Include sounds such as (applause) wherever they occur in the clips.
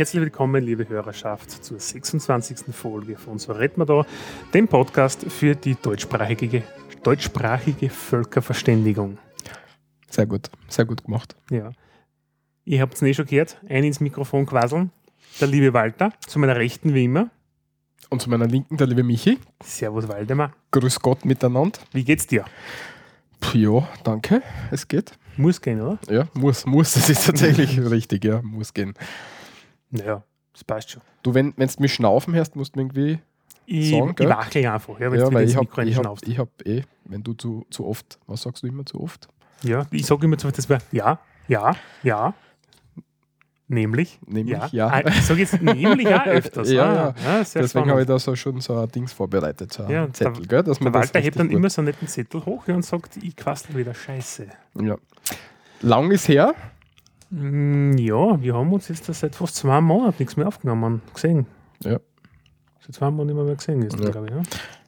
herzlich willkommen, liebe Hörerschaft, zur 26. Folge von So redet man da, dem Podcast für die deutschsprachige, deutschsprachige Völkerverständigung. Sehr gut, sehr gut gemacht. Ja. Ihr habt es nicht schon gehört, ein ins Mikrofon quasseln, der liebe Walter, zu meiner Rechten wie immer. Und zu meiner Linken der liebe Michi. Servus Waldemar. Grüß Gott miteinander. Wie geht's dir? Puh, ja, danke, es geht. Muss gehen, oder? Ja, muss, muss, das ist tatsächlich (laughs) richtig, ja, muss gehen. Naja, das passt schon. Du, wenn du mich schnaufen hörst, musst du irgendwie Ich, Sagen, ich wackel einfach, ja, wenn ja, weil ich habe ich hab, ich hab eh, wenn du zu, zu oft, was sagst du immer zu oft? Ja, ich sage immer zu das wäre ja, ja, ja. Nämlich? Nämlich, ja. Ah, Ich sage jetzt nämlich auch öfters. Ja, (laughs) ah, ja. ja Deswegen habe ich da so schon so ein Dings vorbereitet, so Ja, ein Zettel, der- gell? Dass man Der Walter hebt dann richtig immer so einen netten Zettel hoch ja, und sagt, ich quastel wieder Scheiße. gut- Ja. Lang ist her, Ja, wir haben uns jetzt seit fast zwei Monaten nichts mehr aufgenommen, gesehen. Ja. Seit zwei Monaten nicht mehr, gesehen ist, Ja. glaube ich.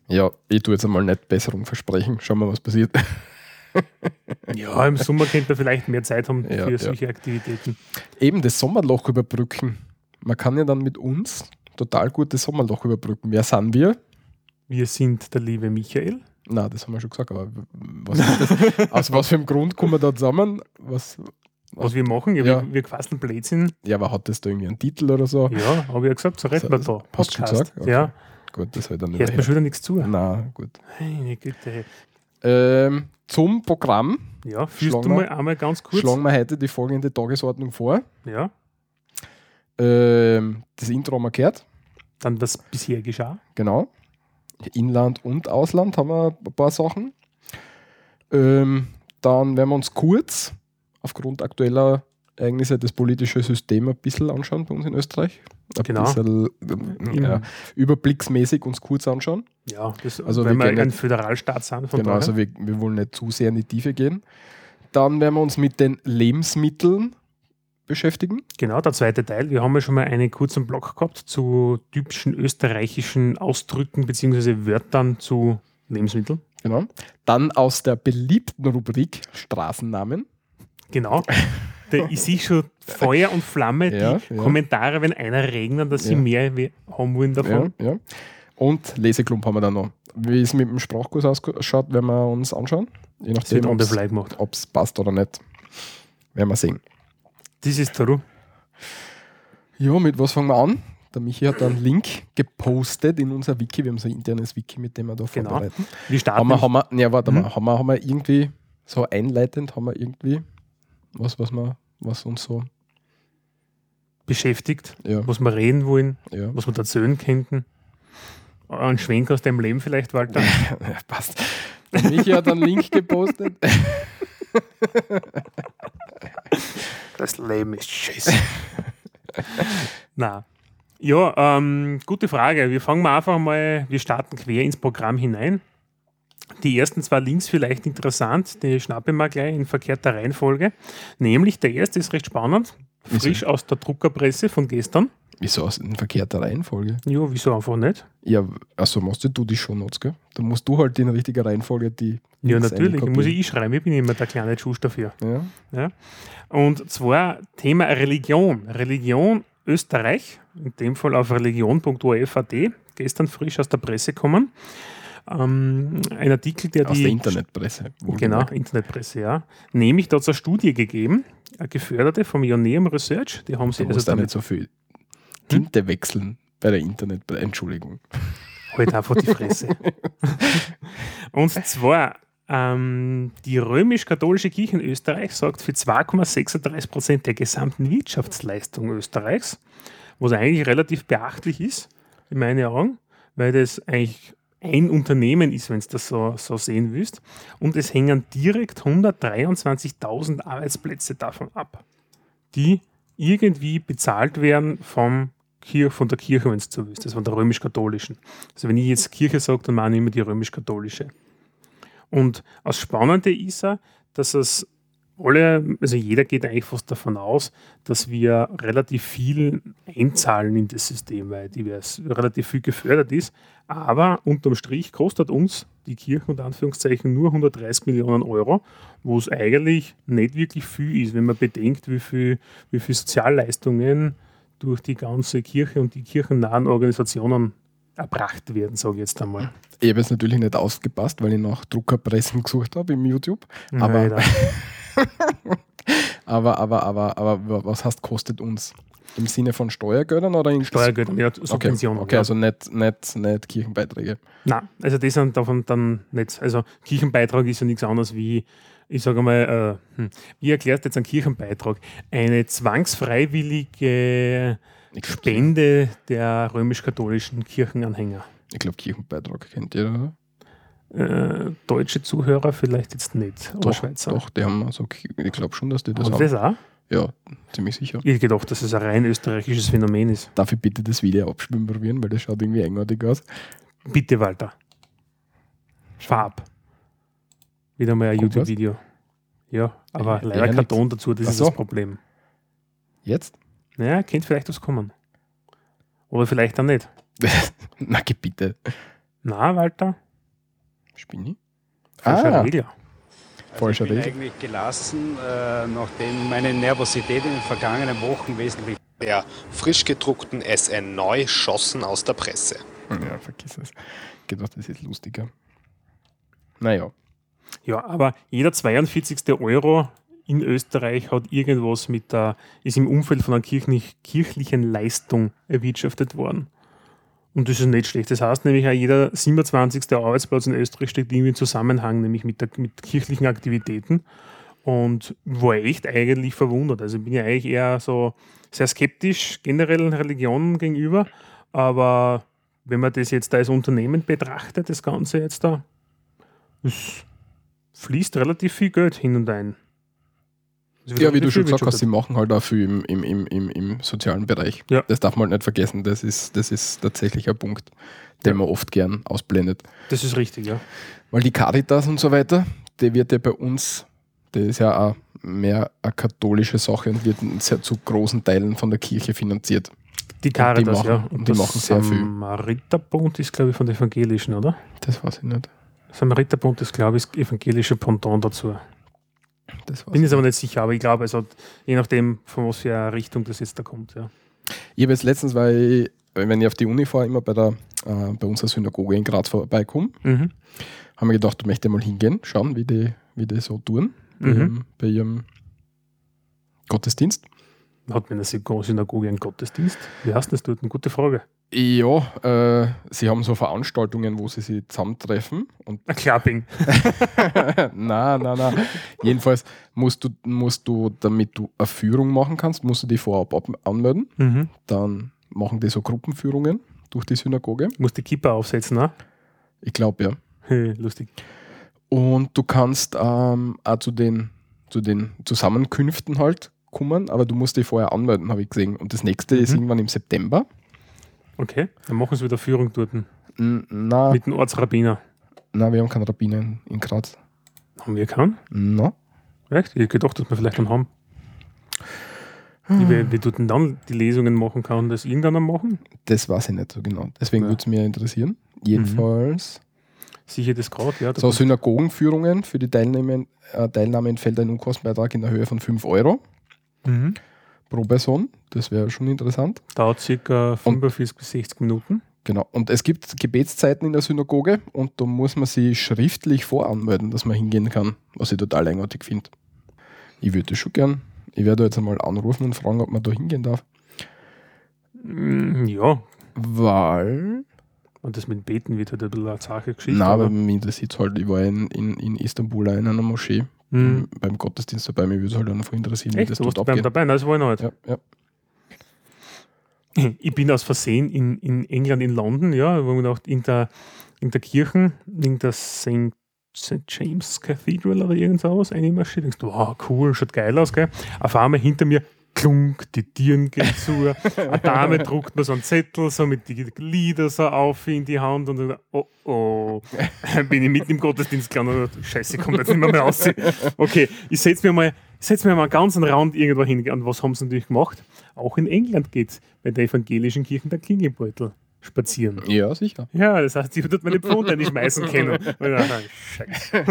Ja? ja, ich tue jetzt einmal nicht Besserung versprechen, schauen wir, was passiert. (laughs) ja, im Sommer könnte man vielleicht mehr Zeit haben Ja, für solche Aktivitäten. Eben das Sommerloch überbrücken. Man kann ja dann mit uns total gut das Sommerloch überbrücken. Wer sind wir? Wir sind der liebe Michael. Na, das haben wir schon gesagt, aber was (laughs) aus was für einem Grund kommen wir da zusammen? Was, Was wir machen, ja, Ja. wir, wir quasteln Blödsinn. ja, aber hat das da irgendwie einen Titel oder so? Ja, habe ich ja gesagt, so reden wir da. Hast du schon gesagt? Okay. Ja, Gut, das halt dann nicht. hörst mir schon wieder nichts zu. Na, gut. Meine Güte. Ähm, zum Programm Ja, führst Schlagen du wir- mal einmal ganz kurz. schlagen wir heute die folgende Tagesordnung vor. Ja, Ähm, das Intro haben wir gehört, dann was bisher geschah. genau. Inland und Ausland haben wir ein paar Sachen. Ähm, dann werden wir uns kurz aufgrund aktueller Ereignisse das politische System ein bisschen anschauen bei uns in Österreich. Ein Genau. bisschen ähm, ja, überblicksmäßig uns kurz anschauen. Ja, das, Also weil wir wir ein nicht- Föderalstaat sind. Von genau, daher. also wir, wir wollen nicht zu sehr in die Tiefe gehen. Dann werden wir uns mit den Lebensmitteln beschäftigen. Genau, der zweite Teil. Wir haben ja schon mal einen kurzen Blog gehabt zu typischen österreichischen Ausdrücken bzw. Wörtern zu Lebensmitteln. Genau. Dann aus der beliebten Rubrik Straßennamen. Genau. Da, (laughs) ich sehe schon Feuer und Flamme, die Ja, ja. Kommentare, wenn einer regnen, dass sie Ja. mehr haben wollen davon. Ja, ja. Und Leseklump haben wir dann noch. Wie es mit dem Sprachkurs ausschaut, werden wir uns anschauen. Je nachdem, ob es passt oder nicht. Werden wir sehen. Das ist true. Ja, mit was fangen wir an? Der Michi hat einen Link gepostet in unser Wiki. Wir haben so ein internes Wiki, mit dem wir da Genau. vorbereiten. Wir starten. Haben wir, haben wir, ja, warte mal, haben wir, haben wir irgendwie so einleitend, haben wir irgendwie was, was, wir, was uns so, beschäftigt, ja, was wir reden wollen, ja. was wir erzählen könnten. Ein Schwenk aus deinem Leben vielleicht, Walter. (laughs) Ja, passt. Michi hat einen Link gepostet. Das Leben ist scheiße. Na. Ja, ähm, gute Frage. Wir fangen mal einfach mal, wir starten quer ins Programm hinein. Die ersten zwei Links vielleicht interessant, die schnappe ich mal gleich in verkehrter Reihenfolge. Nämlich der erste ist recht spannend, frisch aus der Druckerpresse von gestern. Wieso aus in verkehrter Reihenfolge? Ja, wieso einfach nicht? Ja, also machst du die Shownotes, gell? Da musst du halt in richtiger Reihenfolge die. Ja, natürlich, muss ich schreiben, ich bin immer der kleine Schuss dafür. Ja. Ja? Und zwar Thema Religion. Religion Österreich, in dem Fall auf religion.orf.at, gestern frisch aus der Presse kommen. Ähm, ein Artikel, der Aus die. der Internetpresse. Genau. Internetpresse, ja. Nämlich, da hat es eine Studie gegeben, eine geförderte vom Ioneum Research. Die haben sie Du also da damit nicht so viel Tinte wechseln bei der Internetpresse. Entschuldigung. halt einfach die Fresse. (laughs) Und zwar, ähm, die römisch-katholische Kirche in Österreich sorgt für 2,36 Prozent der gesamten Wirtschaftsleistung Österreichs, was eigentlich relativ beachtlich ist, in meinen Augen, weil das eigentlich ein Unternehmen ist, wenn du das so, so sehen willst. Und es hängen direkt 123.000 Arbeitsplätze davon ab, die irgendwie bezahlt werden vom von der Kirche, wenn du so willst, also von der römisch-katholischen. Also wenn ich jetzt Kirche sage, dann meine ich immer die römisch-katholische. Und das Spannende ist ja, dass es alle, also jeder geht eigentlich fast davon aus, dass wir relativ viel einzahlen in das System, weil divers relativ viel gefördert ist. Aber unterm Strich kostet uns die Kirche unter Anführungszeichen nur 130 Millionen Euro, wo es eigentlich nicht wirklich viel ist, wenn man bedenkt, wie viel, wie viel Sozialleistungen durch die ganze Kirche und die kirchennahen Organisationen erbracht werden, sage ich jetzt einmal. Ich habe jetzt natürlich nicht ausgepasst, weil ich nach Druckerpressen gesucht habe im YouTube. Aber, (laughs) aber, aber, aber, aber, was heißt, kostet uns? Im Sinne von Steuergeldern oder in Steuergeldern, ja, Subventionen. Okay, okay ja. also nicht, nicht, nicht Kirchenbeiträge. Nein, also das sind davon dann nicht. Also Kirchenbeitrag ist ja nichts anderes wie, ich sage mal, äh, hm, wie erklärst du jetzt einen Kirchenbeitrag? Eine zwangsfreiwillige Spende der römisch-katholischen Kirchenanhänger. Ich glaube, Kirchenbeitrag kennt ihr, oder? Äh, deutsche Zuhörer vielleicht jetzt nicht, doch, Schweizer. Doch, die haben also, ich glaube schon, dass die das haben. das auch? Ja, ziemlich sicher. Ich hätte gedacht, dass es ein rein österreichisches Phänomen ist. Darf ich bitte das Video abspielen probieren, weil das schaut irgendwie eigenartig aus. Bitte, Walter. Farb. Wieder mal ein YouTube-Video. Ja, aber ja, leider kein Ton dazu, das Ach ist so. das Problem. Jetzt? Naja, könnte vielleicht was kommen. Oder vielleicht auch nicht. (laughs) Na, bitte. Na, Walter? Spinni? Falscher ah. Regel. Also ich bin Regel. eigentlich gelassen, äh, nachdem meine Nervosität in den vergangenen Wochen wesentlich der frisch gedruckten SN neu schossen aus der Presse. Ja, vergiss es. Ich gedacht, das ist lustiger. Naja. Ja, aber jeder 42. Euro in Österreich hat irgendwas mit der, ist im Umfeld von einer kirchlich, kirchlichen Leistung erwirtschaftet worden. Und das ist nicht schlecht. Das heißt nämlich, auch jeder 27. Arbeitsplatz in Österreich steht irgendwie im Zusammenhang, nämlich mit, der, mit kirchlichen Aktivitäten. Und war echt eigentlich verwundert. Also bin ja eigentlich eher so sehr skeptisch generell Religionen gegenüber. Aber wenn man das jetzt als Unternehmen betrachtet, das Ganze jetzt da, es fließt relativ viel Geld hin und ein. Ja, wie du schon gesagt hast, sie machen halt auch viel im, im, im, im, im sozialen Bereich. Ja. Das darf man halt nicht vergessen. Das ist, das ist tatsächlich ein Punkt, den man oft gern ausblendet. Das ist richtig, ja. Weil die Caritas und so weiter, die wird ja bei uns, das ist ja auch mehr eine katholische Sache und wird sehr zu großen Teilen von der Kirche finanziert. Die Caritas, und die machen, ja. Und die machen sehr viel. Samariterbund ist, glaube ich, von der Evangelischen, oder? Das weiß ich nicht. Samariterbund ist, glaube ich, das evangelische Pendant dazu. Bin ich aber nicht sicher, aber ich glaube, also je nachdem, von was für eine Richtung das jetzt da kommt. Ja. Ich habe jetzt letztens, weil ich, wenn ich auf die Uni fahre, immer bei, der, äh, bei unserer Synagoge in Graz vorbeikomme, mhm. haben wir gedacht, du möchte mal hingehen, schauen, wie die, wie die so tun mhm. bei ihrem Gottesdienst. Hat man eine Synagoge einen Gottesdienst? Wie heißt das dort? Eine gute Frage. Ja, äh, sie haben so Veranstaltungen, wo sie sich zusammentreffen. Und Ein Klapping. (laughs) nein, nein, nein. Jedenfalls musst du, musst du, damit du eine Führung machen kannst, musst du die vorab anmelden. Mhm. Dann machen die so Gruppenführungen durch die Synagoge. Du musst die Kippa aufsetzen, ne? Ich glaube, ja. Hey, lustig. Und du kannst ähm, auch zu den, zu den Zusammenkünften halt kommen, aber du musst dich vorher anmelden, habe ich gesehen. Und das nächste mhm. ist irgendwann im September. Okay, dann machen sie wieder Führung dort. Na, Mit dem Ortsrabbiner. Nein, wir haben keinen Rabbiner in, in Graz. Haben wir keinen? Na. Echt? Ich gedacht, dass wir vielleicht einen haben. Hm. Wie, wie du denn dann die Lesungen machen kann, das irgendeiner machen? Das weiß ich nicht so genau. Deswegen ja. würde es mich interessieren. Jedenfalls. Mhm. Sicher das gerade, ja. So Synagogenführungen für die Teilnahme, äh, Teilnahme entfällt ein Unkostenbeitrag in der Höhe von 5 Euro. Mhm pro Person. Das wäre schon interessant. Dauert circa 45 bis 60 Minuten. Genau. Und es gibt Gebetszeiten in der Synagoge und da muss man sich schriftlich voranmelden, dass man hingehen kann, was ich total eigenartig finde. Ich würde das schon gern. Ich werde jetzt einmal anrufen und fragen, ob man da hingehen darf. Mm, ja. Weil. Und das mit Beten wird halt ein bisschen eine Sache Geschichte. Nein, aber mich interessiert halt, ich war in, in, in Istanbul in einer Moschee mhm. beim Gottesdienst dabei. Mich würde es halt einfach interessieren, Echt? wie das du dort abgeht. Beim dabei? Nein, das war ich noch nicht. Ja, ja. (laughs) Ich bin aus Versehen in, in England, in London, ja, wo man gedacht, in der, in der Kirche, in der St. St. James Cathedral oder irgendwas einmarschiert. Denkst du, wow, cool, schaut geil aus, gell? Auf einmal hinter mir klunk, die Tieren gehen (laughs) zu. Eine Dame druckt mir so einen Zettel so mit den Lieder so auf in die Hand und dann, oh oh, (laughs) bin ich mitten im Gottesdienst gelandet und scheiße, kommt jetzt nicht mehr, mehr raus. Okay, ich setze mir mal Setzen wir mal ganz einen Rand irgendwo hin. Und was haben sie natürlich gemacht? Auch in England geht bei der evangelischen Kirche der Klingelbeutel spazieren. Ja, sicher. Ja, das heißt, ich würde meine Pfote nicht schmeißen können. (laughs) Scheiße.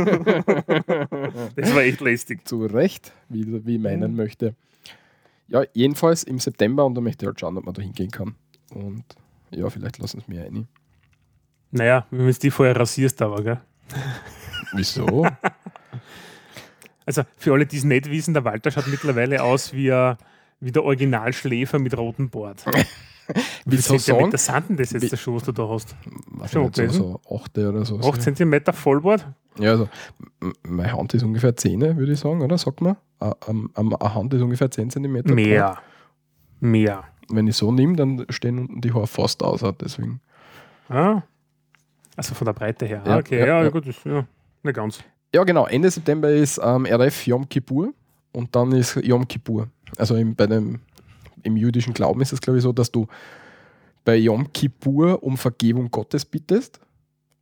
Das war echt lästig. Zu Recht, wie, wie meinen möchte. Ja, jedenfalls im September und da möchte ich halt schauen, ob man da hingehen kann. Und ja, vielleicht lassen es mir ein. Naja, wenn du es die vorher rasierst, aber, gell? (laughs) Wieso? Also für alle, die es nicht wissen, der Walter schaut mittlerweile aus wie, ein, wie der Originalschläfer mit rotem Bart. (laughs) Wie? Zentimeter sind denn das jetzt der Schuh, was du da hast? Was Schon nicht, so, so 8 oder so. 8 cm Vollbart? Ja, also meine Hand ist ungefähr 10, würde ich sagen, oder? Sagt man? Eine Hand ist ungefähr 10 cm. Mehr. Mehr. Wenn ich so nehme, dann stehen unten die Haare fast aus. Deswegen. Ah. Also von der Breite her. Ja, Ah, okay, ja, ja, ja. gut, das, ja, nicht ganz. Ja, genau. Ende September ist ähm, RF Yom Kippur und dann ist Yom Kippur. Also im, bei dem, im jüdischen Glauben ist es, glaube ich, so, dass du bei Yom Kippur um Vergebung Gottes bittest.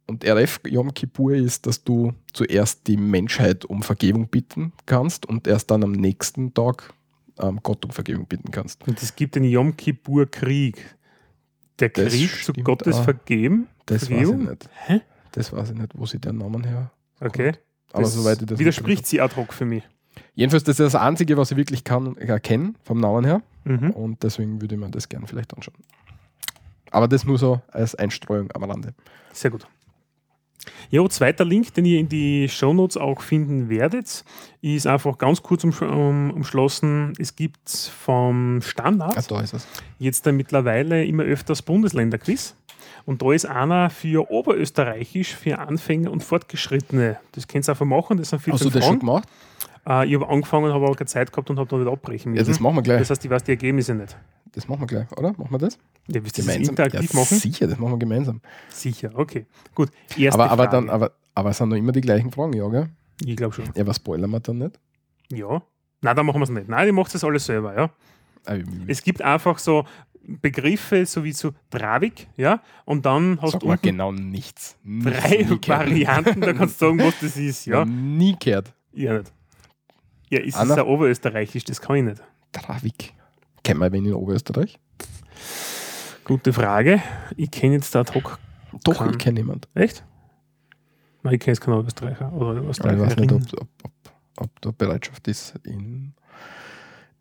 Und RF Yom Kippur ist, dass du zuerst die Menschheit um Vergebung bitten kannst und erst dann am nächsten Tag ähm, Gott um Vergebung bitten kannst. Und es gibt den Yom Kippur-Krieg. Der Das Krieg zu Gottes auch. Vergeben? Das weiß ich Vergebung? nicht. Hä? Das weiß ich nicht, wo sie den Namen her. Okay. Aber das soweit ich das widerspricht sie ad hoc für mich. Jedenfalls, das ist das Einzige, was ich wirklich kann, erkennen vom Namen her. Mhm. Und deswegen würde ich mir das gerne vielleicht anschauen. Aber das nur so als Einstreuung am Rande. Sehr gut. Jo, zweiter Link, den ihr in die Shownotes auch finden werdet, ist einfach ganz kurz umsch um, umschlossen. Es gibt vom Standard Ah, da ist es. jetzt dann mittlerweile immer öfters Bundesländerquiz. Und da ist einer für Oberösterreichisch, für Anfänger und Fortgeschrittene. Das könnt ihr einfach machen, das sind 14 Hast du das schon gemacht? Äh, ich habe angefangen, habe aber keine Zeit gehabt und habe dann wieder abbrechen Ja, müssen. das machen wir gleich. das heißt, ich weiß die Ergebnisse nicht. Das machen wir gleich, oder? Machen wir das? Ja, willst du das interaktiv ja, machen? Sicher, das machen wir gemeinsam. Sicher, okay. Gut. Erste Aber, aber, Frage. dann, aber, aber es sind noch immer die gleichen Fragen, ja, gell? ich glaube schon. Ja, was spoilern wir dann nicht? Ja. Nein, dann machen wir es nicht. Nein, die macht das alles selber, ja. Ah, Es gibt einfach so Begriffe, so wie so Travik, ja, und dann hast Sag du genau nichts. drei. Varianten, da kannst du sagen, was das ist, (laughs) ja. Nie gehört. Ja, nicht. Ja, ist Anna? es ein Oberösterreichisch, das kann ich nicht. Travik. Kennen wir wen in Oberösterreich? Gute Frage. Ich kenne jetzt da. Doch, Kann. ich kenne jemand. Echt? Nein, ich kenne jetzt keinen Oberösterreicher oder Aber ich weiß nicht, ob, ob, ob, ob da Bereitschaft ist, in,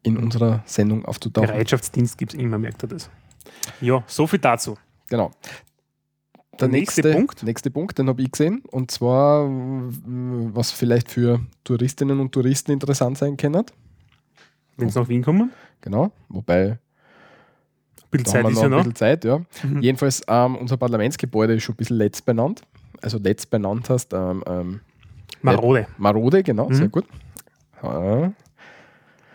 in unserer Sendung aufzutauchen. Bereitschaftsdienst gibt es immer, merkt ihr das. Ja, so viel dazu. Genau. Der nächste Punkt? Nächste Punkt, den habe ich gesehen. Und zwar, was vielleicht für Touristinnen und Touristen interessant sein kann. Wenn sie nach Wien kommen. Genau. Wobei, Ein bisschen Zeit haben ist wir ja noch ein noch. bisschen Zeit, ja. Mhm. Jedenfalls, ähm, unser Parlamentsgebäude ist schon ein bisschen letzt benannt. Also letzt benannt heißt ähm, ähm, Marode. marode, genau, Mhm. sehr gut. Ah,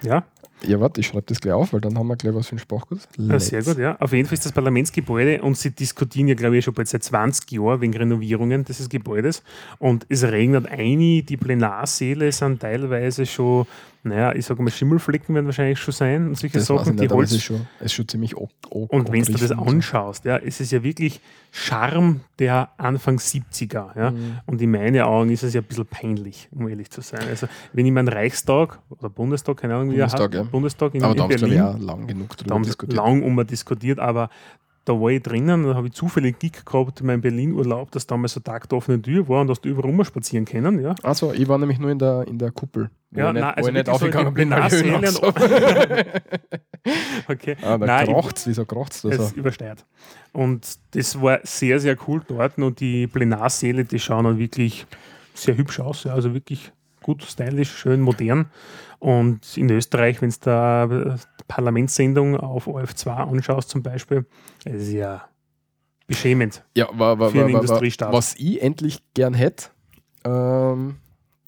Ja, Ja, warte, ich schreibe das gleich auf, weil dann haben wir gleich was für einen Sprachkurs. ja, sehr gut, ja. Auf jeden Fall ist das Parlamentsgebäude und sie diskutieren ja, glaube ich, schon bald seit 20 Jahren wegen Renovierungen dieses Gebäudes. Und es regnet ein, die Plenarsäle sind teilweise schon, naja, ich sage mal, Schimmelflecken werden wahrscheinlich schon sein und solche Das Sachen, die aber Holz. ist schon, ist schon ziemlich o- o- Und wenn du das anschaust, ja, es ist ja wirklich Charme der Anfang 70er. Ja. Mhm. Und in meinen Augen ist es ja ein bisschen peinlich, um ehrlich zu sein. Also, wenn ich meinen Reichstag oder Bundestag, keine Ahnung, wie er Bundestag, heißt, ja. Bundestag in, Aber in da haben wir, Berlin, auch lang genug drüber diskutiert. lang um diskutiert, aber da war ich drinnen, da habe ich zufällig Gig gehabt in meinem Berlin-Urlaub, dass damals so Tag der offenen Tür war und dass du überall rum spazieren können. Ja. Also, ich war nämlich nur in der, in der Kuppel. Ja, ich nicht, nein, wo also ich nicht so in aufgegangen die bin, Höhenangst und- habe. (laughs) Okay. Ah, da Nein, kracht's, wieso kracht's da es so? übersteuert. Und das war sehr, sehr cool dort und die Plenarsäle, die schauen dann wirklich sehr hübsch aus, ja, also wirklich gut stylisch, schön modern. Und in Österreich, wenn du da Parlamentssendung auf OF2 anschaust zum Beispiel, das ist ja beschämend. Ja, war, war, für einen war, Industriestaat. was ich endlich gern hätte, ähm,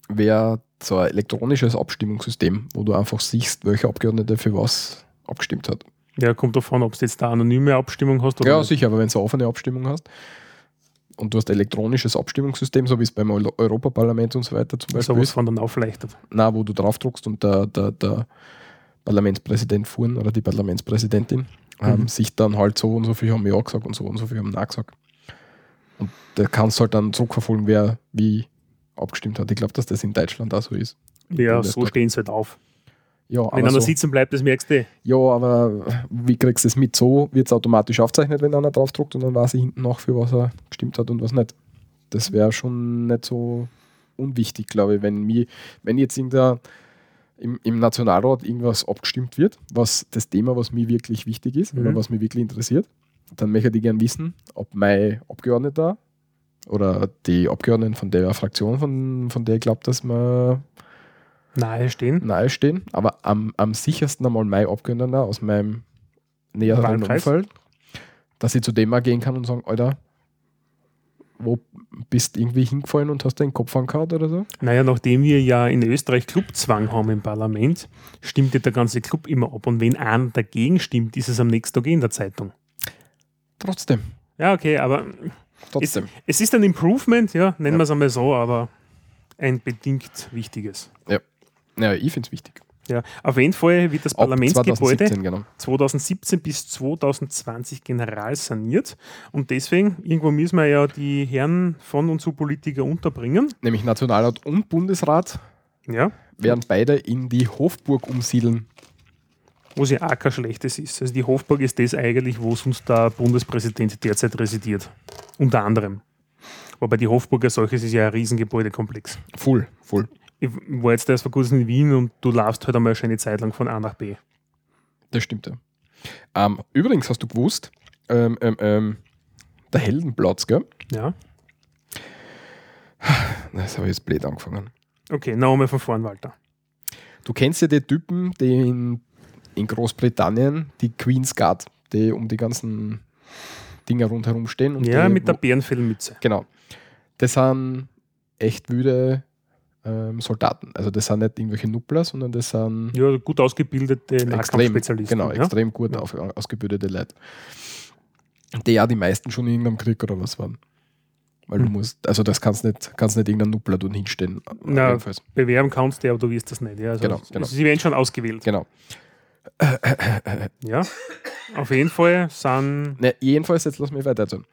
wäre so ein elektronisches Abstimmungssystem, wo du einfach siehst, welcher Abgeordnete für was abgestimmt hat. Ja, kommt davon, ob du jetzt da anonyme Abstimmung hast oder Ja, nicht. sicher, aber wenn du eine offene Abstimmung hast und du hast ein elektronisches Abstimmungssystem, so wie es beim Eu- Europaparlament und so weiter zum Beispiel sowas ist, von dann aufleichtert. na, wo du draufdruckst und der, der, der Parlamentspräsident fuhren oder die Parlamentspräsidentin ähm, Mhm. sich dann halt so und so viel haben Ja gesagt und so und so viel haben Nein gesagt. Und da kannst du halt dann zurückverfolgen, wer wie abgestimmt hat. Ich glaube, dass das in Deutschland auch so ist. Ja, so stehen sie halt auf. Ja, Wenn einer so, sitzen bleibt, das merkst du. ja, aber wie kriegst du es mit? So wird es automatisch aufzeichnet, wenn einer draufdruckt und dann weiß ich hinten noch, für was er gestimmt hat und was nicht. Das wäre schon nicht so unwichtig, glaube ich, wenn mir, wenn jetzt irgendein im, im Nationalrat irgendwas abgestimmt wird, was das Thema, was mir wirklich wichtig ist oder Mhm. was mich wirklich interessiert, dann möchte ich gerne wissen, ob mein Abgeordneter oder die Abgeordneten von der Fraktion, von, von der ich glaube, dass wir Nahe stehen. nahe stehen, aber am, am sichersten einmal mein Abgeordneter aus meinem näheren. Umfeld, dass ich zu dem mal gehen kann und sagen, Alter, wo bist du irgendwie hingefallen und hast den Kopf angehauen oder so? Naja, nachdem wir ja in Österreich Clubzwang haben im Parlament, stimmt ja der ganze Club immer ab. Und wenn einer dagegen stimmt, ist es am nächsten Tag eh in der Zeitung. Trotzdem, Ja, okay, aber es, trotzdem. es ist ein Improvement, ja, nennen wir es einmal so, aber ein bedingt wichtiges. Ja, ich finde es wichtig. Ja, auf jeden Fall wird das Ab Parlamentsgebäude 2017, genau. 2017 bis 2020 general saniert und deswegen, irgendwo müssen wir ja die Herren von und zu Politiker unterbringen. Nämlich Nationalrat und Bundesrat Ja, werden beide in die Hofburg umsiedeln. was ja auch kein schlechtes ist. Also die Hofburg ist das eigentlich, wo sonst der Bundespräsident derzeit residiert. Unter anderem. Wobei die Hofburg als solches ist ja ein Riesengebäudekomplex. Full, full. Ich war jetzt erst vor kurzem in Wien und du laufst halt einmal schon eine Zeit lang von A nach B. Das stimmt ja. Ähm, übrigens hast du gewusst, ähm, ähm, ähm, der Heldenplatz, gell? Ja. Das habe ich jetzt blöd angefangen. Okay, nochmal von vorn, Walter. Du kennst ja die Typen, die in, in Großbritannien, die Queen's Guard, die um die ganzen Dinger rundherum stehen. Und Ja, die, mit der Bärenfellmütze. Genau. Das sind echt wüde ähm, Soldaten. Also das sind nicht irgendwelche Nuppler, sondern das sind Ja, gut ausgebildete Nahkampfspezialisten. genau, ja? extrem gut auf, ausgebildete Leute. Die ja die meisten schon in irgendeinem Krieg oder was waren. Weil du Hm. musst, also das kannst nicht, kannst nicht irgendein Nuppler dort hinstellen. Na, Jedenfalls. Bewerben kannst du, aber du wirst das nicht. Ja? Also Genau, genau. Sie werden schon ausgewählt. Genau. Ja. Auf jeden Fall sind. Ne, jedenfalls, jetzt lass mich weiter erzählen.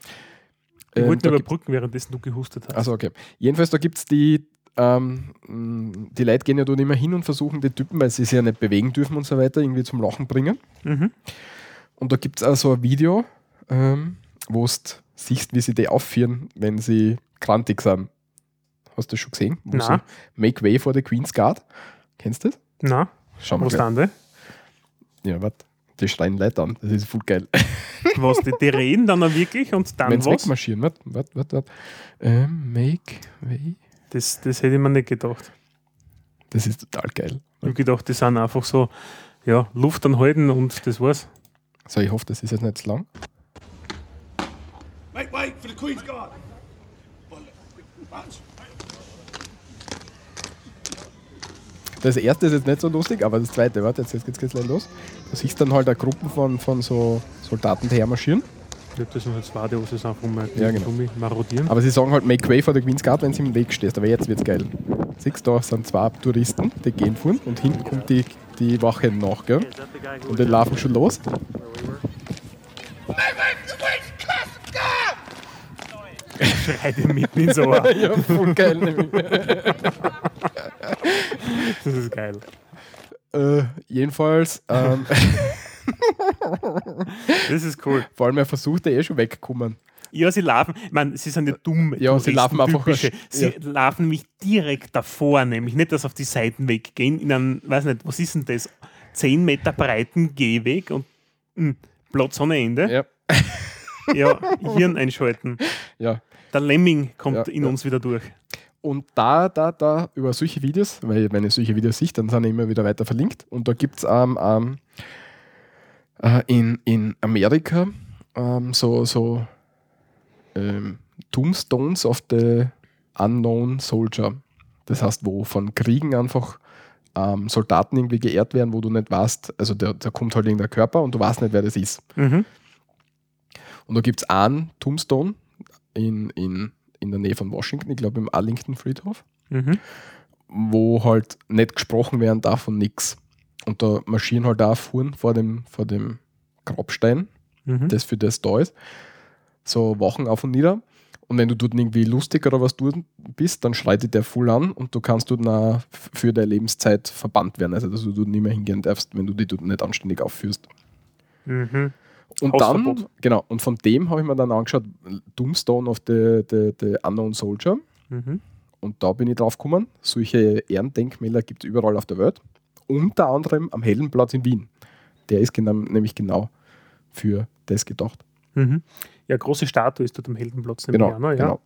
Ich Ähm, wollte überbrücken, währenddessen du gehustet hast. Also okay. Jedenfalls, da gibt es die, ähm, mh, die Leute gehen ja dort immer hin und versuchen die Typen, weil sie sich ja nicht bewegen dürfen und so weiter, irgendwie zum Lachen bringen. Mhm. Und da gibt es auch so ein Video, ähm, wo du siehst, wie sie die aufführen, wenn sie krantig sind. Hast du das schon gesehen? Wo Na. Make Way for the Queen's Guard. Kennst du das? Na, Schau wo mal. Ja, warte. Die schreien Leute an. Das ist voll geil. (laughs) Was, die, die reden dann auch wirklich und dann Wenn sie was? wegmarschieren. Warte, warte, warte. warte. Ähm, make Way. Das, das hätte ich mir nicht gedacht. Das ist total geil. Ich habe gedacht, die sind einfach so, ja, Luft anhalten und das war's. So, ich hoffe, das ist jetzt nicht zu lang. Make way for the Queen's Guard. Das erste ist jetzt nicht so lustig, aber das zweite, warte, jetzt, jetzt geht's jetzt gleich los. Du siehst dann halt eine Gruppe von, von so Soldaten, die hermarschieren. Ich glaube, das sind halt zwei, die was einfach mal Ja, genau. marodieren. Aber sie sagen halt, make way for the Queen's Guard, wenn sie im Weg stehst. Aber jetzt wird's geil. Siehst du, da sind zwei Touristen, die gehen fuhren und hinten kommt die, die Wache nach, gell? Und die laufen schon los. Schreit ihm mitten ins Ohr. (laughs) ja, voll geil. nämlich. Das ist geil. äh, jedenfalls, ähm, (laughs) Das ist cool. vor allem er versucht, der eh schon wegkommen. Ja, sie laufen, ich meine, sie sind ja dumm. Ja, sie laufen einfach- Touristentypische. Sie ja. laufen mich direkt davor, nämlich nicht, dass auf die Seiten weggehen, in einen, weiß nicht, was ist denn das? 10 Meter breiten Gehweg und mh, Platz ohne Ende. Ja, (laughs) Ja, Hirn einschalten. ja. Der Lemming kommt Ja, in ja. uns wieder durch. Und da, da, da, über solche Videos, weil wenn ich solche Videos sehe, dann sind die immer wieder weiter verlinkt. Und da gibt es ähm, ähm, äh, in, in Amerika ähm, so, so ähm, Tombstones of the Unknown Soldier. Das heißt, wo von Kriegen einfach ähm, Soldaten irgendwie geehrt werden, wo du nicht weißt, also da, da kommt halt irgendein Körper und du weißt nicht, wer das ist. Mhm. Und da gibt es einen Tombstone in, in, in der Nähe von Washington, ich glaube im Arlington Friedhof Mhm. wo halt nicht gesprochen werden darf und nix. Und da marschieren halt auch Fuhren vor dem, vor dem Grabstein, Mhm. das für das da ist. So Wochen auf und nieder. Und wenn du dort irgendwie lustig oder was du bist, dann schreit dich der voll an und du kannst dort f- für deine Lebenszeit verbannt werden. Also, dass du dort nicht mehr hingehen darfst, wenn du dich dort nicht anständig aufführst. Mhm. Und dann, genau, und von dem habe ich mir dann angeschaut, Doomstone of the, the, the Unknown Soldier. Mhm. Und da bin ich drauf gekommen, solche Ehrendenkmäler gibt es überall auf der Welt. Unter anderem am Heldenplatz in Wien. Der ist genau, nämlich genau für das gedacht. Mhm. Ja, große Statue ist dort am Heldenplatz. Genau, ich an, ja. genau,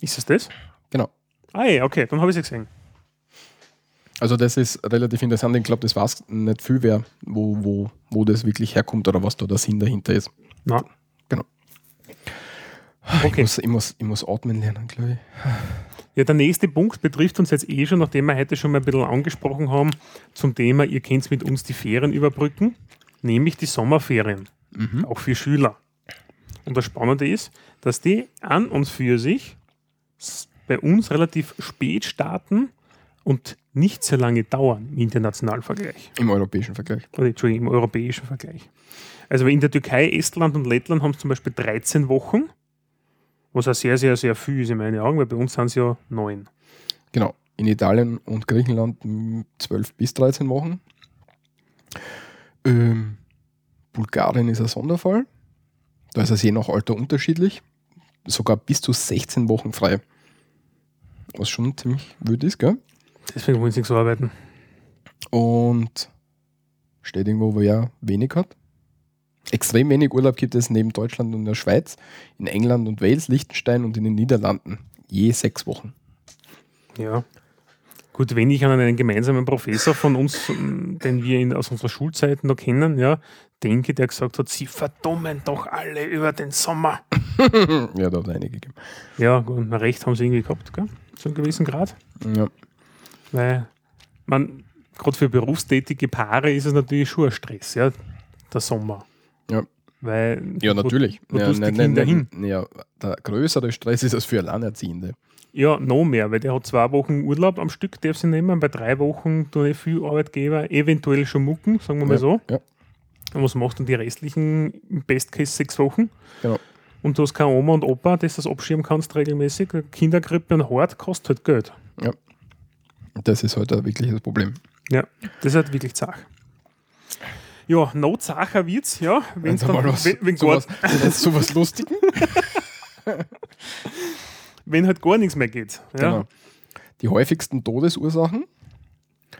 Ist es das? genau. Ah, ja, okay, dann habe ich es gesehen. Also das ist relativ interessant. Ich glaube, das weiß nicht viel wer, wo, wo, wo das wirklich herkommt oder was da der Sinn dahinter ist. Na. Genau. Ich, Okay. muss, ich, muss, ich muss atmen lernen, glaube ich. Ja, der nächste Punkt betrifft uns jetzt eh schon, nachdem wir heute schon mal ein bisschen angesprochen haben, zum Thema, ihr könnt mit uns die Ferien überbrücken, nämlich die Sommerferien, auch für Schüler. Und das Spannende ist, dass die an und für sich bei uns relativ spät starten und nicht sehr lange dauern im internationalen Vergleich. Im europäischen Vergleich. Oder Entschuldigung, im europäischen Vergleich. Also in der Türkei, Estland und Lettland haben es zum Beispiel 13 Wochen, was auch sehr, sehr, sehr viel ist in meinen Augen, weil bei uns sind es ja neun. Genau. In Italien und Griechenland 12 bis 13 Wochen. Ähm, Bulgarien ist ein Sonderfall. Da ist es je nach Alter unterschiedlich. Sogar bis zu 16 Wochen frei. Was schon ziemlich wild ist, gell? Deswegen wollen sie nicht so arbeiten. Und steht irgendwo, wo er wenig hat. Extrem wenig Urlaub gibt es neben Deutschland und der Schweiz, in England und Wales, Liechtenstein und in den Niederlanden. Je sechs Wochen. Ja. Gut, wenn ich an einen gemeinsamen Professor von uns, ähm, den wir in, aus unserer Schulzeit noch kennen, ja, denke, der gesagt hat, sie verdummen doch alle über den Sommer. (laughs) Ja, da hat es einige gegeben. Ja, gut, na, recht haben sie irgendwie gehabt, gell? zu einem gewissen Grad. Ja. Weil man, gerade für berufstätige Paare ist es natürlich schon ein Stress, ja, der Sommer. Ja. Weil, Ja, natürlich. Wo ja, nein, nein, nein, ja, der größere Stress ist es für Alleinerziehende. Ja, noch mehr, weil der hat zwei Wochen Urlaub am Stück, darf sie nehmen. Bei drei Wochen tun eh viele Arbeitgeber eventuell schon mucken, sagen wir mal ja, so. Ja, Und was macht dann die restlichen, im Best Case sechs Wochen? genau. Und du hast keine Oma und Opa, das das abschirmen kannst regelmäßig. Kindergrippe und Hort kostet halt Geld. Das ist halt ein wirkliches Problem. Ja, das ist halt wirklich zach. Ja, no zacher wird's, ja. Wenn's Jetzt haben wir dann, was- wenn, wenn, sowas, jetzt sowas Lustigen. (laughs) wenn halt gar nichts mehr geht. Ja. Genau. Die häufigsten Todesursachen,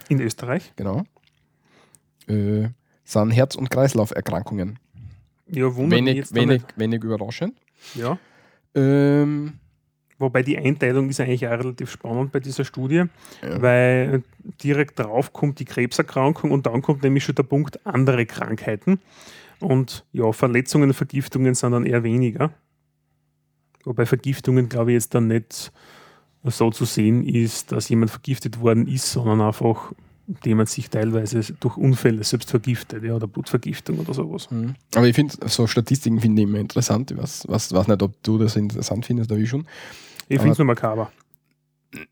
In Österreich. genau, äh, sind Herz- und Kreislauferkrankungen. Ja, wundert mich Wenig, wenig, wenig überraschend. Ja. Ähm, Wobei die Einteilung ist eigentlich auch relativ spannend bei dieser Studie, Ja. weil direkt drauf kommt die Krebserkrankung und dann kommt nämlich schon der Punkt andere Krankheiten. Und ja, Verletzungen Vergiftungen sind dann eher weniger. Wobei Vergiftungen, glaube ich, jetzt dann nicht so zu sehen ist, dass jemand vergiftet worden ist, sondern einfach, indem man sich teilweise durch Unfälle selbst vergiftet, ja, oder Blutvergiftung oder sowas. Mhm. Aber ich finde, so Statistiken finde ich immer interessant. Ich weiß, weiß, weiß nicht, ob du das interessant findest, aber ich schon. Ich finde es nur makaber.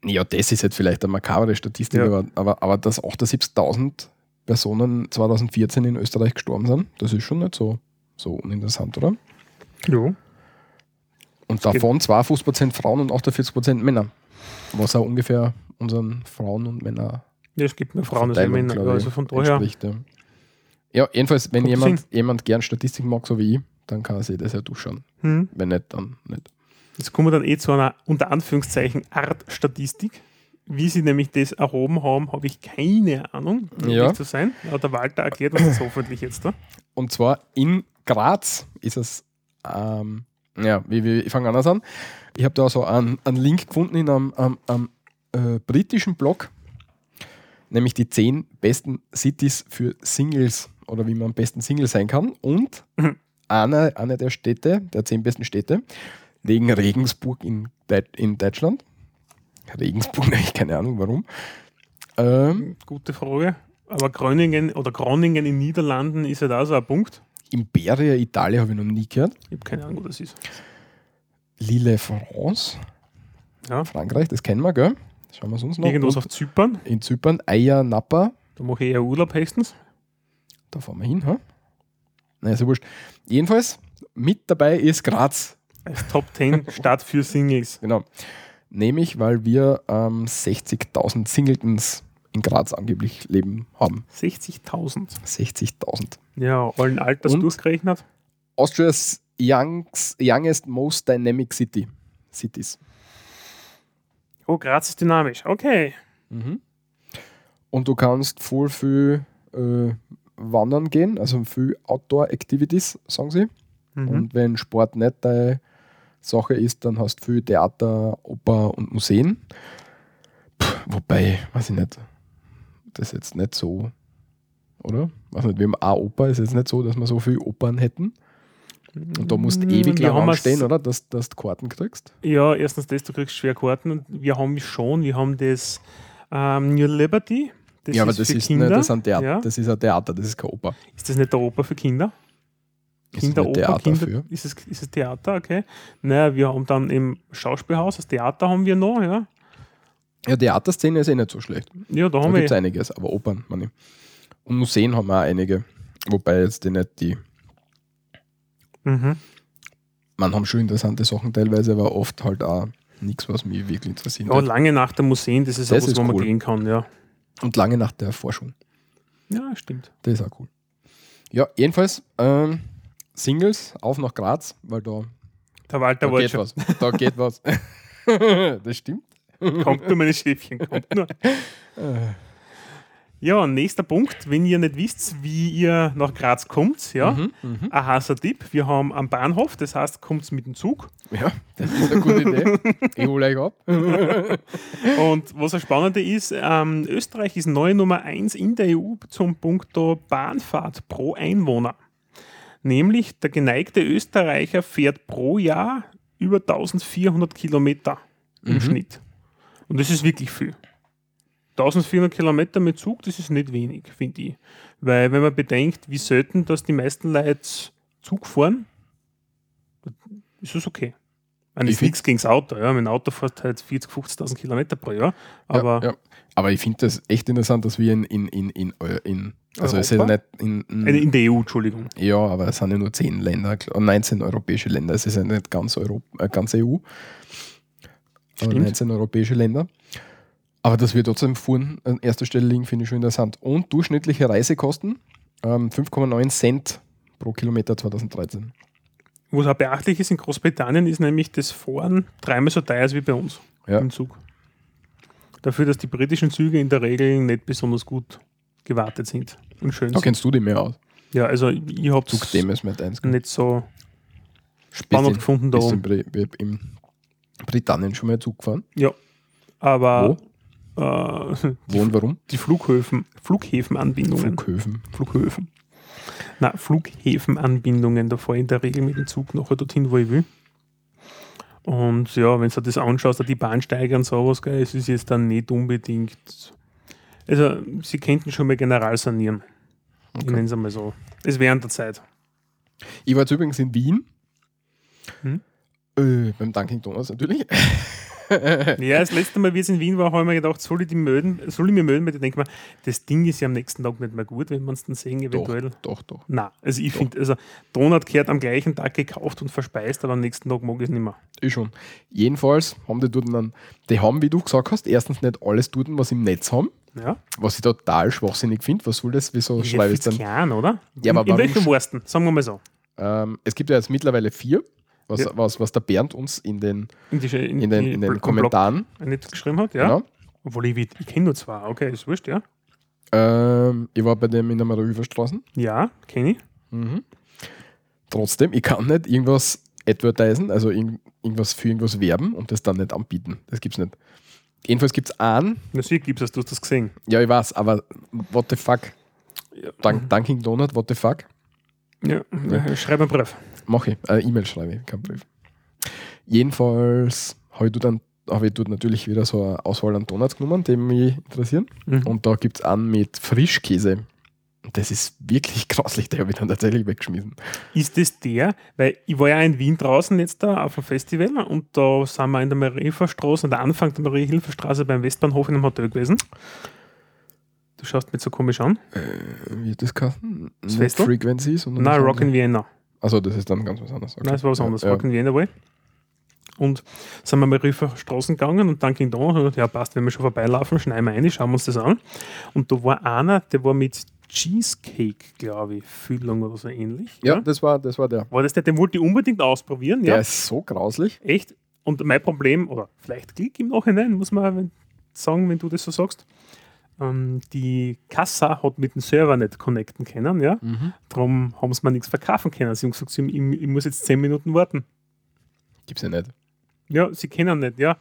Ja, das ist jetzt vielleicht eine makabere Statistik, Ja. aber, aber, aber dass 78.000 Personen 2014 in Österreich gestorben sind, das ist schon nicht so, so uninteressant, oder? Ja. Und davon 52% Frauen und 48% Männer. Was auch ungefähr unseren Frauen und Männer ja, es gibt nur Frauen als Männer. ich, also von daher. Ja. ja, jedenfalls, wenn Kommt jemand, jemand gern Statistik mag, so wie ich, dann kann er sich das ja durchschauen. Hm. Wenn nicht, dann nicht. Jetzt kommen wir dann eh zu einer unter Anführungszeichen Art Statistik. Wie sie nämlich das erhoben haben, habe ich keine Ahnung, um Ja. zu sein. Aber der Walter erklärt uns das (laughs) hoffentlich jetzt da. Und zwar in Graz ist es, ähm, ja, wie, wie, ich fange anders an. Ich habe da so einen, einen Link gefunden in einem, einem, einem äh, britischen Blog, nämlich die 10 besten Cities für Singles oder wie man am besten Single sein kann. Und Mhm. eine, eine der Städte, der 10 besten Städte, wegen Regensburg in, Deu- in Deutschland. Regensburg, (laughs) ich keine Ahnung warum. Ähm, Gute Frage. Aber Groningen oder Groningen in Niederlanden ist ja da so ein Punkt. Imperia Italia habe ich noch nie gehört. Ich habe keine Ahnung, wo das ist. Lille France. Ja. Frankreich, das kennen wir, gell? Schauen wir uns noch. Irgendwas Und auf Zypern. in Zypern, Eier Napa, Da mache ich eher Urlaub höchstens. da fahren wir hin, ha? Naja, ist ja wurscht. Jedenfalls, mit dabei ist Graz. Als Top 10 Start für Singles. Genau. Nämlich, weil wir ähm, 60.000 Singletons in Graz angeblich leben haben. 60.000. 60.000. Ja, allen Alters Und? durchgerechnet. Austria's youngs, youngest, most dynamic city. Cities. Oh, Graz ist dynamisch. Okay. Und du kannst voll viel äh, wandern gehen, also viel Outdoor-Activities, sagen sie. Mhm. Und wenn Sport nicht deine Sache ist, dann hast du viel Theater, Oper und Museen. Puh, wobei, weiß ich nicht, das ist jetzt nicht so, oder? Weiß nicht, wir haben auch Oper, ist jetzt nicht so, dass wir so viele Opern hätten. Und da musst du Mm, ewig wir lang es- oder? Dass, dass du Karten kriegst. Ja, erstens das, du kriegst schwer Karten und wir haben schon, wir haben das ähm, New Liberty. Das ja, aber das ist, Kinder. nicht, das, ist ein Theater, Ja. das ist ein Theater, das ist kein Oper. Ist das nicht der Oper für Kinder? Kinderoper, Theater Kinder, für. ist, es, ist es Theater, okay. Naja, wir haben dann im Schauspielhaus, das Theater haben wir noch, ja. Ja, Theaterszene ist eh nicht so schlecht. Ja, da Da haben gibt es wir. einiges, aber Opern, meine ich. Und Museen haben wir auch einige. Wobei jetzt die nicht die. Mhm. Man haben schon interessante Sachen teilweise, aber oft halt auch nichts, was mich wirklich interessiert. Ja, lange nach der Museen, das ist Das auch was, wo man cool. gehen kann, ja. Und lange nach der Forschung. Ja, stimmt. Das ist auch cool. Ja, jedenfalls ähm, Singles auf nach Graz, weil da, Der Walter da geht was. Da geht was. (laughs) das stimmt. Kommt nur, meine Schäfchen, kommt nur. (laughs) Ja, nächster Punkt, wenn ihr nicht wisst, wie ihr nach Graz kommt, ja, Mhm, ein heißer Tipp, wir haben am Bahnhof, das heißt, kommt mit dem Zug Ja, das ist eine gute Idee. Ich hole euch ab. (laughs) und was das Spannende ist, ähm, Österreich ist neue Nummer 1 in der EU zum Punkt Bahnfahrt pro Einwohner. Nämlich der geneigte Österreicher fährt pro Jahr über 1400 Kilometer im Mhm. Schnitt. Und das ist wirklich viel. 1400 Kilometer mit Zug, das ist nicht wenig, finde ich. Weil, wenn man bedenkt, wie selten, dass die meisten Leute Zug fahren, ist es okay. Ist nichts gegen das Auto. Ja. Mein Auto fährt halt 40.000, 50.000 Kilometer pro Jahr. Aber ja, ja. aber ich finde das echt interessant, dass wir in, in, in, in, in also es ist ja nicht in, in, äh, in der EU, Entschuldigung. Ja, aber es sind ja nur 10 Länder, klar, 19 europäische Länder. Es ist ja nicht ganz, Europa, äh, ganz EU. Stimmt. 19 europäische Länder. Aber dass wir trotzdem vorn an erster Stelle liegen, finde ich schon interessant. Und durchschnittliche Reisekosten ähm, 5,9 Cent pro Kilometer 2013. Was auch beachtlich ist in Großbritannien, ist nämlich das Fahren dreimal so teuer ist wie bei uns Ja. im Zug. Dafür, dass die britischen Züge in der Regel nicht besonders gut gewartet sind und schön Da sind. kennst du die mehr aus. Ja, also ich habe es dem ist mit 1. nicht so spannend gefunden da oben. Bri in Britannien schon mal Zug gefahren? Ja, aber Wo? äh, (laughs) Wo und warum? die Flughäfen, Flughäfenanbindungen. Flughöfen. Flughöfen. Na, Flughäfenanbindungen, da fahre ich in der Regel mit dem Zug nachher dorthin, wo ich will. Und ja, wenn du das anschaust, die Bahnsteiger und sowas, gell, es ist jetzt dann nicht unbedingt. Also, sie könnten schon mal general sanieren. Ich nenne es einmal so. Es wäre an der Zeit. Ich war jetzt übrigens in Wien. Hm? Äh, beim Dunkin' Donuts natürlich. (laughs) Ja, das letzte Mal, wie es in Wien war, habe ich mir gedacht, soll ich, die melden, soll ich mir weil ich denke mir, das Ding ist ja am nächsten Tag nicht mehr gut, wenn man es dann sehen, eventuell. Doch, doch. Nein, also ich finde, also Donut gehört am gleichen Tag gekauft und verspeist, aber am nächsten Tag mag ich es nicht mehr. Ich schon. Jedenfalls haben die dort dann, die haben, wie du gesagt hast, erstens nicht alles dort, was sie im Netz haben, Ja? was ich total schwachsinnig finde. Was soll das? Wieso schreibe ich dann? klein, oder? Ja, aber in, in sch- Wursten? Sagen wir mal so. Ähm, es gibt ja jetzt mittlerweile vier, was, Ja. was, was der Bernd uns in den, In, die, in, in den, in den Kommentaren, nicht geschrieben hat, ja. genau, Obwohl ich, ich kenne nur zwei. Okay, ist wurscht, ja. ähm, ich war bei dem in der Marieüberstraßen. Ja, kenne ich. Mhm. Trotzdem, ich kann nicht irgendwas advertisen, also irgend, irgendwas für irgendwas werben und das dann nicht anbieten. Das gibt's nicht. Jedenfalls gibt es einen, Natürlich gibt es, du hast das gesehen. ja, ich weiß, aber what the fuck? Ja, Dunk, Dunkin' Donut, what the fuck? ja. schreib einen Brief. Mach ich. Äh, E-Mail schreibe ich, kein Brief. Jedenfalls habe ich, dort dann, hab ich dort natürlich wieder so eine Auswahl an Donuts genommen, die mich interessieren. Mhm. Und da gibt es einen mit Frischkäse. Und das ist wirklich grauslich, der habe ich dann tatsächlich weggeschmissen. Ist das der? Weil ich war ja in Wien draußen jetzt da auf dem Festival und da sind wir in der Mariehilferstraße, an der Anfang der Mariehilferstraße beim Westbahnhof in einem Hotel gewesen. Du schaust mich so komisch an. Wie hat das geheißen? Nicht Festel? Frequency, sondern Nein, das Rock in. Vienna. Also das ist dann ganz was anderes. Okay. Nein, es war was anderes, Ja, war Wiener Wall. Und sind wir mal Riefer Straßen gegangen und dann ging da und ja passt, wenn wir schon vorbeilaufen, schneiden wir rein, schauen wir uns das an. Und da war einer, der war mit Cheesecake, glaube ich, Füllung oder so ähnlich. ja, das war, das war der. War das der, den wollte ich unbedingt ausprobieren, Der ja. ist so grauslich. Echt. Und mein Problem, oder vielleicht Klick im Nachhinein, muss man sagen, wenn du das so sagst, ähm, die Kassa hat mit dem Server nicht connecten können, ja. Darum haben sie mir nichts verkaufen können. Sie haben gesagt, sie- ich, ich muss jetzt 10 Minuten warten. Gibt's ja nicht. Ja, sie kennen nicht, ja.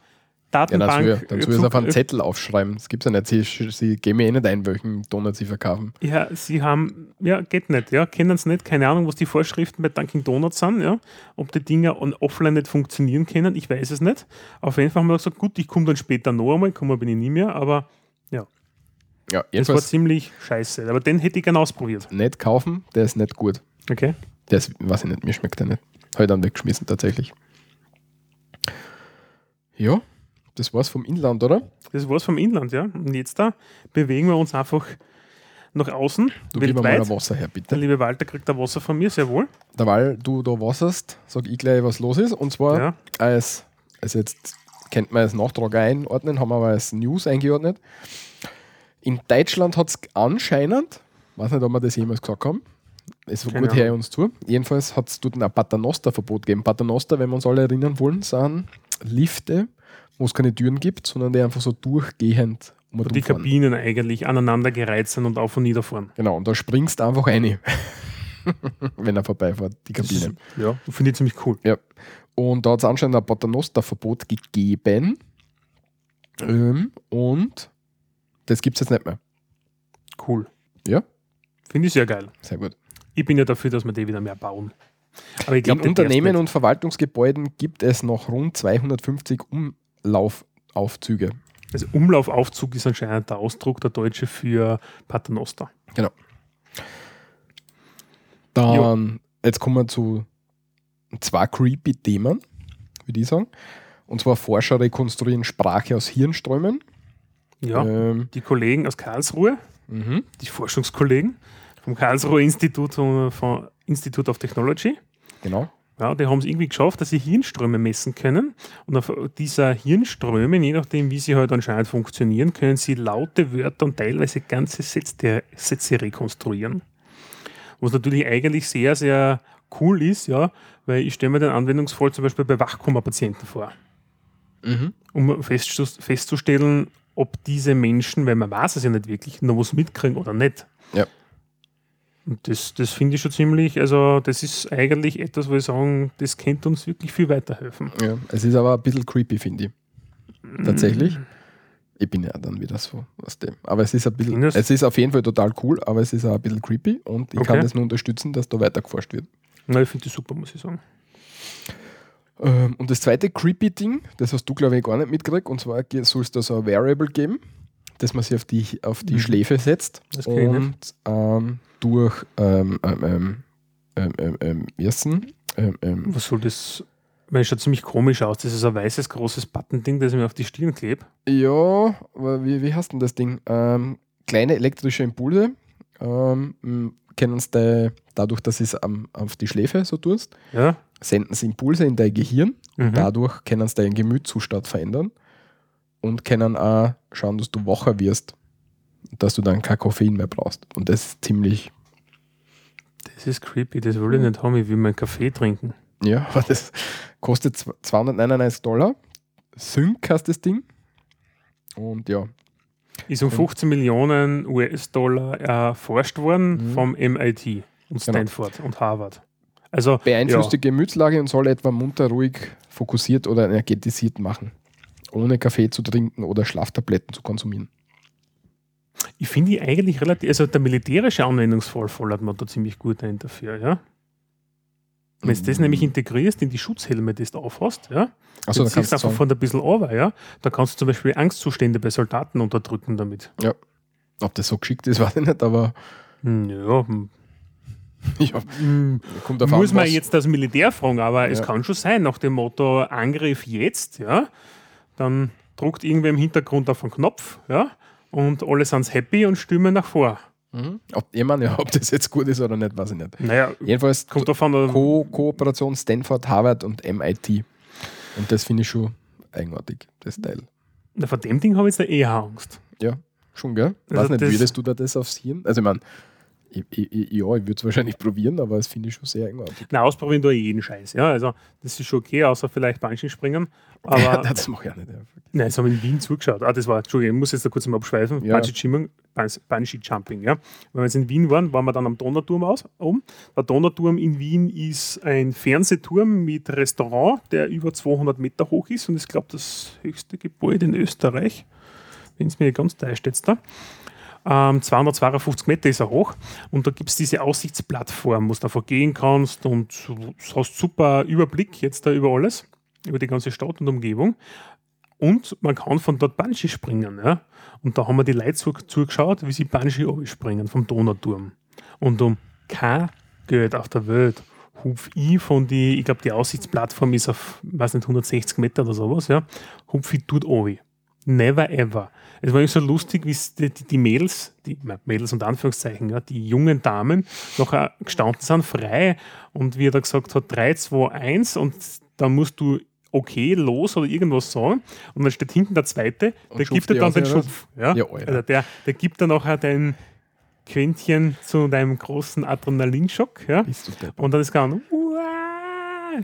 Ja, Datenbank. er- dann soll es auf einen Zettel aufschreiben. Das gibt's ja nicht. Sie, sie geben mir eh nicht ein, welchen Donut sie verkaufen. Ja, sie haben, ja, geht nicht, ja, kennen es nicht, keine Ahnung, was die Vorschriften bei Dunkin' Donuts sind, ja, ob die Dinger offline nicht funktionieren können, ich weiß es nicht. Auf jeden Fall haben wir gesagt, gut, ich komme dann später noch einmal, kommen bin ich nie mehr, aber Ja, das war ziemlich scheiße, aber den hätte ich gerne ausprobiert. nicht kaufen, der ist nicht gut. Okay. Der ist, weiß ich nicht, mir schmeckt der nicht. Habe ich dann weggeschmissen tatsächlich. Ja, das war's vom Inland, oder? Das war's vom Inland, ja. Und jetzt da bewegen wir uns einfach nach außen, Du gib mir mal ein Wasser her, Der bitte. liebe Walter kriegt da Wasser von mir, sehr wohl. Weil du da wasserst, sag ich gleich, was los ist. Und zwar Ja. als, also jetzt kennt man als Nachtrag einordnen, haben wir aber als News eingeordnet. In Deutschland hat es anscheinend, weiß nicht, ob wir das jemals gesagt haben, es war Keine gut, her uns zu. Jedenfalls hat es dort ein Paternoster-Verbot gegeben. Paternoster, wenn wir uns alle erinnern wollen, sind Lifte, wo es keine Türen gibt, sondern die einfach so durchgehend um und Die rumfahren. Kabinen eigentlich aneinander gereiht sind und auf und nieder fahren. Genau, und da springst du einfach rein, (laughs) wenn er vorbeifährt, die Kabine. ist, ja, finde ich ziemlich cool. Ja. Und da hat es anscheinend ein Paternoster-Verbot gegeben. Ähm, und das gibt es jetzt nicht mehr. Cool. Ja. Finde ich sehr geil. Sehr gut. Ich bin ja dafür, dass wir die wieder mehr bauen. Aber ich glaube, In Unternehmen und Verwaltungsgebäuden gibt es noch rund 250 Umlaufaufzüge. Also Umlaufaufzug ist anscheinend der Ausdruck der Deutsche für Paternoster. Genau. Dann, jetzt kommen wir zu zwei creepy Themen, würde ich sagen. Und zwar Forscher rekonstruieren Sprache aus Hirnströmen. Ja. Ähm, Die Kollegen aus Karlsruhe, mhm. die Forschungskollegen vom Karlsruhe Institut, von Institute of Technology, Genau. ja, die haben es irgendwie geschafft, dass sie Hirnströme messen können. Und auf dieser Hirnströme, je nachdem, wie sie halt anscheinend funktionieren, können sie laute Wörter und teilweise ganze Sätze, Sätze rekonstruieren. Was natürlich eigentlich sehr, sehr cool ist, ja, weil ich stelle mir den Anwendungsfall zum Beispiel bei Wachkoma-Patienten vor. Mhm. um festzustellen, ob diese Menschen, weil man weiß es ja nicht wirklich, noch was mitkriegen oder nicht. Ja. Und das, das finde ich schon ziemlich, also das ist eigentlich etwas, wo ich sagen, das könnte uns wirklich viel weiterhelfen. Ja, es ist aber ein bisschen creepy, finde ich. Tatsächlich. Ich bin ja dann wieder so, was dem. Aber es ist ein bisschen, es ist auf jeden Fall total cool, aber es ist auch ein bisschen creepy und ich kann Okay. das nur unterstützen, dass da weiter geforscht wird. Na, ich finde das super, muss ich sagen. Ähm, und das zweite creepy Ding, das hast du, glaube ich, gar nicht mitgekriegt, und zwar soll es da so ein Variable geben, das man sich auf die, auf die Mhm. Schläfe setzt Das und ähm, durch ähm, ähm, ähm, ähm, ähm, ähm, ersten, ähm, ähm, Was soll das? Weil es schaut ziemlich komisch aus. Das ist ein weißes, großes Buttending, das ich mir auf die Stirn klebe. Ja, aber wie, wie heißt denn das Ding? Ähm, kleine elektrische Impulse ähm, m, können sie dadurch, dass es am, auf die Schläfe so tust, Ja. Senden sie Impulse in dein Gehirn. Mhm. Dadurch können sie deinen Gemütszustand verändern und können auch schauen, dass du wacher wirst, dass du dann kein Koffein mehr brauchst. Und das ist ziemlich, Das ist creepy, das will ich nicht haben. Ich will meinen Kaffee trinken. ja, (laughs) aber das kostet zw- 299 Dollar. Sync heißt das Ding. Und ja, Ist um 15 Millionen US-Dollar erforscht worden Mhm. vom MIT und Stanford und Harvard. Also beeinflusst die Gemütslage und soll etwa munter, ruhig, fokussiert oder energetisiert machen. Ohne Kaffee zu trinken oder Schlaftabletten zu konsumieren. Ich finde die eigentlich relativ, also der militärische Anwendungsfall fordert man da ziemlich gut ein dafür, ja. Wenn du das Mhm. nämlich integrierst in die Schutzhelme, die du aufhast, ja, Achso, dann da kannst du einfach von ein bisschen runter, ja, da kannst du zum Beispiel Angstzustände bei Soldaten unterdrücken damit. ob das so geschickt ist, (laughs) weiß ich nicht, aber Hm, Ja, hm, (laughs) ja, hm, kommt davon muss man was- jetzt das Militär fragen, aber es Ja. kann schon sein, nach dem Motto Angriff jetzt, ja, dann druckt irgendwer im Hintergrund auf einen Knopf, ja, und alle sind happy und stimmen nach vor. Mhm. Ob, ich meine, ja, ob das jetzt gut ist oder nicht, weiß ich nicht. Naja, Jedenfalls kommt davon, Ko Kooperation Stanford, Harvard und MIT. Und das finde ich schon eigenartig, das Teil. na, vor dem Ding habe ich jetzt eher Angst. Ja, schon, gell? Also Weiß nicht, das- würdest du da das aufs Hirn? Also, ich meine, ich, ich, ja, ich würde es wahrscheinlich probieren, aber das finde ich schon sehr eigenartig. Na, ausprobieren tue ich jeden Scheiß. Ja, also das ist schon okay, außer vielleicht Bungee springen. Aber das mache ich auch nicht. Ja. Nein, das haben wir in Wien zugeschaut. Ah, das war, Entschuldigung, ich muss jetzt da kurz mal abschweifen. Ja. Bungee Jumping, Bungee Jumping, ja. Wenn wir jetzt in Wien waren, waren wir dann am Donauturm aus, oben. Der Donauturm in Wien ist ein Fernsehturm mit Restaurant, der über 200 Meter hoch ist und ich glaube, das höchste Gebäude in Österreich. Wenn es mir ganz täuscht jetzt da. Ähm, 252 Meter ist er hoch und da gibt es diese Aussichtsplattform, wo du einfach gehen kannst und du hast super Überblick jetzt da über alles, über die ganze Stadt und Umgebung. Und man kann von dort Bungee springen. Ja? Und da haben wir die Leute zu, zugeschaut, wie sie Bungee springen vom Donauturm. Und um kein Geld auf der Welt hupf ich von die, ich glaube, die Aussichtsplattform ist auf, weiß nicht, 160 Meter oder sowas, ja, hupf ich dort obi. Never ever. Es war so lustig, wie die, die, die Mädels, die Mädels und Anführungszeichen, ja, die jungen Damen noch gestanden sind, frei. Und wie er da gesagt hat, 3, 2, 1 und dann musst du okay, los oder irgendwas sagen. Und dann steht hinten der zweite, Und der gibt dir dann den? Schupf. Ja? Ja, also der, der gibt dann nachher dein Quäntchen zu deinem großen Adrenalinschock. Ja? Und dann ist gegangen, "Uah",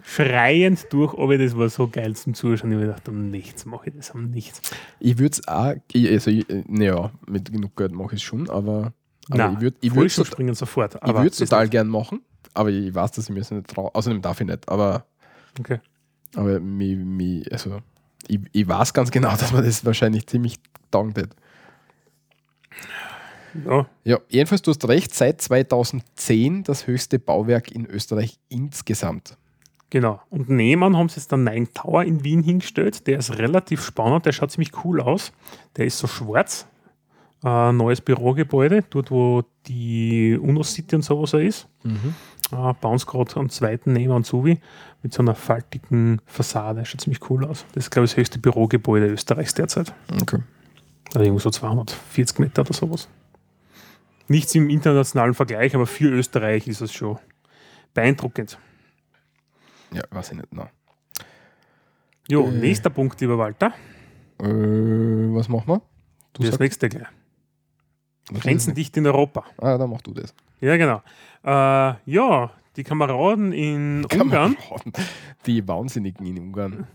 schreiend durch, aber das war so geil zum Zuschauen. Ich habe gedacht, um nichts mache ich das, um nichts. Ich würde es auch, ich, also, ich, naja, mit genug Geld mache ich es schon, aber, aber Nein, ich würde ich würd's tot- springen sofort. ich würd's das total gern machen, aber ich weiß, dass ich mir das nicht traue. Außerdem darf ich nicht, aber, Okay. aber mich, mich, also, ich, ich weiß ganz genau, dass man das wahrscheinlich ziemlich taugt hätte. Ja, Ja, jedenfalls, du hast recht, seit 2010 das höchste Bauwerk in Österreich insgesamt. Genau. Und nebenan haben sie jetzt den Nine Tower in Wien hingestellt. Der ist relativ spannend, der schaut ziemlich cool aus. Der ist so schwarz. Äh, neues Bürogebäude, dort wo die UNO-City und sowas ist. Äh, bauen sie gerade am zweiten nebenan zu, wie, mit so einer faltigen Fassade. Schaut ziemlich cool aus. Das ist, glaube ich, das höchste Bürogebäude Österreichs derzeit. Okay. Also irgendwo so 240 Meter oder sowas. Nichts im internationalen Vergleich, aber für Österreich ist es schon beeindruckend. Ja, weiß ich nicht. Nein. Jo, Äh. nächster Punkt, lieber Walter. Äh, was machen wir? Du Das sagst- nächste gleich. was ist Grenzen das? dicht in Europa. Ah, dann mach du das. Ja, genau. Äh, ja, die Kameraden in Ungarn. Kameraden. Die Wahnsinnigen in Ungarn.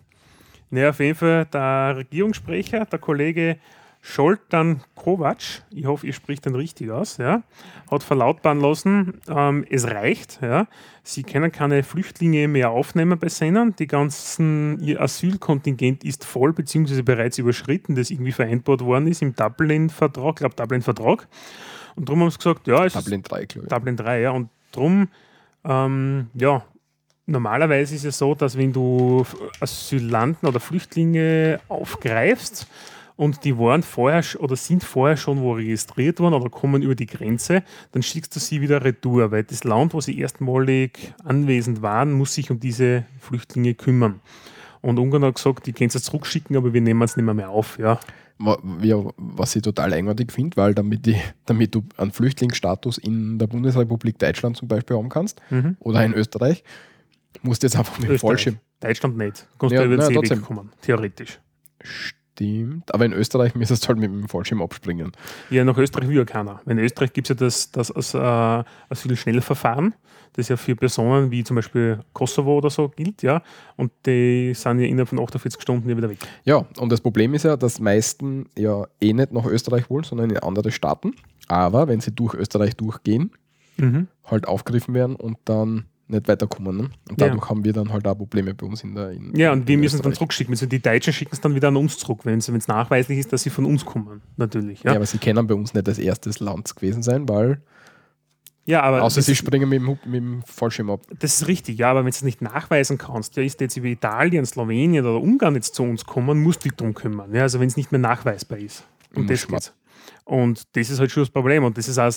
Ja, auf jeden Fall der Regierungssprecher, der Kollege Scholtan Kovac, ich hoffe, ihr spricht den richtig aus, ja, hat verlautbaren lassen, ähm, es reicht, ja, sie können keine Flüchtlinge mehr aufnehmen bei Sennern, die ganzen, ihr Asylkontingent ist voll, beziehungsweise bereits überschritten, das irgendwie vereinbart worden ist im Dublin-Vertrag, ich glaube Dublin-Vertrag. Und darum haben sie gesagt, ja, es ist Dublin 3, glaube ich. Dublin 3, ja. Und drum, ähm, ja, normalerweise ist es so, dass wenn du Asylanten oder Flüchtlinge aufgreifst und die waren vorher oder sind vorher schon wo registriert worden oder kommen über die Grenze, dann schickst du sie wieder retour, weil das Land, wo sie erstmalig anwesend waren, muss sich um diese Flüchtlinge kümmern. Und Ungarn hat gesagt, die können es zurückschicken, aber wir nehmen es nicht mehr, mehr auf. Ja. Ja, was ich total eigenartig finde, weil damit, die, damit du einen Flüchtlingsstatus in der Bundesrepublik Deutschland zum Beispiel haben kannst Mhm. oder in Österreich, musst du jetzt einfach mit dem. Fallschirm. Deutschland nicht. Du kannst Ja, ja, über den na, Seeweg trotzdem. kommen, theoretisch. Stimmt. Aber in Österreich müsstest du halt mit dem Fallschirm abspringen. Ja, nach Österreich will ja keiner. In Österreich gibt es ja das, das als, äh, Asylschnellverfahren, das ja für Personen wie zum Beispiel Kosovo oder so gilt, ja. Und die sind ja innerhalb von 48 Stunden ja wieder weg. Ja, und das Problem ist ja, dass meisten ja eh nicht nach Österreich wollen, sondern in andere Staaten. Aber wenn sie durch Österreich durchgehen, halt aufgegriffen werden und dann nicht weiterkommen. Ne? Und Ja. dadurch haben wir dann halt auch Probleme bei uns in der in, Ja, und wir müssen es dann zurückschicken. Also die Deutschen schicken es dann wieder an uns zurück, wenn es nachweislich ist, dass sie von uns kommen. Natürlich. Ja. Ja, aber sie können bei uns nicht als erstes Land gewesen sein, weil ja aber außer sie springen mit dem, mit dem Fallschirm ab. das ist richtig. Ja, aber wenn du es nicht nachweisen kannst, ja, ist jetzt über Italien, Slowenien oder Ungarn jetzt zu uns kommen, musst du dich drum kümmern. Ja, also wenn es nicht mehr nachweisbar ist. Und das geht's. Und das ist halt schon das Problem. Und das ist auch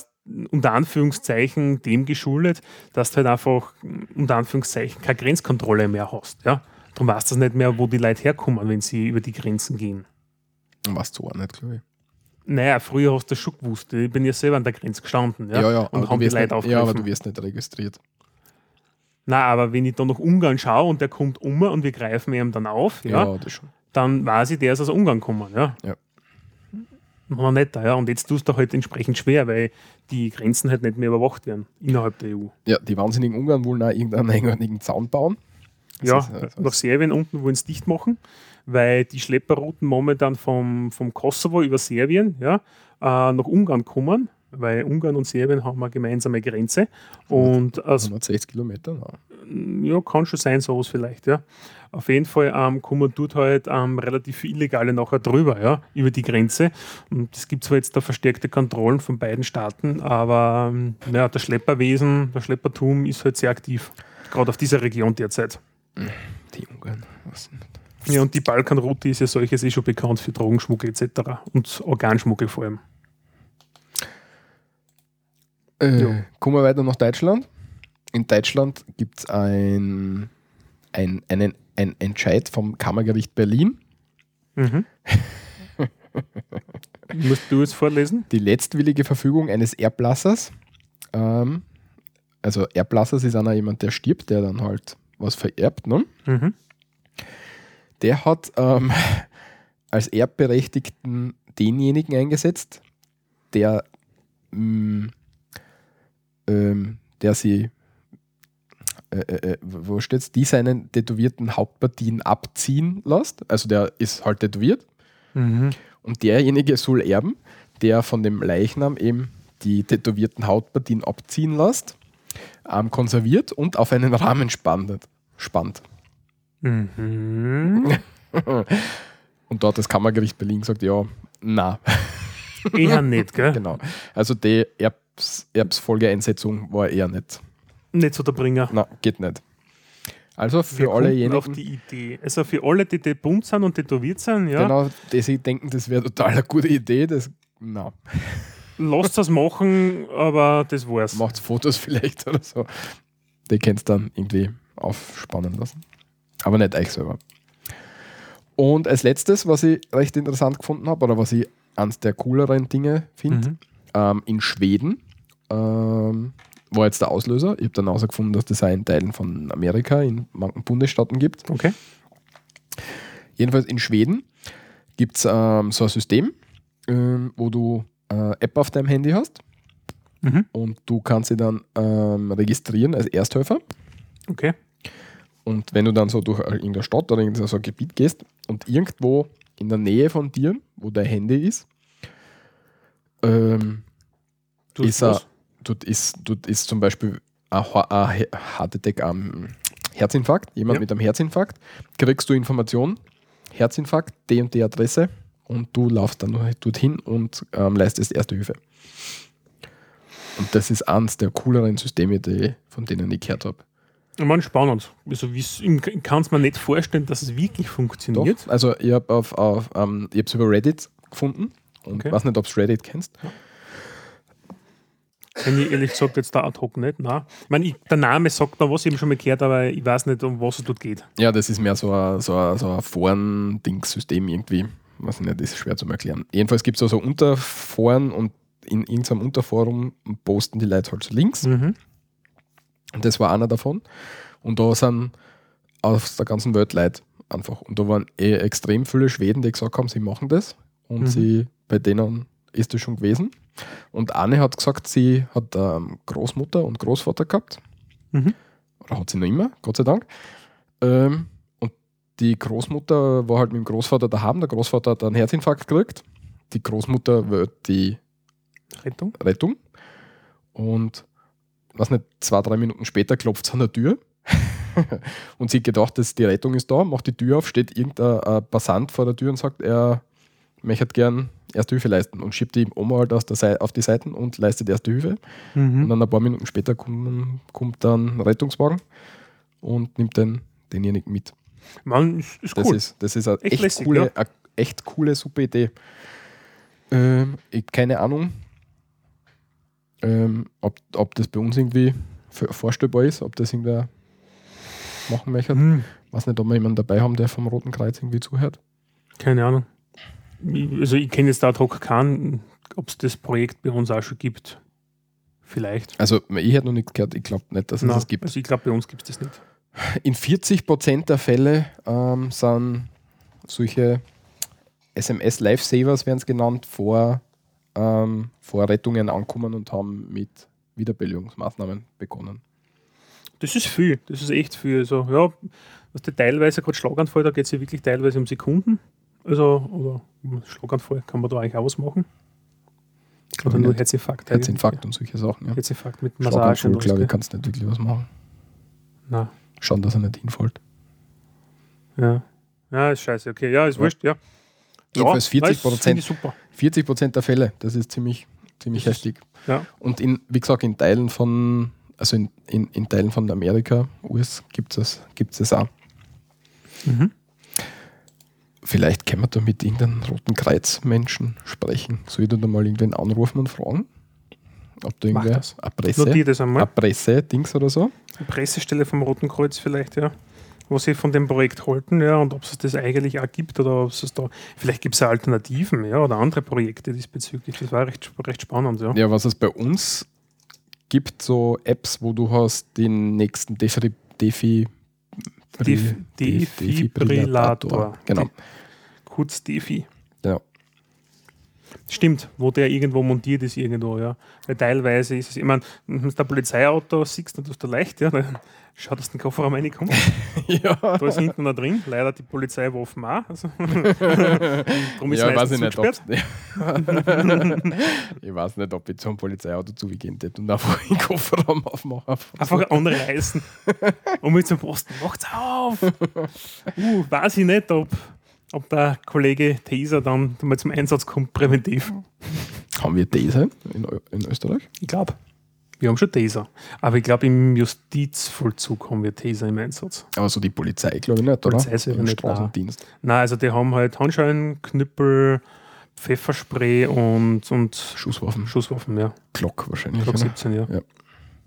unter Anführungszeichen dem geschuldet, dass du halt einfach unter Anführungszeichen keine Grenzkontrolle mehr hast. Ja? Darum weißt du das nicht mehr, wo die Leute herkommen, wenn sie über die Grenzen gehen. Was zu auch nicht, glaube ich. Naja, früher hast du schon gewusst. Ich bin ja selber an der Grenze gestanden. Ja, Ja, ja, und haben du die Leute nicht, ja, aber aufgegriffen. du wirst nicht registriert. Nein, aber wenn ich dann nach Ungarn schaue und der kommt um und wir greifen ihm dann auf, ja, Ja, dann weiß ich, der ist aus Ungarn gekommen. Ja. Ja. Noch nicht, ja. Und jetzt tust du halt entsprechend schwer, weil die Grenzen halt nicht mehr überwacht werden innerhalb der EU. Ja, die wahnsinnigen Ungarn wollen auch irgendeinen eigenartigen Zaun bauen. Das Ja, ist, äh, nach Serbien unten wollen sie dicht machen, weil die Schlepperrouten momentan vom, vom Kosovo über Serbien ja, äh, nach Ungarn kommen, weil Ungarn und Serbien haben eine gemeinsame Grenze. Und aus 160 Kilometer. Na. ja, kann schon sein, sowas vielleicht, ja. Auf jeden Fall ähm, kommen dort halt ähm, relativ viele Illegale nachher drüber, ja, über die Grenze. Und es gibt zwar jetzt da verstärkte Kontrollen von beiden Staaten, aber ähm, ja, das Schlepperwesen, das Schleppertum ist halt sehr aktiv, gerade auf dieser Region derzeit. Die Ungarn. Was denn? Ja, und die Balkanroute ist ja solches eh schon bekannt für Drogenschmuggel etc. und Organschmuggel vor allem. Äh, Ja. kommen wir weiter nach Deutschland. In Deutschland gibt es ein, ein, einen, ein Entscheid vom Kammergericht Berlin. Mhm. (laughs) Musst du jetzt vorlesen? Die letztwillige Verfügung eines Erblassers. Ähm, also Erblassers ist einer jemand, der stirbt, der dann halt was vererbt. Ne? Mhm. Der hat ähm, (laughs) als Erbberechtigten denjenigen eingesetzt, der, mh, ähm, der sie, äh, äh, äh, wo steht's, die seinen tätowierten Hauptpartien abziehen lässt. Also der ist halt tätowiert Mhm. und derjenige soll erben, der von dem Leichnam eben die tätowierten Hautpartien abziehen lässt, ähm, konserviert und auf einen Rahmen spannt. spannt. Mhm. (laughs) Und dort das Kammergericht Berlin gesagt, ja, na, Eher nicht, gell? (laughs) genau. Also die Erbs, Erbsfolgeeinsetzung war eher nicht. Nicht so der Bringer. Na, geht nicht. Also für Wir alle auf jenigen, die Idee. Also für alle, die, die bunt sind und tätowiert sind, ja, genau, die sich denken, das wäre total eine gute Idee, das, na, lasst das machen, aber das war's. macht Fotos vielleicht oder so. Die könnt dann irgendwie aufspannen lassen. Aber nicht euch selber. Und als letztes, was ich recht interessant gefunden habe, oder was ich eines der cooleren Dinge finde, Mhm. ähm, in Schweden ähm, war jetzt der Auslöser. Ich habe dann herausgefunden, dass das auch in Teilen von Amerika, in manchen Bundesstaaten gibt. Okay. Jedenfalls in Schweden gibt es ähm, so ein System, ähm, wo du äh, App auf deinem Handy hast Mhm. und du kannst sie dann ähm, registrieren als Ersthelfer. Okay. Und wenn du dann so durch irgendeine Stadt oder irgendein so ein Gebiet gehst und irgendwo in der Nähe von dir, wo dein Handy ist, ähm, ist, er, was? Dort ist, dort ist zum Beispiel ein Heart Attack am Herzinfarkt, jemand Ja. mit einem Herzinfarkt, kriegst du Informationen, Herzinfarkt, die und die Adresse und du laufst dann dorthin und ähm, leistest Erste Hilfe. Und das ist eines der cooleren Systeme, die, von denen ich gehört habe. Ich meine, spannend. Also, ich kann es mir nicht vorstellen, dass es wirklich funktioniert. Doch, also ich habe auf, auf, ähm, ich hab's über Reddit gefunden und Okay. weiß nicht, ob du Reddit kennst. Kenn ich ehrlich gesagt jetzt da ad hoc nicht. Nein. Ich meine, ich, der Name sagt mir was, ich habe schon mal gehört, aber ich weiß nicht, um was es dort geht. Ja, das ist mehr so ein, so ein, so ein Foren-Dings-System irgendwie. Weiß ich nicht, das ist schwer zu erklären. Jedenfalls gibt es also Unterforen und in irgendeinem Unterforum posten die Leute halt so Links. Mhm. Und das war einer davon. Und da sind aus der ganzen Welt Leute einfach. Und da waren eh extrem viele Schweden, die gesagt haben, sie machen das. Und Mhm. sie, bei denen ist das schon gewesen. Und eine hat gesagt, sie hat ähm, Großmutter und Großvater gehabt. Mhm. Oder hat sie noch immer, Gott sei Dank. Ähm, und die Großmutter war halt mit dem Großvater daheim. Der Großvater hat einen Herzinfarkt gekriegt. Die Großmutter wird die Rettung. Rettung. Und was nicht, zwei, drei Minuten später klopft es an der Tür. (laughs) und sie hat gedacht, dass die Rettung ist da, macht die Tür auf, steht irgendein äh, Passant vor der Tür und sagt, er möchte gern Erste Hilfe leisten und schiebt die Oma halt aus der auf die Seiten und leistet Erste Hilfe. Und Mhm. dann ein paar Minuten später kommt, kommt dann ein Rettungswagen und nimmt den, denjenigen mit. Man, ist, ist Das cool. ist, das ist eine Echt echt, lässig, coole, ja. eine echt coole, super Idee. Ähm, ich, keine Ahnung, ähm, ob, ob das bei uns irgendwie vorstellbar ist, ob das irgendwer machen möchte. Hm, weiß nicht, ob wir jemanden dabei haben, der vom Roten Kreuz irgendwie zuhört. keine Ahnung. Also ich kenne jetzt ad hoc keinen, ob es das Projekt bei uns auch schon gibt. Vielleicht. Also ich hätte noch nichts gehört, ich glaube nicht, dass es Nein, das gibt. Also ich glaube, bei uns gibt es das nicht. In 40% der Fälle ähm, sind solche SMS-Lifesavers, werden es genannt, vor, ähm, vor Rettungen ankommen und haben mit Wiederbelebungsmaßnahmen begonnen. Das ist viel, das ist echt viel. Also, ja, was der teilweise gerade Schlaganfall, da geht es ja wirklich teilweise um Sekunden. Also, oder Schlaganfall kann man da eigentlich auch was machen. Oder nur. Herzinfarkt. Herzinfarkt und solche Sachen. Ja. Herzinfarkt mit Massage. Und glaube ich, kannst du nicht wirklich was machen. Nein. Schauen, dass er nicht hinfällt. Ja. Ja, ist scheiße, okay. Ja, ist wurscht, ja. Jedenfalls ja, 40 das finde ich super. 40 Prozent der Fälle, das ist ziemlich, ziemlich Das ist- heftig. Ja. Und in, wie gesagt, in Teilen von, also in, in, in Teilen von Amerika, US, gibt es gibt's das auch. Mhm. Vielleicht können wir da mit irgendeinem Roten Kreuz-Menschen sprechen. Soll ich da mal irgendwen anrufen und fragen? Ob da irgendwer das. eine Presse, Notier das einmal. eine Presse-Dings oder so? Die Pressestelle vom Roten Kreuz vielleicht, ja. Was sie von dem Projekt halten, ja, und ob es das eigentlich auch gibt oder ob es da, vielleicht gibt es ja Alternativen, ja, oder andere Projekte diesbezüglich. Das war recht, recht spannend, ja. Ja, was es bei uns gibt, so Apps, wo du hast den nächsten Defi, Defi, Def- Def- Defibrillator. Genau. Kurz Defi. Stimmt, wo der irgendwo montiert ist, irgendwo, ja. Weil teilweise ist es, ich meine, wenn du der Polizeiauto siehst, dann tust du leicht, ja, dann schau, dass du den Kofferraum reinkommst. (laughs) ja. Da ist hinten noch drin, leider die Polizeiwaffen auch. Also, (laughs) darum ist ja, weiß ich nicht, ob. (laughs) Ich weiß nicht, ob ich zum Polizeiauto zugehen hätte und einfach den Kofferraum aufmachen. Einfach anreißen. Und mit zum Posten, macht's auf! Uh, weiß ich nicht, ob, ob der Kollege Taser dann mal zum Einsatz kommt, präventiv. (laughs) Haben wir diese in, Ö- in Österreich? Ich glaube. Wir haben schon Taser. Aber ich glaube, im Justizvollzug haben wir Taser im Einsatz. Aber so die Polizei, glaube ich nicht, oder? Polizei selber Im nicht, Straßendienst. Nein, also die haben halt Handschellen, Knüppel, Pfefferspray und, und Schusswaffen. Schusswaffen, ja. Glock wahrscheinlich. Glock oder? 17, ja. Ja.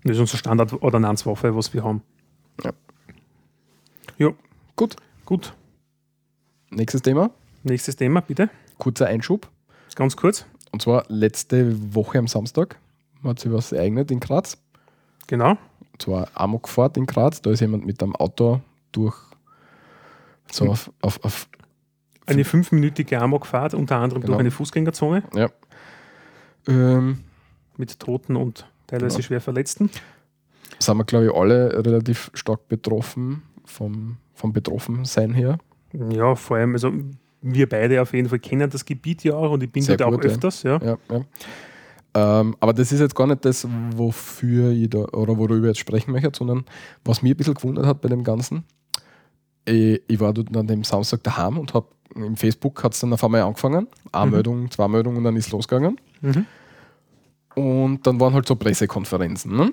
Das ist unsere Standard-Ordnanzwaffe, was wir haben. Ja. Ja, Gut. gut. Nächstes Thema. Nächstes Thema, bitte. Kurzer Einschub. Ganz kurz. Und zwar letzte Woche am Samstag hat sich was ereignet in Graz. Genau. Und zwar Amokfahrt in Graz. Da ist jemand mit einem Auto durch so Hm. auf, auf, auf Eine fünfminütige Amokfahrt, unter anderem Genau. durch eine Fußgängerzone ja. Ähm, mit Toten und teilweise Genau. schwer Verletzten. sind wir, glaube ich, alle relativ stark betroffen vom, vom Betroffensein her. Ja, vor allem, also wir beide auf jeden Fall kennen das Gebiet ja auch und ich bin Sehr dort auch gut, ja. öfters, ja. Ja, ja. Ähm, aber das ist jetzt gar nicht das, wofür ich da, oder worüber ich jetzt sprechen möchte, sondern was mich ein bisschen gewundert hat bei dem Ganzen. Ich, ich war dort an dem Samstag daheim und habe im Facebook hat es dann auf einmal angefangen. Eine Mhm. Meldung, zwei Meldungen und dann ist es losgegangen. Mhm. Und dann waren halt so Pressekonferenzen ne?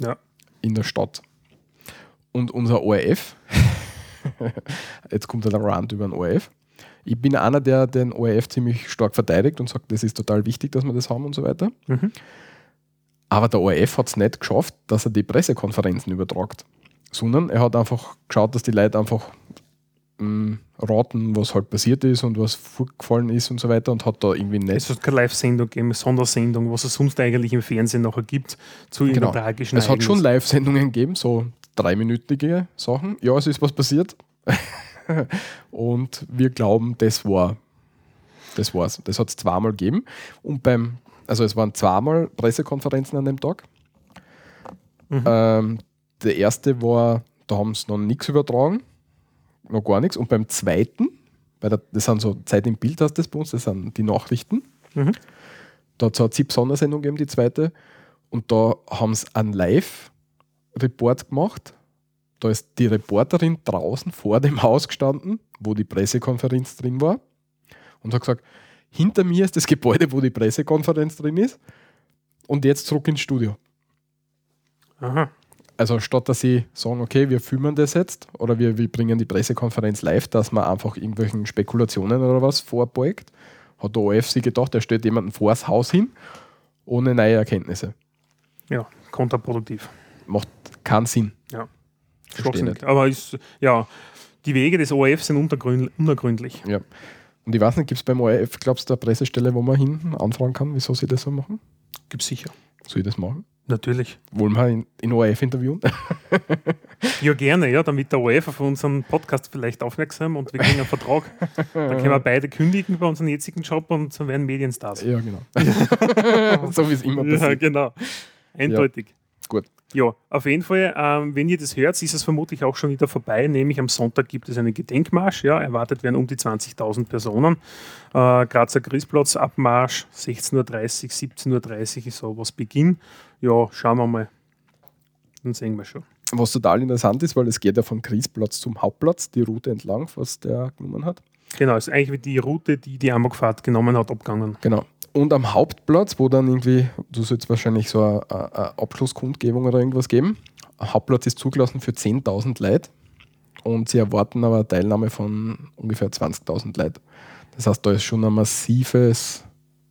Ja. in der Stadt. Und unser ORF, (laughs) (laughs) jetzt kommt der Rand über den ORF. Ich bin einer, der den ORF ziemlich stark verteidigt und sagt, das ist total wichtig, dass wir das haben und so weiter. Mhm. Aber der ORF hat es nicht geschafft, dass er die Pressekonferenzen übertragt, sondern er hat einfach geschaut, dass die Leute einfach mh, raten, was halt passiert ist und was vorgefallen ist und so weiter und hat da irgendwie nicht. Es hat keine Live-Sendung gegeben, Sondersendung, was es sonst eigentlich im Fernsehen nachher gibt, zu Genau. irgendeiner tragischen Es hat schon. Live-Sendungen gegeben, so dreiminütige Sachen. Ja, es ist was passiert. (laughs) und wir glauben, das war das war's. Das hat es zweimal gegeben. Und beim, also es waren zweimal Pressekonferenzen an dem Tag. Mhm. Ähm, der erste war, da haben sie noch nichts übertragen, noch gar nichts. Und beim zweiten, bei der, das sind so Zeit im Bild, heißt das bei uns, das sind die Nachrichten. Mhm. Da hat es eine ZIP-Sondersendung gegeben, die zweite. Und da haben sie einen Live-Report gemacht. Da ist die Reporterin draußen vor dem Haus gestanden, wo die Pressekonferenz drin war. Und hat gesagt, hinter mir ist das Gebäude, wo die Pressekonferenz drin ist. Und jetzt zurück ins Studio. Aha. Also statt dass sie sagen, okay, wir filmen das jetzt oder wir, wir bringen die Pressekonferenz live, dass man einfach irgendwelchen Spekulationen oder was vorbeugt, hat der ORF sich gedacht, er stellt jemanden vor das Haus hin, ohne neue Erkenntnisse. Ja, kontraproduktiv. Macht keinen Sinn. Ja. Nicht. Aber ist, ja, die Wege des ORF sind unergründlich. Ja. Und ich weiß nicht, gibt es beim ORF, glaubst du, eine Pressestelle, wo man hinten anfragen kann, wieso sie das so machen? Gibt sicher. Soll ich das machen? Natürlich. Wollen wir in, in ORF interviewen? (laughs) Ja, gerne, ja, damit der ORF auf unseren Podcast vielleicht aufmerksam und wir kriegen einen Vertrag. Dann können wir beide kündigen bei unserem jetzigen Job und werden Medienstars. ja, genau. (laughs) so wie es immer Ja, passiert. genau. Eindeutig. Gut. Ja, auf jeden Fall, ähm, wenn ihr das hört, ist es vermutlich auch schon wieder vorbei. Nämlich am Sonntag gibt es einen Gedenkmarsch. Ja, erwartet werden um die 20.000 Personen. Äh, Grazer Christplatz, Abmarsch, 16.30 Uhr, 17.30 Uhr ist so was Beginn. Ja, schauen wir mal. Dann sehen wir schon. Was total interessant ist, weil es geht ja vom Kriesplatz zum Hauptplatz, die Route entlang, was der genommen hat. Genau, ist eigentlich wie die Route, die die Amokfahrt genommen hat, abgegangen. Genau. Und am Hauptplatz, wo dann irgendwie, du sollst wahrscheinlich so eine, eine Abschlusskundgebung oder irgendwas geben. Am Hauptplatz ist zugelassen für 10.000 Leute und sie erwarten aber eine Teilnahme von ungefähr 20.000 Leute. Das heißt, da ist schon ein massives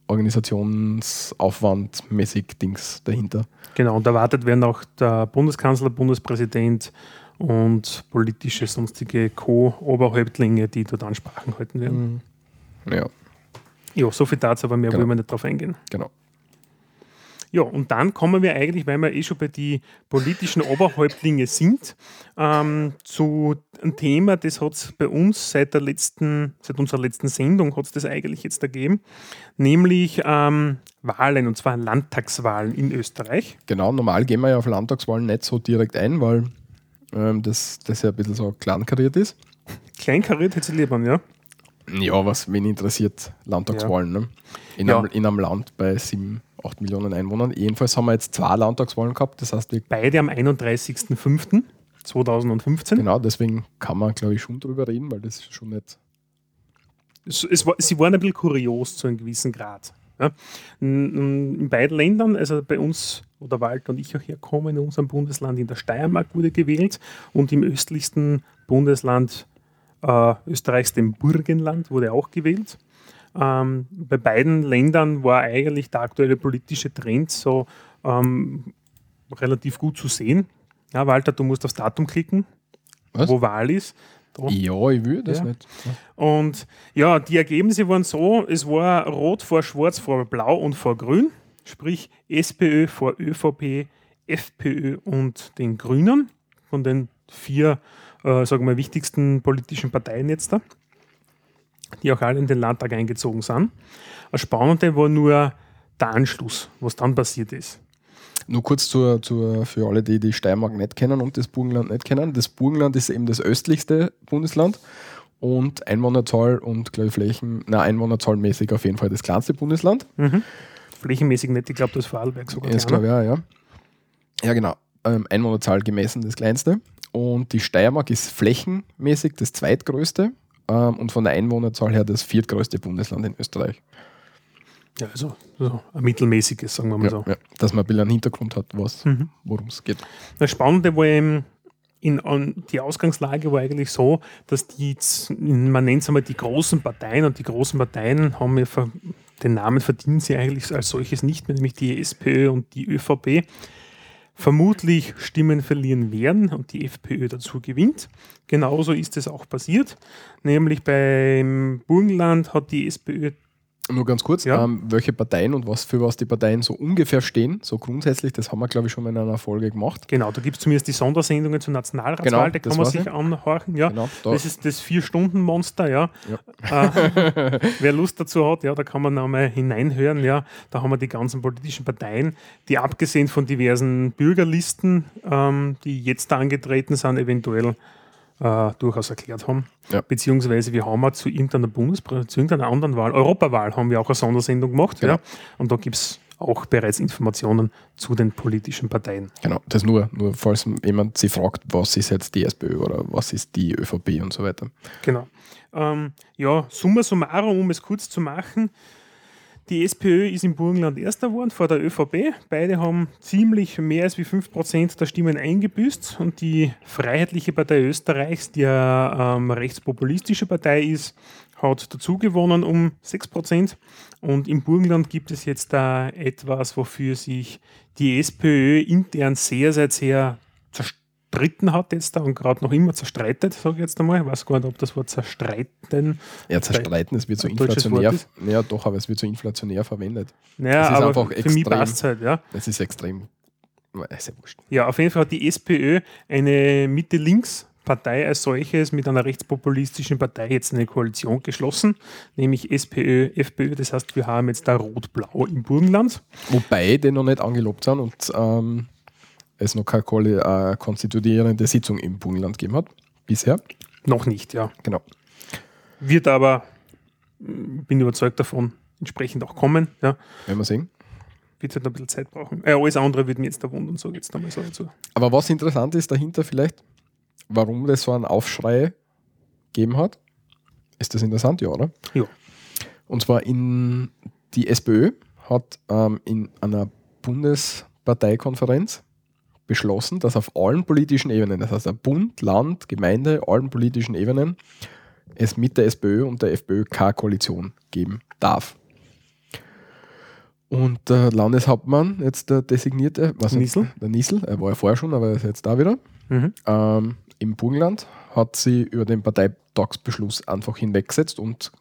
Organisationsaufwandmäßig Dings dahinter. Genau, und erwartet werden auch der Bundeskanzler, Bundespräsident und politische sonstige Co-Oberhäuptlinge, die dort Ansprachen halten werden. Ja, Ja, so viel dazu, aber mehr Genau. wollen wir nicht drauf eingehen. genau. Ja, und dann kommen wir eigentlich, weil wir eh schon bei die politischen Oberhäuptlinge sind, ähm, zu einem Thema, das hat es bei uns seit der letzten, seit unserer letzten Sendung hat es das eigentlich jetzt ergeben, nämlich ähm, Wahlen, und zwar Landtagswahlen in Österreich. Genau, normal gehen wir ja auf Landtagswahlen nicht so direkt ein, weil ähm, das, das ja ein bisschen so kleinkariert ist. Kleinkariert hätte sie lieber, ja. Ja, was wen interessiert Landtagswahlen ne? in, Ja. einem, in einem Land bei 7, 8 Millionen Einwohnern. Jedenfalls haben wir jetzt zwei Landtagswahlen gehabt, das heißt, Beide am 31.05.2015. genau deswegen kann man, glaube ich, schon drüber reden, weil das ist schon nicht. es, es war, sie waren ein bisschen kurios zu einem gewissen Grad. Ja. In, in beiden Ländern, also bei uns, wo der Walter und ich auch herkommen, in unserem Bundesland in der Steiermark wurde gewählt und im östlichsten Bundesland äh, Österreichs, dem Burgenland, wurde auch gewählt. Ähm, bei beiden Ländern war eigentlich der aktuelle politische Trend so ähm, relativ gut zu sehen. Ja, Walter, du musst aufs Datum klicken, Was? wo Wahl ist. Da. Ja, ich will das Ja. nicht. Und ja, die Ergebnisse waren so: Es war Rot vor Schwarz vor Blau und vor Grün, sprich SPÖ vor ÖVP, FPÖ und den Grünen von den vier, äh, sagen wir, wichtigsten politischen Parteien jetzt da, die auch alle in den Landtag eingezogen sind. Das Spannende war nur der Anschluss, was dann passiert ist. Nur kurz zur, zur, für alle, die die Steiermark nicht kennen und das Burgenland nicht kennen. Das Burgenland ist eben das östlichste Bundesland und Einwohnerzahl und glaube ich Flächen, na Einwohnerzahlmäßig auf jeden Fall das kleinste Bundesland. Flächenmäßig nicht, ich glaube, das ist Vorarlberg sogar. Das kleiner. glaube ich auch, ja. Ja, genau. Ähm, Einwohnerzahl gemessen das kleinste. Und die Steiermark ist flächenmäßig das zweitgrößte ähm, und von der Einwohnerzahl her das viertgrößte Bundesland in Österreich. Ja, also so ein mittelmäßiges, sagen wir mal Ja, so. ja. Dass man ein bisschen einen Hintergrund hat, was, Mhm. worum es geht. Das Spannende war eben, in, an, die Ausgangslage war eigentlich so, dass die, man nennt es einmal die großen Parteien und die großen Parteien haben ja den Namen verdienen sie eigentlich als solches nicht mehr, nämlich die SPÖ und die ÖVP, vermutlich Stimmen verlieren werden und die FPÖ dazu gewinnt. Genauso ist es auch passiert, nämlich beim Burgenland hat die SPÖ Nur ganz kurz, Ja. ähm, welche Parteien und was für was die Parteien so ungefähr stehen, so grundsätzlich, das haben wir, glaube ich, schon mal in einer Folge gemacht. Genau, da gibt es zumindest die Sondersendungen zur Nationalratswahl, Genau, da kann man sich ich. anhorchen. Ja. Genau, da- das ist das Vier-Stunden-Monster, ja. Äh, (laughs) wer Lust dazu hat, ja, da kann man nochmal hineinhören, ja. Da haben wir die ganzen politischen Parteien, die abgesehen von diversen Bürgerlisten, ähm, die jetzt da angetreten sind, eventuell äh, durchaus erklärt haben. Ja. Beziehungsweise wir haben auch zu irgendeiner Bundespräsident, zu irgendeiner anderen Wahl, Europawahl, haben wir auch eine Sondersendung gemacht, Genau. ja. Und da gibt es auch bereits Informationen zu den politischen Parteien. Genau, das nur, nur falls jemand sie fragt, was ist jetzt die SPÖ oder was ist die ÖVP und so weiter. Genau. Ähm, ja, summa summarum, um es kurz zu machen. Die SPÖ ist im Burgenland Erster geworden vor der ÖVP. Beide haben ziemlich mehr als wie 5% der Stimmen eingebüßt. Und die Freiheitliche Partei Österreichs, die eine ähm, rechtspopulistische Partei ist, hat dazu gewonnen um 6%. Und im Burgenland gibt es jetzt da etwas, wofür sich die SPÖ intern sehr, sehr, sehr zerstritten hat jetzt da und gerade noch immer zerstreitet, sage ich jetzt einmal. Ich weiß gar nicht, ob das Wort zerstreiten. Ja, zerstreiten, es wird so inflationär. Wort ist. Ja, doch, aber es wird so inflationär verwendet. Naja, aber für mich passt es halt, ja. Das ist extrem. Ist ja wurscht. Ja, auf jeden Fall hat die SPÖ eine Mitte-Links-Partei als solches mit einer rechtspopulistischen Partei jetzt eine Koalition geschlossen, nämlich SPÖ, FPÖ. Das heißt, wir haben jetzt da Rot-Blau im Burgenland. Wobei die noch nicht angelobt sind und ähm, es noch keine äh, konstituierende Sitzung im Burgenland gegeben hat. Bisher. Noch nicht, ja. Genau. Wird aber, mm, bin überzeugt davon, entsprechend auch kommen. Ja. Werden wir sehen. Wird halt noch ein bisschen Zeit brauchen. Äh, alles andere wird mir jetzt da wundern, sage ich jetzt einmal so dazu. Aber was interessant ist dahinter vielleicht, warum das so einen Aufschrei gegeben hat, ist das interessant, ja, oder? Ja. Und zwar in die SPÖ hat ähm, in einer Bundesparteikonferenz beschlossen, dass auf allen politischen Ebenen, das heißt Bund, Land, Gemeinde, allen politischen Ebenen, es mit der SPÖ und der FPÖ keine Koalition geben darf. Und der Landeshauptmann, jetzt der designierte, was Niesel? der Niesel, er war ja vorher schon, aber er ist jetzt da wieder, Mhm. ähm, im Burgenland, hat sie über den Parteitagsbeschluss einfach hinweggesetzt und,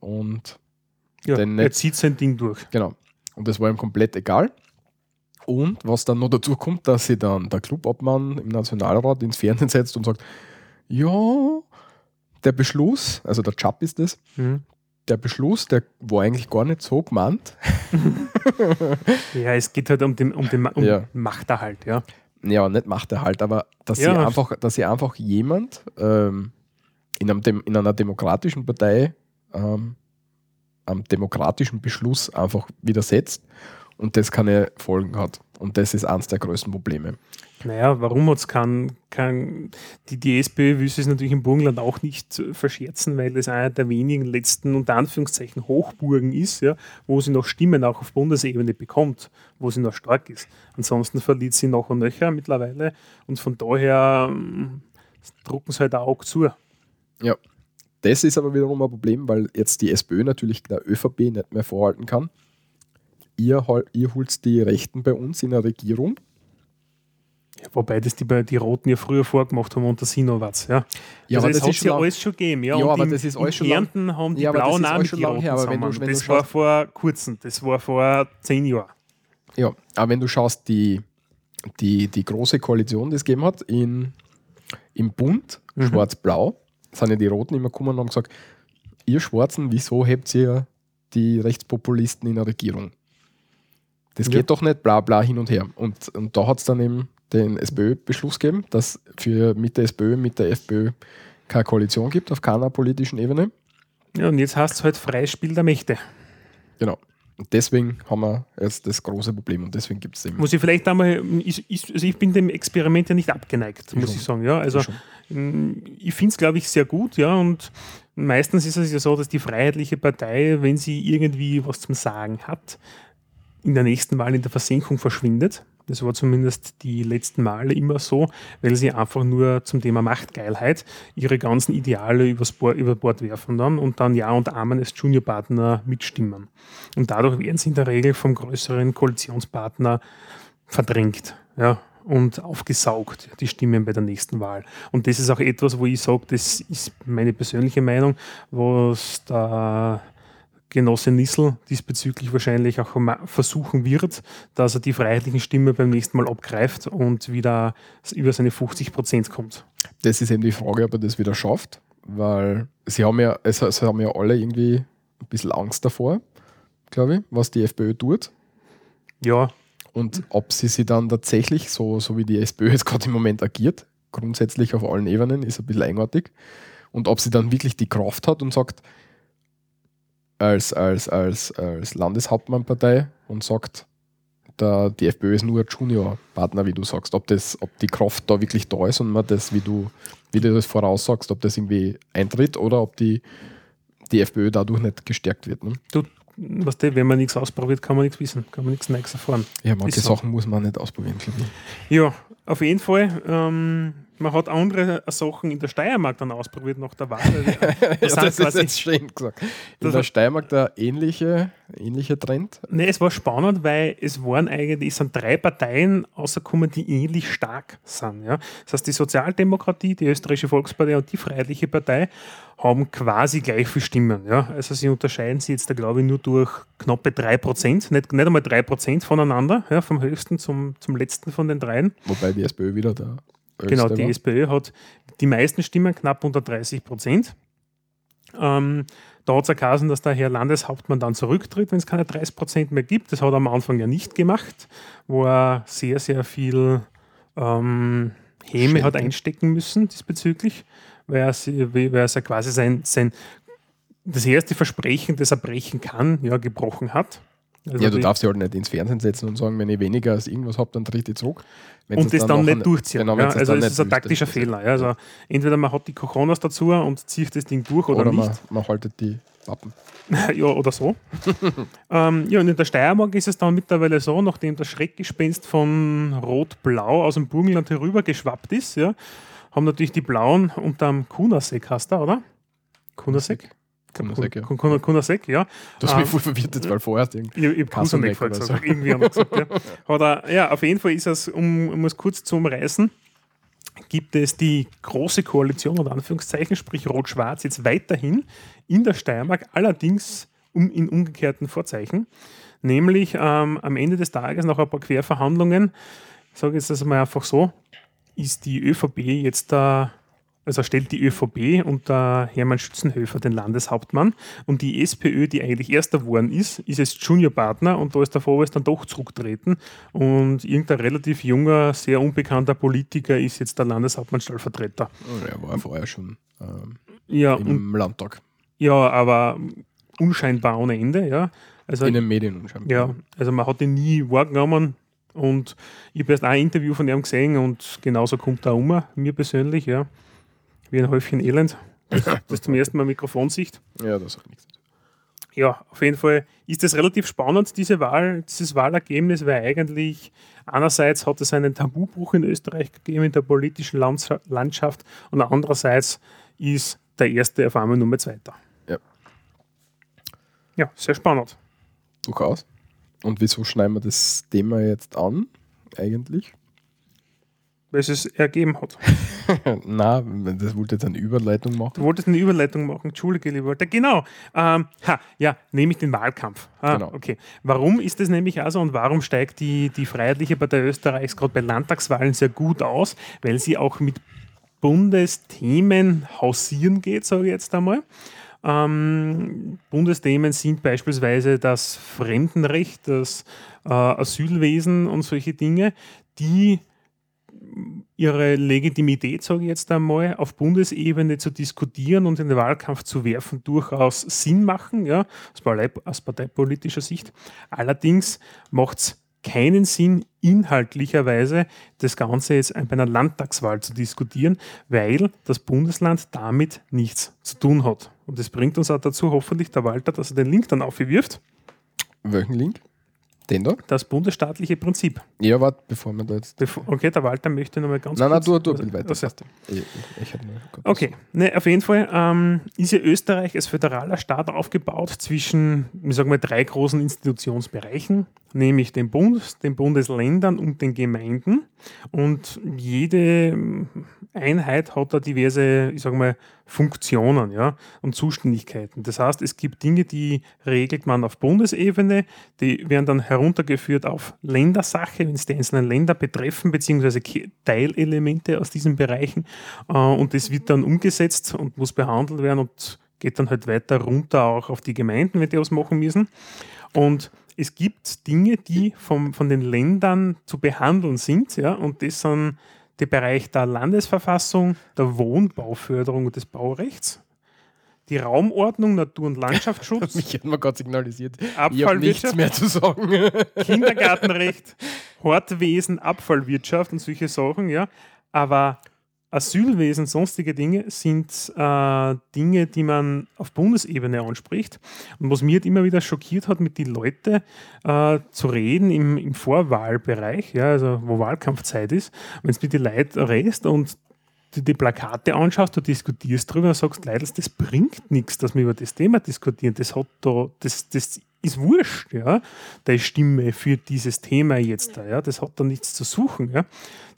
und Ja, er zieht sein Ding durch. Genau. Und das war ihm komplett egal. Und was dann noch dazu kommt, dass sich dann der Clubobmann im Nationalrat ins Fernsehen setzt und sagt, ja, der Beschluss, also der Chap ist das, Mhm. der Beschluss, der war eigentlich gar nicht so gemeint. (laughs) Ja, es geht halt um den, um den, um Ja. Machterhalt, ja. Ja, nicht macht er halt, aber dass Ja. sie einfach, dass sie einfach jemand ähm, in, einem in einer demokratischen Partei ähm, am demokratischen Beschluss einfach widersetzt und das keine Folgen hat. Und das ist eines der größten Probleme. Naja, warum hat es kein, kein die, die SPÖ will es natürlich im Burgenland auch nicht verscherzen, weil es einer der wenigen letzten, unter Anführungszeichen, Hochburgen ist, ja, wo sie noch Stimmen auch auf Bundesebene bekommt, wo sie noch stark ist. Ansonsten verliert sie noch und nöcher mittlerweile und von daher ähm, drucken sie halt Auge zu. Ja. Das ist aber wiederum ein Problem, weil jetzt die SPÖ natürlich der ÖVP nicht mehr vorhalten kann. Ihr, ihr holt die Rechten bei uns in der Regierung. Ja, wobei das die, die Roten ja früher vorgemacht haben unter Sinowatz. Ja. Ja, also aber das hat ist ja schon lang- alles schon gegeben. Ja, Ja, aber im, das ist alles schon lang- Kärnten haben die Ja, Blauen auch schon lang Roten her, aber wenn du- wenn du Das war schaust- vor kurzem, das war vor zehn Jahren. Ja, aber wenn du schaust, die, die, die große Koalition, die es gegeben hat, in, im Bund, Mhm. schwarz-blau, sind ja die Roten immer gekommen und haben gesagt, ihr Schwarzen, wieso habt ihr die Rechtspopulisten in der Regierung? Das Ja. geht doch nicht, bla bla hin und her. Und, und da hat es dann eben den SPÖ-Beschluss gegeben, dass für mit der SPÖ, mit der FPÖ keine Koalition gibt auf keiner politischen Ebene. Ja, und jetzt hast du halt freies Spiel der Mächte. Genau. Und deswegen haben wir jetzt das große Problem und deswegen gibt es eben. Muss ich vielleicht einmal, ich, ich, also ich bin dem Experiment ja nicht abgeneigt, muss schon. ich sagen. Ja, also schon. mh, ich finde es, glaube ich, sehr gut, ja, und meistens ist es ja so, dass die Freiheitliche Partei, wenn sie irgendwie was zum Sagen hat, in der nächsten Wahl in der Versenkung verschwindet. Das war zumindest die letzten Male immer so, weil sie einfach nur zum Thema Machtgeilheit ihre ganzen Ideale übers Bord, über Bord werfen dann und dann Ja und Amen als Juniorpartner mitstimmen. Und dadurch werden sie in der Regel vom größeren Koalitionspartner verdrängt ja, und aufgesaugt, die Stimmen bei der nächsten Wahl. Und das ist auch etwas, wo ich sage, das ist meine persönliche Meinung, was der Genosse Nissel diesbezüglich wahrscheinlich auch versuchen wird, dass er die freiheitlichen Stimme beim nächsten Mal abgreift und wieder über seine 50 Prozent kommt. Das ist eben die Frage, ob er das wieder schafft, weil sie haben ja, es, es haben ja alle irgendwie ein bisschen Angst davor, glaube ich, was die FPÖ tut. Ja, Und ob sie sie dann tatsächlich, so, so wie die SPÖ jetzt gerade im Moment agiert, grundsätzlich auf allen Ebenen, ist ein bisschen eigenartig. Und ob sie dann wirklich die Kraft hat und sagt, als, als, als, als Landeshauptmannpartei und sagt, der, die FPÖ ist nur ein Junior-Partner, wie du sagst, ob, das, ob die Kraft da wirklich da ist und man das, wie du, wie du das voraussagst, ob das irgendwie eintritt oder ob die, die FPÖ dadurch nicht gestärkt wird. Ne? du, was wenn man nichts ausprobiert, kann man nichts wissen, kann man nichts Neues erfahren. Ja, manche Ist so. Sachen muss man nicht ausprobieren, glaube ich. Ja, auf jeden Fall ähm, Man hat andere Sachen in der Steiermark dann ausprobiert nach der Wahl. (laughs) ja, Das das sind ist quasi- jetzt schön gesagt. In Das- der Steiermark der ähnliche, ähnliche Trend. Ne, es war spannend, weil es waren eigentlich, es sind drei Parteien rausgekommen, die ähnlich stark sind. Ja. Das heißt, die Sozialdemokratie, die Österreichische Volkspartei und die Freiheitliche Partei haben quasi gleich viel Stimmen. Ja. Also sie unterscheiden sich jetzt, da glaube ich, nur durch knappe 3%, nicht, nicht einmal 3% voneinander, ja, vom höchsten zum, zum letzten von den dreien. Wobei die SPÖ wieder der Genau, die. SPÖ hat die meisten Stimmen, knapp unter 30 Prozent. Ähm, da hat es erkasen, dass der Herr Landeshauptmann dann zurücktritt, wenn es keine 30 Prozent mehr gibt. Das hat er am Anfang ja nicht gemacht, wo er sehr, sehr viel ähm, Häme hat Schelte. einstecken müssen diesbezüglich, weil er, weil er ja quasi sein, sein das erste Versprechen, das er brechen kann, ja, gebrochen hat. Also Ja, du darfst dich halt nicht ins Fernsehen setzen und sagen, wenn ich weniger als irgendwas habe, dann tritt ich zurück. Wenn's und das dann, nachher nicht durchziehen. Genau, ja, also dann es nicht ist ein taktischer das ist- Fehler. Ja, also entweder man hat die Kochonas dazu und zieht das Ding durch oder, Oder man, nicht. man haltet die Wappen. (laughs) ja, oder so. (laughs) ähm, ja, und in der Steiermark ist es dann mittlerweile so, nachdem das Schreckgespenst von Rot-Blau aus dem Burgenland herüber geschwappt ist, ja, haben natürlich die Blauen unterm Kunasek, hast du, oder? Kunasek? Kunasek, ja. Kun- Kun- Kunasek, ja. Du hast Ähm, mich voll verwirrt jetzt, weil vorerst irgendwie. Ich, ich habe oder gesagt, so. irgendwie haben wir gesagt. Ja. Hat er, ja, auf jeden Fall ist es, um, um es kurz zu umreißen, gibt es die große Koalition, oder Anführungszeichen, sprich Rot-Schwarz, jetzt weiterhin in der Steiermark, allerdings um, in umgekehrten Vorzeichen. Nämlich ähm, am Ende des Tages, nach ein paar Querverhandlungen, ich sage jetzt das mal einfach so, ist die ÖVP jetzt da, also stellt die ÖVP unter Hermann Schützenhöfer den Landeshauptmann und die SPÖ, die eigentlich erster geworden ist, ist jetzt Juniorpartner und da ist der Vorwurf dann doch zurücktreten und irgendein relativ junger, sehr unbekannter Politiker ist jetzt der Landeshauptmann-Stellvertreter. Er war vorher schon ähm, Ja, und, im Landtag. ja, aber unscheinbar ohne Ende, ja. Also In den Medien anscheinend. Ja, also man hat ihn nie wahrgenommen und ich habe erst ein Interview von ihm gesehen und genauso kommt er um, mir persönlich, ja. Wie ein Häufchen Elend. (laughs) Das, zum ersten Mal Mikrofonsicht. Ja, das sagt nichts. Ja, auf jeden Fall ist das relativ spannend, diese Wahl, dieses Wahlergebnis, weil eigentlich einerseits hat es einen Tabubruch in Österreich gegeben in der politischen Landscha- Landschaft und andererseits ist der erste auf einmal Nummer zweiter. Ja. Ja, sehr spannend. Durchaus. Und wieso schneiden wir das Thema jetzt an, eigentlich? Weil es es ergeben hat. (laughs) Na, das wollte jetzt eine Überleitung machen. Du wolltest eine Überleitung machen, Entschuldige, lieber Walter. Genau. Ähm, ha, ja, nämlich den Wahlkampf. Ah, Genau. Okay. Warum ist das nämlich also und warum steigt die, die Freiheitliche Partei Österreichs gerade bei Landtagswahlen sehr gut aus? Weil sie auch mit Bundesthemen hausieren geht, sage ich jetzt einmal. Ähm, Bundesthemen sind beispielsweise das Fremdenrecht, das äh, Asylwesen und solche Dinge, die ihre Legitimität, sage ich jetzt einmal, auf Bundesebene zu diskutieren und in den Wahlkampf zu werfen, durchaus Sinn machen, ja, aus, Partei, aus parteipolitischer Sicht. Allerdings macht es keinen Sinn, inhaltlicherweise das Ganze jetzt bei einer Landtagswahl zu diskutieren, weil das Bundesland damit nichts zu tun hat. Und das bringt uns auch dazu, hoffentlich der Walter, dass er den Link dann aufwirft, Welchen Link? Den da? das bundesstaatliche Prinzip. Ja, warte, bevor wir da jetzt. Bevor, okay, der Walter möchte nochmal ganz Nein, nein, kurz... du, du, ein bisschen weiter. Also. Ich, ich, ich kurz- Okay, ne, auf jeden Fall ähm, ist ja Österreich als föderaler Staat aufgebaut zwischen, ich sag mal, drei großen Institutionsbereichen, nämlich dem Bund, den Bundesländern und den Gemeinden. Und jede Einheit hat da diverse, ich sag mal, Funktionen ja, und Zuständigkeiten. Das heißt, es gibt Dinge, die regelt man auf Bundesebene, die werden dann heruntergeführt auf Ländersache, wenn es die einzelnen Länder betreffen, beziehungsweise Teilelemente aus diesen Bereichen. Äh, und das wird dann umgesetzt und muss behandelt werden und geht dann halt weiter runter auch auf die Gemeinden, wenn die was machen müssen. Und es gibt Dinge, die vom, von den Ländern zu behandeln sind, ja, und das sind der Bereich der Landesverfassung, der Wohnbauförderung und des Baurechts, die Raumordnung, Natur- und Landschaftsschutz, (laughs) Mich hat man gerade signalisiert. Abfallwirtschaft, nichts mehr zu sagen. (laughs) Kindergartenrecht, Hortwesen, Abfallwirtschaft und solche Sachen, ja. Aber Asylwesen, sonstige Dinge sind äh, Dinge, die man auf Bundesebene anspricht. Und was mich halt immer wieder schockiert hat, mit den Leuten äh, zu reden im, im Vorwahlbereich, ja, also wo Wahlkampfzeit ist, wenn es mit den Leuten redest und du die Plakate anschaust, du diskutierst drüber und sagst, Leute, das bringt nichts, dass wir über das Thema diskutieren. Das hat da, das, das ist wurscht, ja, der Stimme für dieses Thema jetzt da, ja, das hat da nichts zu suchen, ja.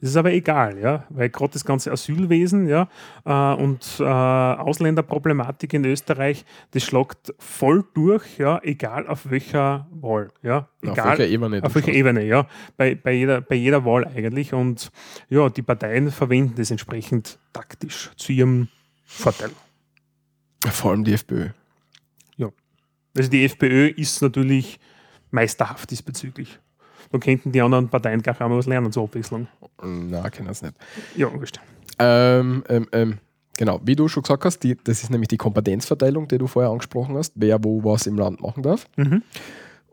Das ist aber egal, ja, weil gerade das ganze Asylwesen, ja, äh, und äh, Ausländerproblematik in Österreich, das schlagt voll durch, ja, egal auf welcher Wahl, ja, egal, auf welcher Ebene. auf welcher Ebene, ja, bei, bei, jeder, bei jeder Wahl eigentlich und ja, die Parteien verwenden das entsprechend taktisch zu ihrem Vorteil. Vor allem die FPÖ. Also die FPÖ ist natürlich meisterhaft diesbezüglich. Da könnten die anderen Parteien gleich einmal was lernen zur Abwechslung. Na, können es nicht. Ja, wurscht. Ähm, ähm, ähm, genau, wie du schon gesagt hast, die, das ist nämlich die Kompetenzverteilung, die du vorher angesprochen hast, wer wo was im Land machen darf. Mhm.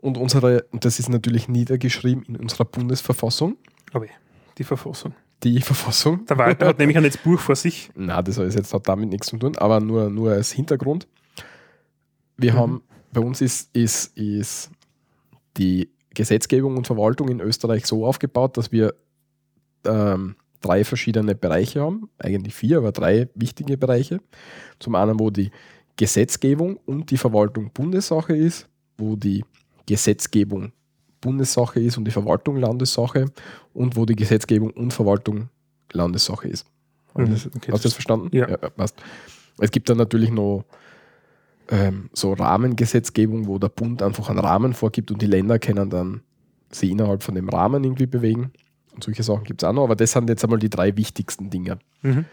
Und unsere, und das ist natürlich niedergeschrieben in unserer Bundesverfassung, Aber ja, die Verfassung. die Verfassung. Der Walter hat nämlich ein (laughs) jetzt Buch vor sich. Na, das hat jetzt hat damit nichts zu tun, aber nur, nur als Hintergrund. Wir Mhm. haben, bei uns ist, ist, ist die Gesetzgebung und Verwaltung in Österreich so aufgebaut, dass wir ähm, drei verschiedene Bereiche haben, eigentlich vier, aber drei wichtige Bereiche. Zum einen, wo die Gesetzgebung und die Verwaltung Bundessache ist, wo die Gesetzgebung Bundessache ist und die Verwaltung Landessache und wo die Gesetzgebung und Verwaltung Landessache ist. Mhm, okay, Hast du das- verstanden? ja. passt. Es gibt dann natürlich noch ähm, so Rahmengesetzgebung, wo der Bund einfach einen Rahmen vorgibt und die Länder können dann sie innerhalb von dem Rahmen irgendwie bewegen. Und solche Sachen gibt es auch noch, aber das sind jetzt einmal die drei wichtigsten Dinge. Mhm.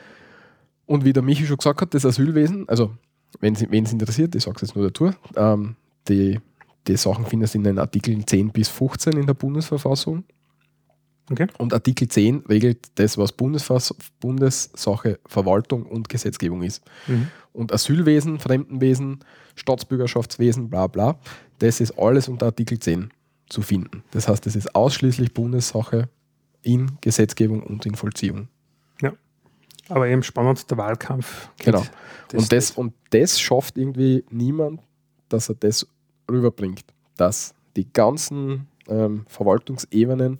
Und wie der Michi schon gesagt hat, das Asylwesen, also wenn es interessiert, ich sage es jetzt nur dazu, ähm, die, die Sachen findest du in den Artikeln 10 bis 15 in der Bundesverfassung. Okay. Und Artikel 10 regelt das, was Bundessache, Verwaltung und Gesetzgebung ist. Mhm. Und Asylwesen, Fremdenwesen, Staatsbürgerschaftswesen, bla bla, das ist alles unter Artikel 10 zu finden. Das heißt, das ist ausschließlich Bundessache in Gesetzgebung und in Vollziehung. Aber eben spannend, der Wahlkampf. Genau. und, das, und das schafft irgendwie niemand, dass er das rüberbringt, dass die ganzen ähm, Verwaltungsebenen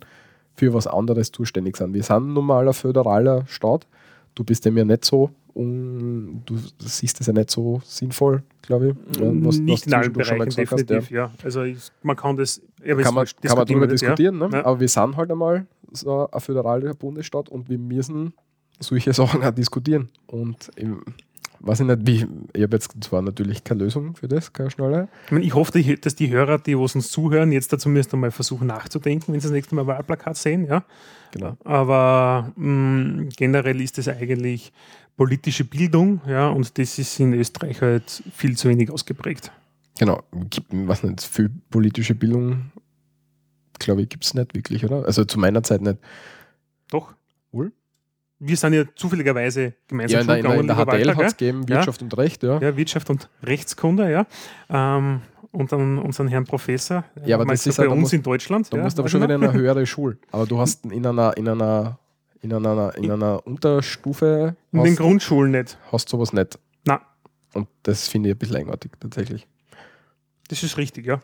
für was anderes zuständig sind. Wir sind nun mal ein föderaler Staat. Du bist dem ja nicht so, un, du siehst es ja nicht so sinnvoll, glaube ich. Ja, was- was nicht in allen Bereichen, gesagt hast, definitiv, ja. Also ich, man kann das, ja, kann es man, kann man darüber diskutieren, ja. ne? Ja. aber wir sind halt einmal so ein föderaler Bundesstaat und wir müssen solche (laughs) Sachen auch diskutieren. Und ich weiß ich nicht, wie, ich habe jetzt zwar natürlich keine Lösung für das, keine schnelle. Ich, meine, ich hoffe, dass die Hörer, die was uns zuhören, jetzt dazu müssen mal versuchen nachzudenken, wenn sie das nächste Mal Wahlplakat sehen. Ja? Genau. Aber mh, generell ist das eigentlich politische Bildung, ja, und das ist in Österreich halt viel zu wenig ausgeprägt. Genau, gibt, weiß nicht, viel politische Bildung, glaube ich, gibt es nicht wirklich, oder? Also zu meiner Zeit nicht. Doch. Wohl? Wir sind ja zufälligerweise gemeinsam Ja, in der, in der, in der HTL hat es gegeben, Ja. Wirtschaft und Recht, ja. ja, Wirtschaft und Rechtskunde, ja. Ähm, und dann unseren Herrn Professor. Ja, aber das du ist halt- bei da uns musst- in Deutschland. Da ja, musst du aber schon wieder in eine (laughs) höhere Schule. Aber du hast in einer, in einer, in einer, in einer Unterstufe In den Grundschulen nicht. hast sowas nicht. Na, Und das finde ich ein bisschen eigenartig, tatsächlich. das ist richtig, ja.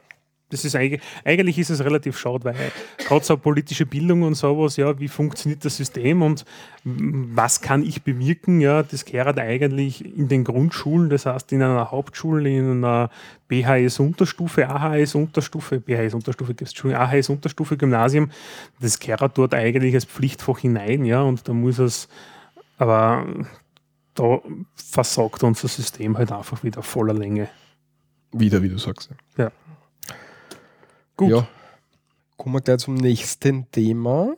Das ist eigentlich, eigentlich ist es relativ schade, weil gerade so politische Bildung und sowas, ja, wie funktioniert das System und was kann ich bewirken, ja, das gehört eigentlich in den Grundschulen, das heißt in einer Hauptschule, in einer BHS-Unterstufe, AHS-Unterstufe, BHS-Unterstufe gibt es schon, AHS-Unterstufe, Gymnasium, das gehört dort eigentlich als Pflichtfach hinein, ja, und da muss es, aber da versagt unser System halt einfach wieder voller Länge. Wieder, wie du sagst. Gut. Ja. Kommen wir gleich zum nächsten Thema.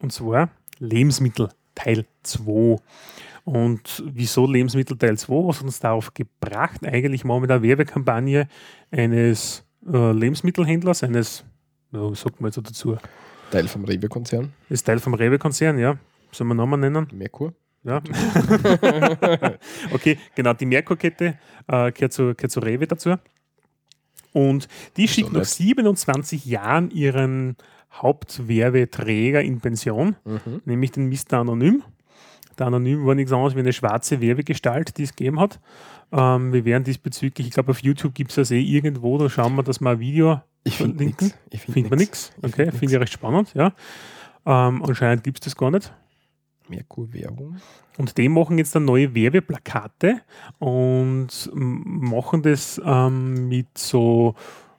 Und zwar Lebensmittel Teil 2. Und wieso Lebensmittel Teil 2? Was hat uns darauf gebracht? Eigentlich machen wir da eine Werbekampagne eines äh, Lebensmittelhändlers, eines, was sagt man jetzt dazu? Teil vom Rewe-Konzern, Ist Teil vom Rewe-Konzern, ja. Sollen wir Namen nennen? Merkur. Ja. (laughs) okay, genau, die Merkur-Kette äh, gehört, zu, gehört zu Rewe dazu. Und die schickt nach nett. 27 Jahren ihren Hauptwerbeträger in Pension, Mhm. nämlich den Mr. Anonym. Der Anonym war nichts anderes wie eine schwarze Werbegestalt, die es gegeben hat. Ähm, wir werden diesbezüglich, ich glaube, auf YouTube gibt es das eh irgendwo, da schauen wir, dass wir ein Video Ich finde verlinken. nichts. Ich man nichts. Ich Okay, find finde ich recht spannend, ja. Ähm, anscheinend gibt es das gar nicht. Merkur-Werbung. Und die machen jetzt dann neue Werbeplakate und machen das ähm, mit so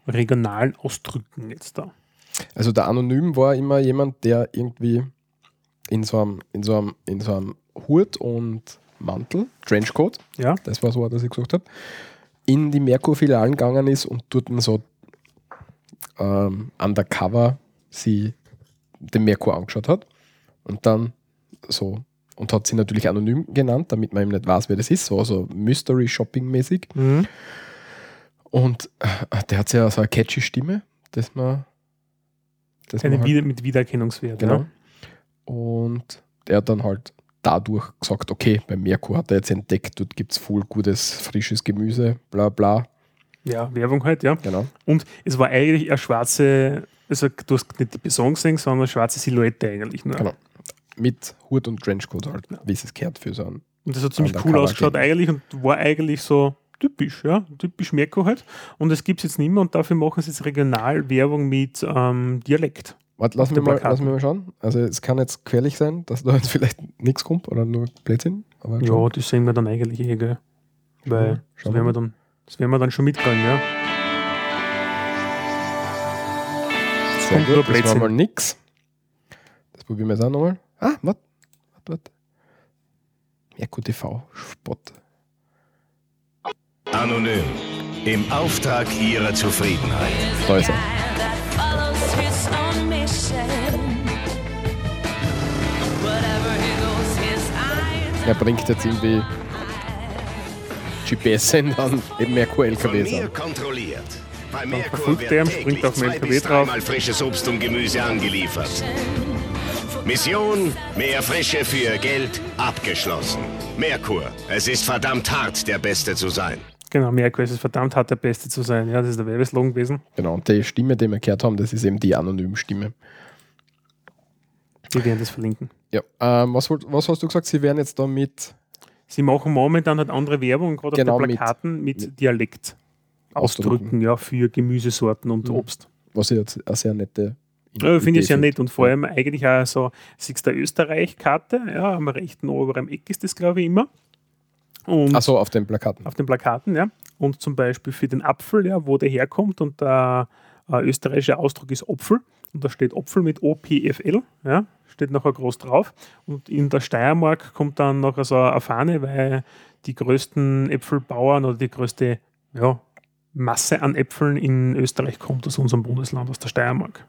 regionalen Ausdrücken jetzt da. Also der Anonym war immer jemand, der irgendwie in so einem, in so einem, in so einem Hut und Mantel, Trenchcoat, Ja, das war so, was ich gesagt habe, in die Merkur-Filialen gegangen ist und dort so ähm, undercover sie den Merkur angeschaut hat und dann so und hat sie natürlich anonym genannt, damit man eben nicht weiß, wer das ist, so, so Mystery-Shopping-mäßig. mhm. Und äh, der hat ja so eine catchy Stimme, dass man. Dass Eine man halt, Wieder mit Wiedererkennungswert. Genau. Ja. Und der hat dann halt dadurch gesagt, okay, bei Merkur hat er jetzt entdeckt, dort gibt es voll gutes, frisches Gemüse, bla bla. ja, Werbung halt, ja. Genau. Und es war eigentlich eine schwarze, also du hast nicht die Person gesehen, sondern eine schwarze Silhouette eigentlich nur. Genau. Mit Hut und Trenchcoat halt, wie es gehört für so einen. Und das hat ziemlich cool ausgeschaut eigentlich und war eigentlich so typisch, ja, typisch Merkur halt. Und das gibt es jetzt nicht mehr und dafür machen sie jetzt Regionalwerbung mit ähm, Dialekt. Warte, lassen wir, mal, lassen wir mal schauen. Also es kann jetzt gefährlich sein, dass da jetzt vielleicht nichts kommt oder nur Blödsinn. Aber Ja, schon. das sehen wir dann eigentlich eh, gell. Weil das werden, wir dann, das werden wir dann schon mitkriegen, ja. Sehr gut, das war mal nix. Das probieren wir jetzt auch nochmal. Ah, warte, warte, warte. Merkur TV, Spot. Anonym. Im Auftrag ihrer Zufriedenheit. Da ist er. Er bringt jetzt irgendwie GPS-Sender an eben Merkur Von LKWs mir an. kontrolliert. Bei Merkur verfolgt wird er täglich springt auf den LKW bis drauf. dreimal frisches Obst und Gemüse angeliefert. Mission, mehr Frische für Geld, abgeschlossen. Merkur, es ist verdammt hart, der Beste zu sein. Genau, Merkur ist es verdammt hart, der Beste zu sein. Ja, das ist der Werbeslogan gewesen. Genau, und die Stimme, die wir gehört haben, das ist eben die anonyme Stimme. Wir werden das verlinken. Ja, ähm, was, was hast du gesagt? Sie werden jetzt da mit Sie machen momentan halt andere Werbung, gerade Genau, auf den mit- Plakaten mit, mit Dialekt. Ausdrücken. Ausdrücken, ja, für Gemüsesorten und Mhm. Obst. was ich jetzt eine sehr nette. Ja, Finde ich sehr Idee nett und vor allem eigentlich auch so, siehst du Österreich-Karte, ja, am rechten oberen Eck ist das, glaube ich, immer. Und Achso, auf den Plakaten. auf den Plakaten, ja. Und zum Beispiel für den Apfel, ja, wo der herkommt und der äh, österreichische Ausdruck ist Opfel. Und da steht Opfel mit OPFL, ja, steht nachher groß drauf. Und in der Steiermark kommt dann noch so eine Fahne, weil die größten Äpfelbauern oder die größte ja, Masse an Äpfeln in Österreich kommt aus unserem Bundesland, aus der Steiermark.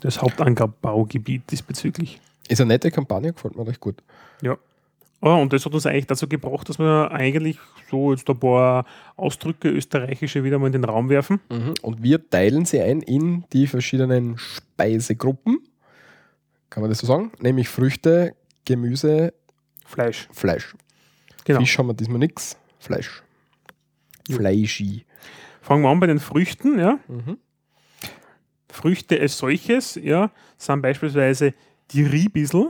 Das Hauptanbaugebiet diesbezüglich. Ist eine nette Kampagne, gefällt mir recht gut. Ja. Oh, und das hat uns eigentlich dazu gebracht, dass wir eigentlich so jetzt ein paar Ausdrücke österreichische wieder mal in den Raum werfen. Und wir teilen sie ein in die verschiedenen Speisegruppen. Kann man das so sagen? Nämlich Früchte, Gemüse, Fleisch. Fleisch. Genau. Fisch haben wir diesmal nichts. Fleisch. Fleischi. Fangen wir an bei den Früchten. Ja. Mhm. Früchte als solches ja, sind beispielsweise die Riebissel.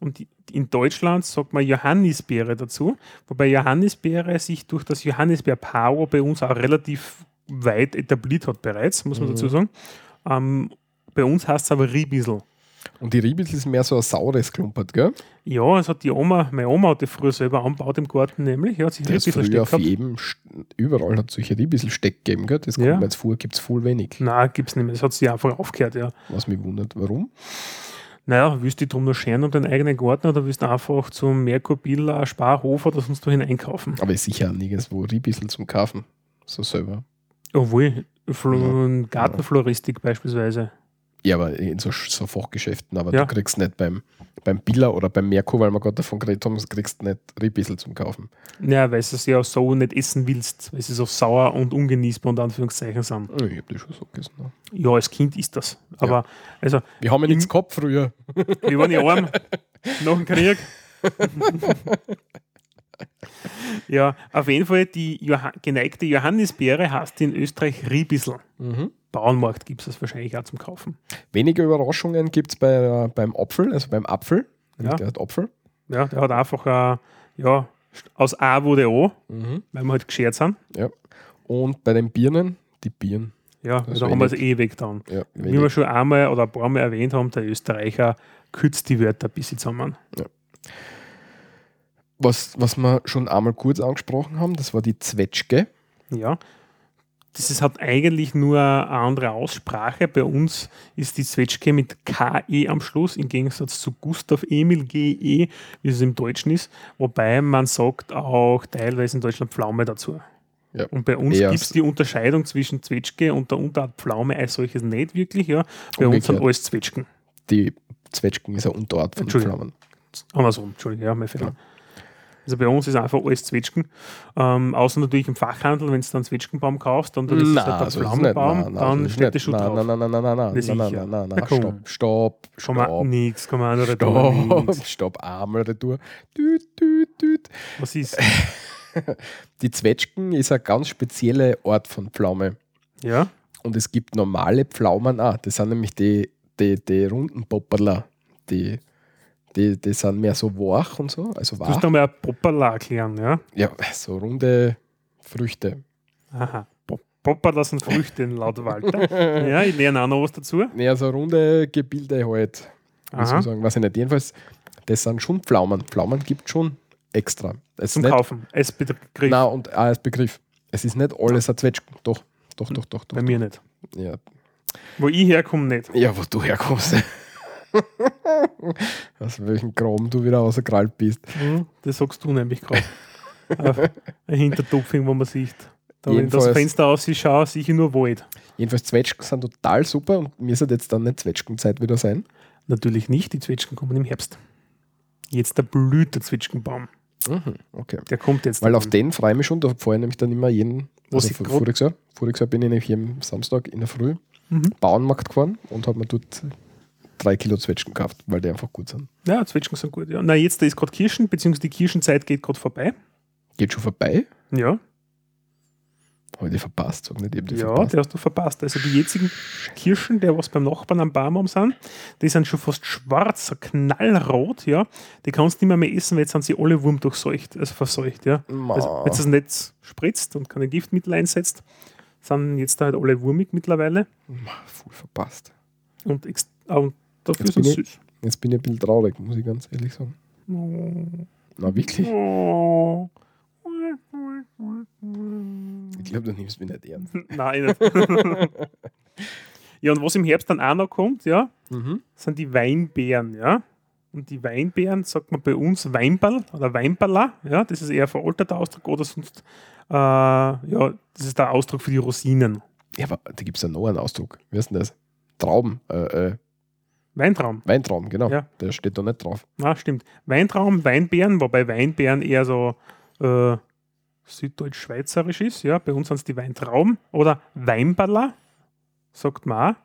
Und die- in Deutschland sagt man Johannisbeere dazu, wobei Johannisbeere sich durch das Johannisbeer-Paro bei uns auch relativ weit etabliert hat bereits, muss man Mhm. dazu sagen. Ähm, bei uns heißt es aber Riebissel. Und die Riebis ist mehr so ein saures Klumpert, gell? Ja, es hat die Oma, meine Oma hat die früher selber angebaut im Garten nämlich. Ja, hat sich Riebissel früher auf gehabt. jedem, überall hat es solche Riebissel-Steck gegeben, gell? Das Ja. kommt mir jetzt vor, gibt es voll wenig. Nein, gibt es nicht mehr. Das hat sie einfach aufgehört, ja. Was mich wundert, warum? Naja, willst du dich drum noch scheren um deinen eigenen Garten oder willst du einfach zum Merkur Billa, Sparhof oder sonst wohin einkaufen? Aber ist sicher nirgendwo Riebissel zum Kaufen. So selber. Obwohl, Flo Ja. Gartenfloristik beispielsweise. Ja, aber in so, so Fachgeschäften, aber Ja. du kriegst nicht beim, beim Billa oder beim Merkur, weil wir gerade davon geredet haben, kriegst du nicht Riebissel zum Kaufen. Ja, weil du es ja so nicht essen willst, weil sie so sauer und ungenießbar unter Anführungszeichen sind. Oh, Ich hab das schon so gegessen. ne? Ja, als Kind ist das. Aber, also, Wir haben ja nichts gehabt früher. (laughs) wir waren ja arm nach dem Krieg. (laughs) ja, auf jeden Fall, die Joha geneigte Johannisbeere heißt in Österreich Riebissel. Bauernmarkt gibt es das wahrscheinlich auch zum Kaufen. Wenige Überraschungen gibt es bei, äh, beim Apfel, also beim Apfel. Ja. Der hat Apfel. Ja, der hat einfach, äh, ja, aus A wurde O, Mhm. weil wir halt geschert sind. Ja. Und bei den Birnen, die Birnen. Ja, Das da ist haben wir es wenig. eh weg dann. Ja, Wie wir schon einmal oder ein paar Mal erwähnt haben, der Österreicher kürzt die Wörter ein bisschen zusammen. Was, was wir schon einmal kurz angesprochen haben, das war die Zwetschge. Ja. Das ist, hat eigentlich nur eine andere Aussprache. Bei uns ist die Zwetschge mit KE am Schluss, im Gegensatz zu Gustav Emil GE, wie es im Deutschen ist. Wobei man sagt auch teilweise in Deutschland Pflaume dazu. Ja. Und bei uns gibt es die Unterscheidung zwischen Zwetschge und der Unterart Pflaume als solches nicht wirklich. Ja. Bei uns sind alles Zwetschgen. Die Zwetschgen ist eine Unterart von. Pflaumen. Andersrum, Entschuldigung, ja, mein Fehler. Ja. Also bei uns ist einfach alles Zwetschgen. Ähm, außer natürlich im Fachhandel, wenn du dann einen Zwetschgenbaum kaufst dann ist es halt es Pflaumenbaum, dann steht der Schuh nein, drauf. Nein, nein, nein, nein, nein, nein, nein, nein, nein, nein, komm. stopp, stopp, man stopp, auch noch retour, stopp, nix. stopp, einmal retour. Düt, düt, düt. Was ist? (laughs) Die Zwetschgen ist eine ganz spezielle Art von Pflaume. Ja, Und es gibt normale Pflaumen auch. Das sind nämlich die, die, die runden Popperler. Die, die, die sind mehr so wach und so. Also du musst wach. ein Popperla erklären, ja? Ja, so runde Früchte. Aha. Pop- Popperla sind Früchte laut Walter. (laughs) ja, ich lerne auch noch was dazu. Ja, so runde Gebilde halt. Ich sagen, weiß ich nicht. Jedenfalls, das sind schon Pflaumen. Pflaumen gibt schon extra. Es ist Zum nicht, Kaufen. Als Begriff. Nein, und auch als Begriff. Es ist nicht alles ein Zwetschgen. Doch, doch, doch, doch. doch Bei mir nicht. Ja, Wo ich herkomme, nicht. ja, wo du herkommst. (laughs) Aus welchem Kram du wieder rausgekrallt bist. Hm, Das sagst du nämlich gerade. (laughs) Ein- Hintertupfing, wo man sieht. Da, wenn das Fenster ausschaue, sehe ich nur Wald. Jedenfalls Zwetschgen sind total super und mir sollte jetzt dann nicht Zwetschgenzeit wieder sein. Natürlich nicht, die Zwetschgen kommen im Herbst. Jetzt der blüht der Zwetschgenbaum. Mhm, okay. Der kommt jetzt. Weil auf den freue ich mich schon, da fahre ich nämlich dann immer jeden, Was also voriges Jahr, voriges Jahr bin ich nämlich jeden Samstag in der Früh Mhm. Bauernmarkt gefahren und habe mir dort drei Kilo Zwetschgen gekauft, weil die einfach gut sind. Ja, Zwetschgen sind gut. Ja. Na, jetzt da ist gerade Kirschen, beziehungsweise die Kirschenzeit geht gerade vorbei. Geht schon vorbei, Ja, habe ich die verpasst, sag nicht, ich die ja, verpasst. die hast du verpasst. Also die jetzigen Kirschen, der was beim Nachbarn am Baum haben sind, die sind schon fast schwarz, so knallrot, ja. Die kannst du nicht mehr, mehr essen, weil jetzt sind sie alle wurmdurchseucht, also verseucht, ja. Ma. Also, wenn du das nicht spritzt und keine Giftmittel einsetzt, sind jetzt da halt alle wurmig mittlerweile. Ma, voll verpasst. Und, und dafür Jetzt sie ich- süß. Jetzt bin ich ein bisschen traurig, muss ich ganz ehrlich sagen. Na, wirklich? Ich glaube, du nimmst mich nicht ernst. (laughs) Nein, nicht. ja, und was im Herbst dann auch noch kommt, ja, Mhm. sind die Weinbeeren, ja. Und die Weinbeeren sagt man bei uns Weinball oder Weinballer, ja, das ist eher ein veralteter Ausdruck oder sonst, äh, ja, das ist der Ausdruck für die Rosinen. Ja, aber da gibt es ja noch einen Ausdruck. Wie heißt denn das? Trauben, äh, äh, Weintraum, Weintrauben, genau. Ja. Der steht da nicht drauf. na stimmt. Weintraum, Weinbeeren, wobei Weinbeeren eher so äh, süddeutsch-schweizerisch ist, ja, bei uns sind es die Weintrauben oder Weinballer, sagt man auch.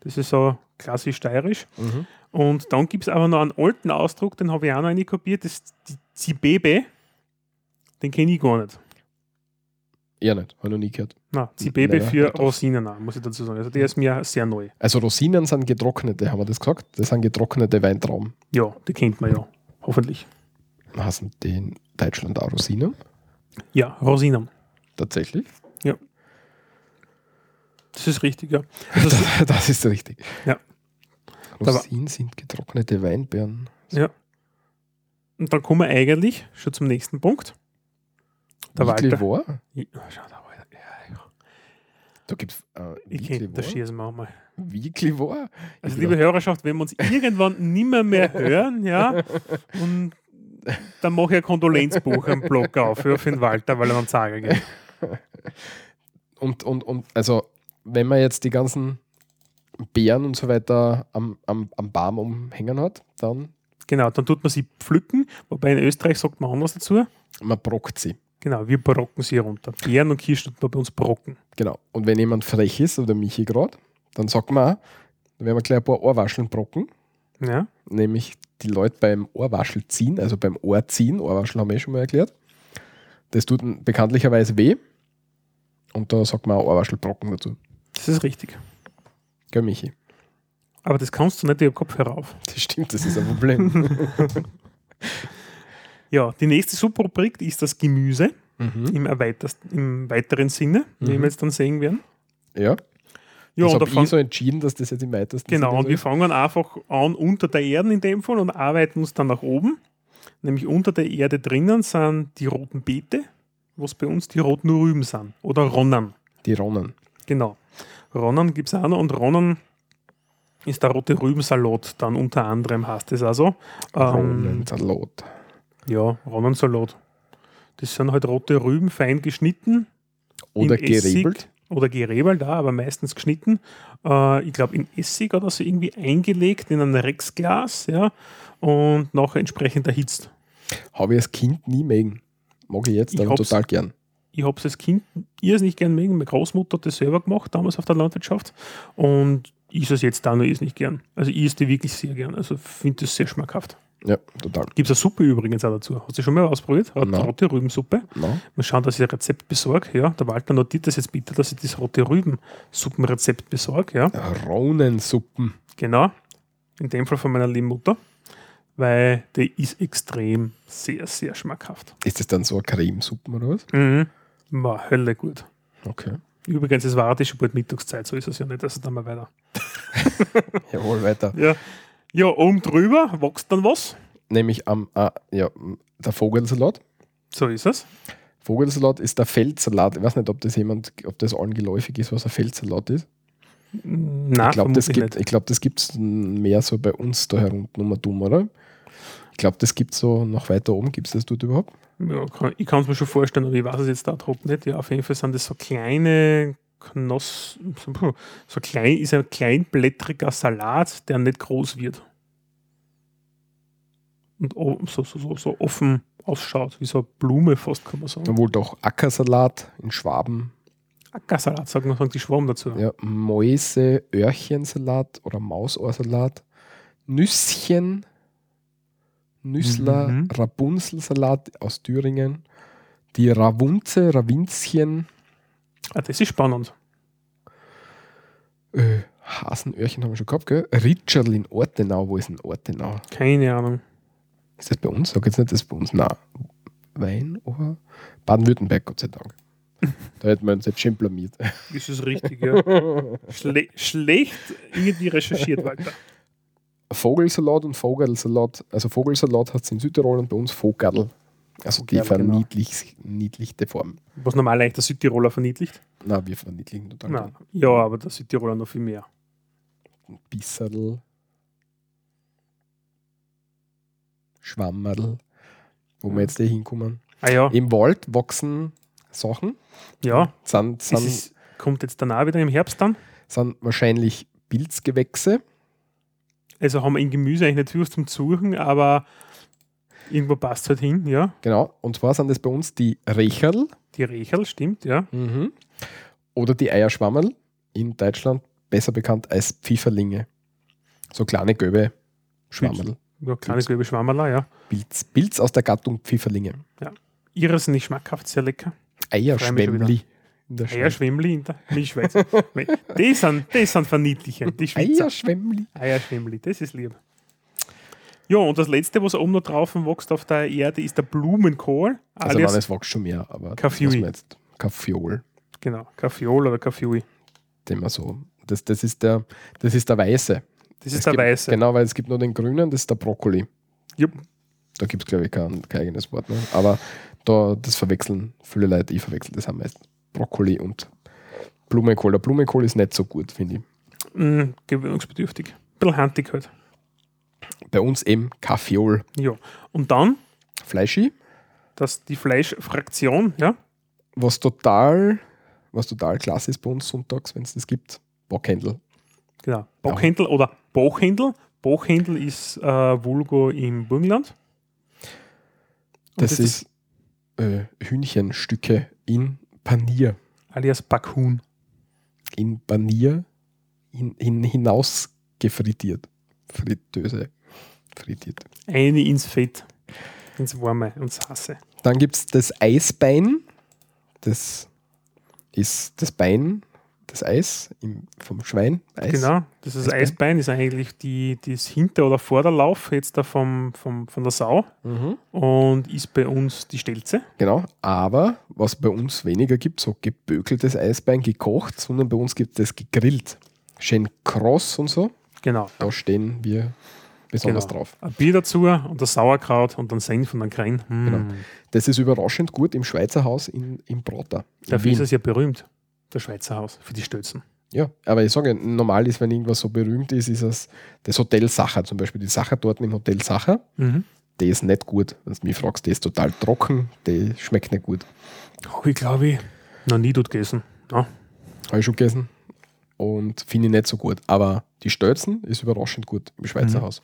Das ist so klassisch steirisch. Mhm. Und dann gibt es aber noch einen alten Ausdruck, den habe ich auch noch kopiert, das ist die Zibebe. Den kenne ich gar nicht. Eher nicht, habe ich noch nie gehört. Na, Zibebe Leider für. Rosinen, auch, muss ich dazu sagen. Also der ist mir sehr neu. Also Rosinen sind getrocknete, haben wir das gesagt? Das sind getrocknete Weintrauben. Ja, die kennt man ja. Hoffentlich. Heißen die in Deutschland auch Rosinen? Ja, Rosinen. Tatsächlich? Das ist richtig, ja. Also, (laughs) Das, das ist richtig. Ja. Rosinen sind getrocknete Weinbeeren. ja. Und dann kommen wir eigentlich schon zum nächsten Punkt. War? Ja, schau da, Walter. Ja, ja. Da gibt es äh, Ich kenne das War? schießen wir auch mal. Weekly War? Also, liebe Hörerschaft, wenn wir uns irgendwann nimmer mehr hören, ja, (laughs) und dann mache ich ein Kondolenzbuch am Blog auf ja, für den Walter, weil er dann sagen geht. Und, und, und also, wenn man jetzt die ganzen Beeren und so weiter am, am, am Baum umhängen hat, dann Genau, dann tut man sie pflücken, wobei in Österreich sagt man anders dazu. man brockt sie. Genau, wir brocken sie runter. Beeren und Kirschen tut man bei uns brocken. Genau. Und wenn jemand frech ist, oder Michi gerade, dann sagt man auch, dann werden wir gleich ein paar Ohrwascheln brocken. Ja, Nämlich die Leute beim Ohrwaschel ziehen, also beim Ohr ziehen. Ohrwaschel haben wir eh schon mal erklärt. Das tut bekanntlicherweise weh. Und da sagt man auch Ohrwaschelbrocken dazu. das ist richtig. Gell, Michi? Aber das kannst du nicht über Kopfhörer auf. Das stimmt, das ist ein Problem. (laughs) Ja, die nächste Subrubrik ist das Gemüse mhm. im, im weiteren Sinne, wie Mhm. wir jetzt dann sehen werden. Ja. Ja, das und ich fang- so entschieden, dass das jetzt im weitesten Genau, Sinne und wir fangen einfach an unter der Erde in dem Fall und arbeiten uns dann nach oben. Nämlich unter der Erde drinnen sind die roten Beete, was bei uns die roten Rüben sind. Oder Ronnen. Die Ronnen. Genau. Ronnen gibt es auch noch und Ronnen ist der rote Rübensalat dann unter anderem heißt es also. Ähm, Ronnensalat. Ja, Ronnensalat. Das sind halt rote Rüben, fein geschnitten. Oder gerebelt. Oder gerebelt, ja, aber meistens geschnitten. Äh, ich glaube in Essig oder so irgendwie eingelegt in ein Rexglas, ja, und nachher entsprechend erhitzt. Habe ich als Kind nie mögen. Mag ich jetzt, Ich aber total gern. Ich habe es als Kind irrsinnig gern mögen. Meine Großmutter hat das selber gemacht, damals auf der Landwirtschaft. Und ich es jetzt da noch irrsinnig gern. Also ich esse die wirklich sehr gern. Also finde das sehr schmackhaft. Ja, total. Gibt es eine Suppe übrigens auch dazu. Hast du schon mal ausprobiert? Rot- Nein. Rote Rübensuppe. No. Mal schauen, dass ich ein Rezept besorge. Ja, der Walter notiert das jetzt bitte, dass ich das rote Rüben-Suppenrezept besorge. Ja, Ronensuppen. genau. In dem Fall von meiner lieben Mutter. Weil die ist extrem sehr, sehr schmackhaft. Ist das dann so eine Cremesuppen oder was? Mhm. War Hölle gut. Okay. Übrigens, es war heute schon bald Mittagszeit, so ist es ja nicht, also dann mal weiter. (laughs) Jawohl, weiter. Ja, ja oben drüber wächst dann was. Nämlich am, ah, ja, der Vogelsalat. So ist es. Vogelsalat ist der Feldsalat. Ich weiß nicht, ob das jemand, ob das allen geläufig ist, was ein Feldsalat ist. Nein, ich glaube, das gibt, nicht. ich glaub, das gibt es mehr so bei uns da herunten um dumm, oder? Ich glaube, das gibt es so noch weiter oben. Gibt es das dort überhaupt? Ja, kann, ich kann es mir schon vorstellen, aber ich weiß es jetzt da drauf nicht. Ja, auf jeden Fall sind das so kleine Knossen, so, klein, ist ein kleinblättriger Salat, der nicht groß wird. Und so, so, so, so offen ausschaut, wie so eine Blume fast, kann man sagen. Dann wohl doch Ackersalat in Schwaben. Ackersalat, sagen, sagen die Schwaben dazu. Ja, Mäuse, Öhrchensalat oder Mausohrsalat. Nüsschen, Nüssler, Mhm. Rapunzelsalat aus Thüringen. Die Ravunze, Ravinzchen, Ah, das ist spannend. äh, Hasenöhrchen haben wir schon gehabt, gell? Ritscherl in Ortenau. Wo ist denn Ortenau? Keine Ahnung. Ist das bei uns? Sag jetzt nicht, das ist bei uns. Nein. Wein oder? Baden-Württemberg, Gott sei Dank. (laughs) da hätten wir uns jetzt schön blamiert. Das ist richtig, ja. Schle schlecht irgendwie recherchiert, Walter. Vogelsalat und Vogelsalat. Also Vogelsalat hat es in Südtirol und bei uns Vogerl. Also die Vogerl, genau. verniedlich, niedlichte Form. Was normal eigentlich der Südtiroler verniedlicht. Na, wir verniedlichen total. Nein. Ja, aber der Südtiroler noch viel mehr. Ein Bisserl. Schwammerl. Wo wir jetzt eh hinkommen. Ah ja, Im Wald wachsen Sachen. ja. Sind, Das sind, ist, kommt jetzt danach wieder im Herbst dann. sind wahrscheinlich Pilzgewächse. Also haben wir in Gemüse eigentlich nicht viel was zum Suchen, aber irgendwo passt halt hin, ja. Genau. Und zwar sind das bei uns die Recherl Die Recherl, stimmt, ja. oder die Eierschwammerl. In Deutschland besser bekannt als Pfifferlinge. So kleine gelbe Schwammerl. Ja, kleine Pilz. gelbe Schwammerler, ja. Pilz. Pilz aus der Gattung Pfifferlinge. Ihres nicht schmackhaft, sehr lecker. Eierschwemmli. In der Schweiz. Eierschwemmli in der Milchschweiz. (laughs) die, sind, die sind verniedlichend, die Schweizer. Eierschwemmli. Eierschwemmli, das ist lieb. Ja, und das letzte, was oben noch drauf wächst auf der Erde, ist der Blumenkohl. Also nein, es wächst schon mehr, aber Kaffee. jetzt Kaffiol, genau, Kaffeol oder Kaffeeui. den man so. Das, das, ist der, das ist der Weiße. Das Es ist der gibt, Weiße. Genau, weil es gibt nur den Grünen, das ist der Brokkoli. Jupp. Da gibt es, glaube ich, kein, kein eigenes Wort mehr. Aber da, das verwechseln viele Leute, ich verwechsel das am meisten. Brokkoli und Blumenkohl. Der Blumenkohl ist nicht so gut, finde ich. Mm, gewöhnungsbedürftig. Ein bisschen handig halt. Bei uns eben Kaffeol. Ja. Und dann Fleischi, das, die Fleischfraktion, ja. was total, was total klasse ist bei uns sonntags, wenn es das gibt. Bockhändel. Genau. Bockhändel oder Bochhändel. Bochhändel ist äh, Vulgo im Burgenland. Und Das, ist äh, Hühnchenstücke in Panier. alias Backhuhn. In Panier hin, hin, hinaus gefrittiert. Fritteuse. Frittiert. Eine ins Fett, ins Warme, ins Hasse. Dann gibt es das Eisbein. Das ist das Bein das Eis im, vom Schwein. Eis. Genau, das ist Eisbein. Eisbein, ist eigentlich die, das Hinter- oder Vorderlauf jetzt da vom, vom, von der Sau Mhm. und ist bei uns die Stelze. Genau, aber was bei uns weniger gibt, so gebökeltes Eisbein gekocht, sondern bei uns gibt es gegrillt. Schön kross und so. Genau. Da stehen wir besonders genau. drauf. Ein Bier dazu und das Sauerkraut und dann Senf und dann Krein. Mm. Genau. Das ist überraschend gut im Schweizer Haus in, in in Dafür ist es ja berühmt, der Schweizer Haus, für die Stötzen. Ja, aber ich sage, normal ist, wenn irgendwas so berühmt ist, ist es das Hotel Sacher zum Beispiel. Die Sacher dort im Hotel Sacher, Mhm. die ist nicht gut. Wenn du mich fragst, die ist total trocken, die schmeckt nicht gut. Habe ich, glaube ich, noch nie dort gegessen. Ja. Habe ich schon gegessen und finde ich nicht so gut. Aber die Stölzen ist überraschend gut im Schweizer Mhm. Haus.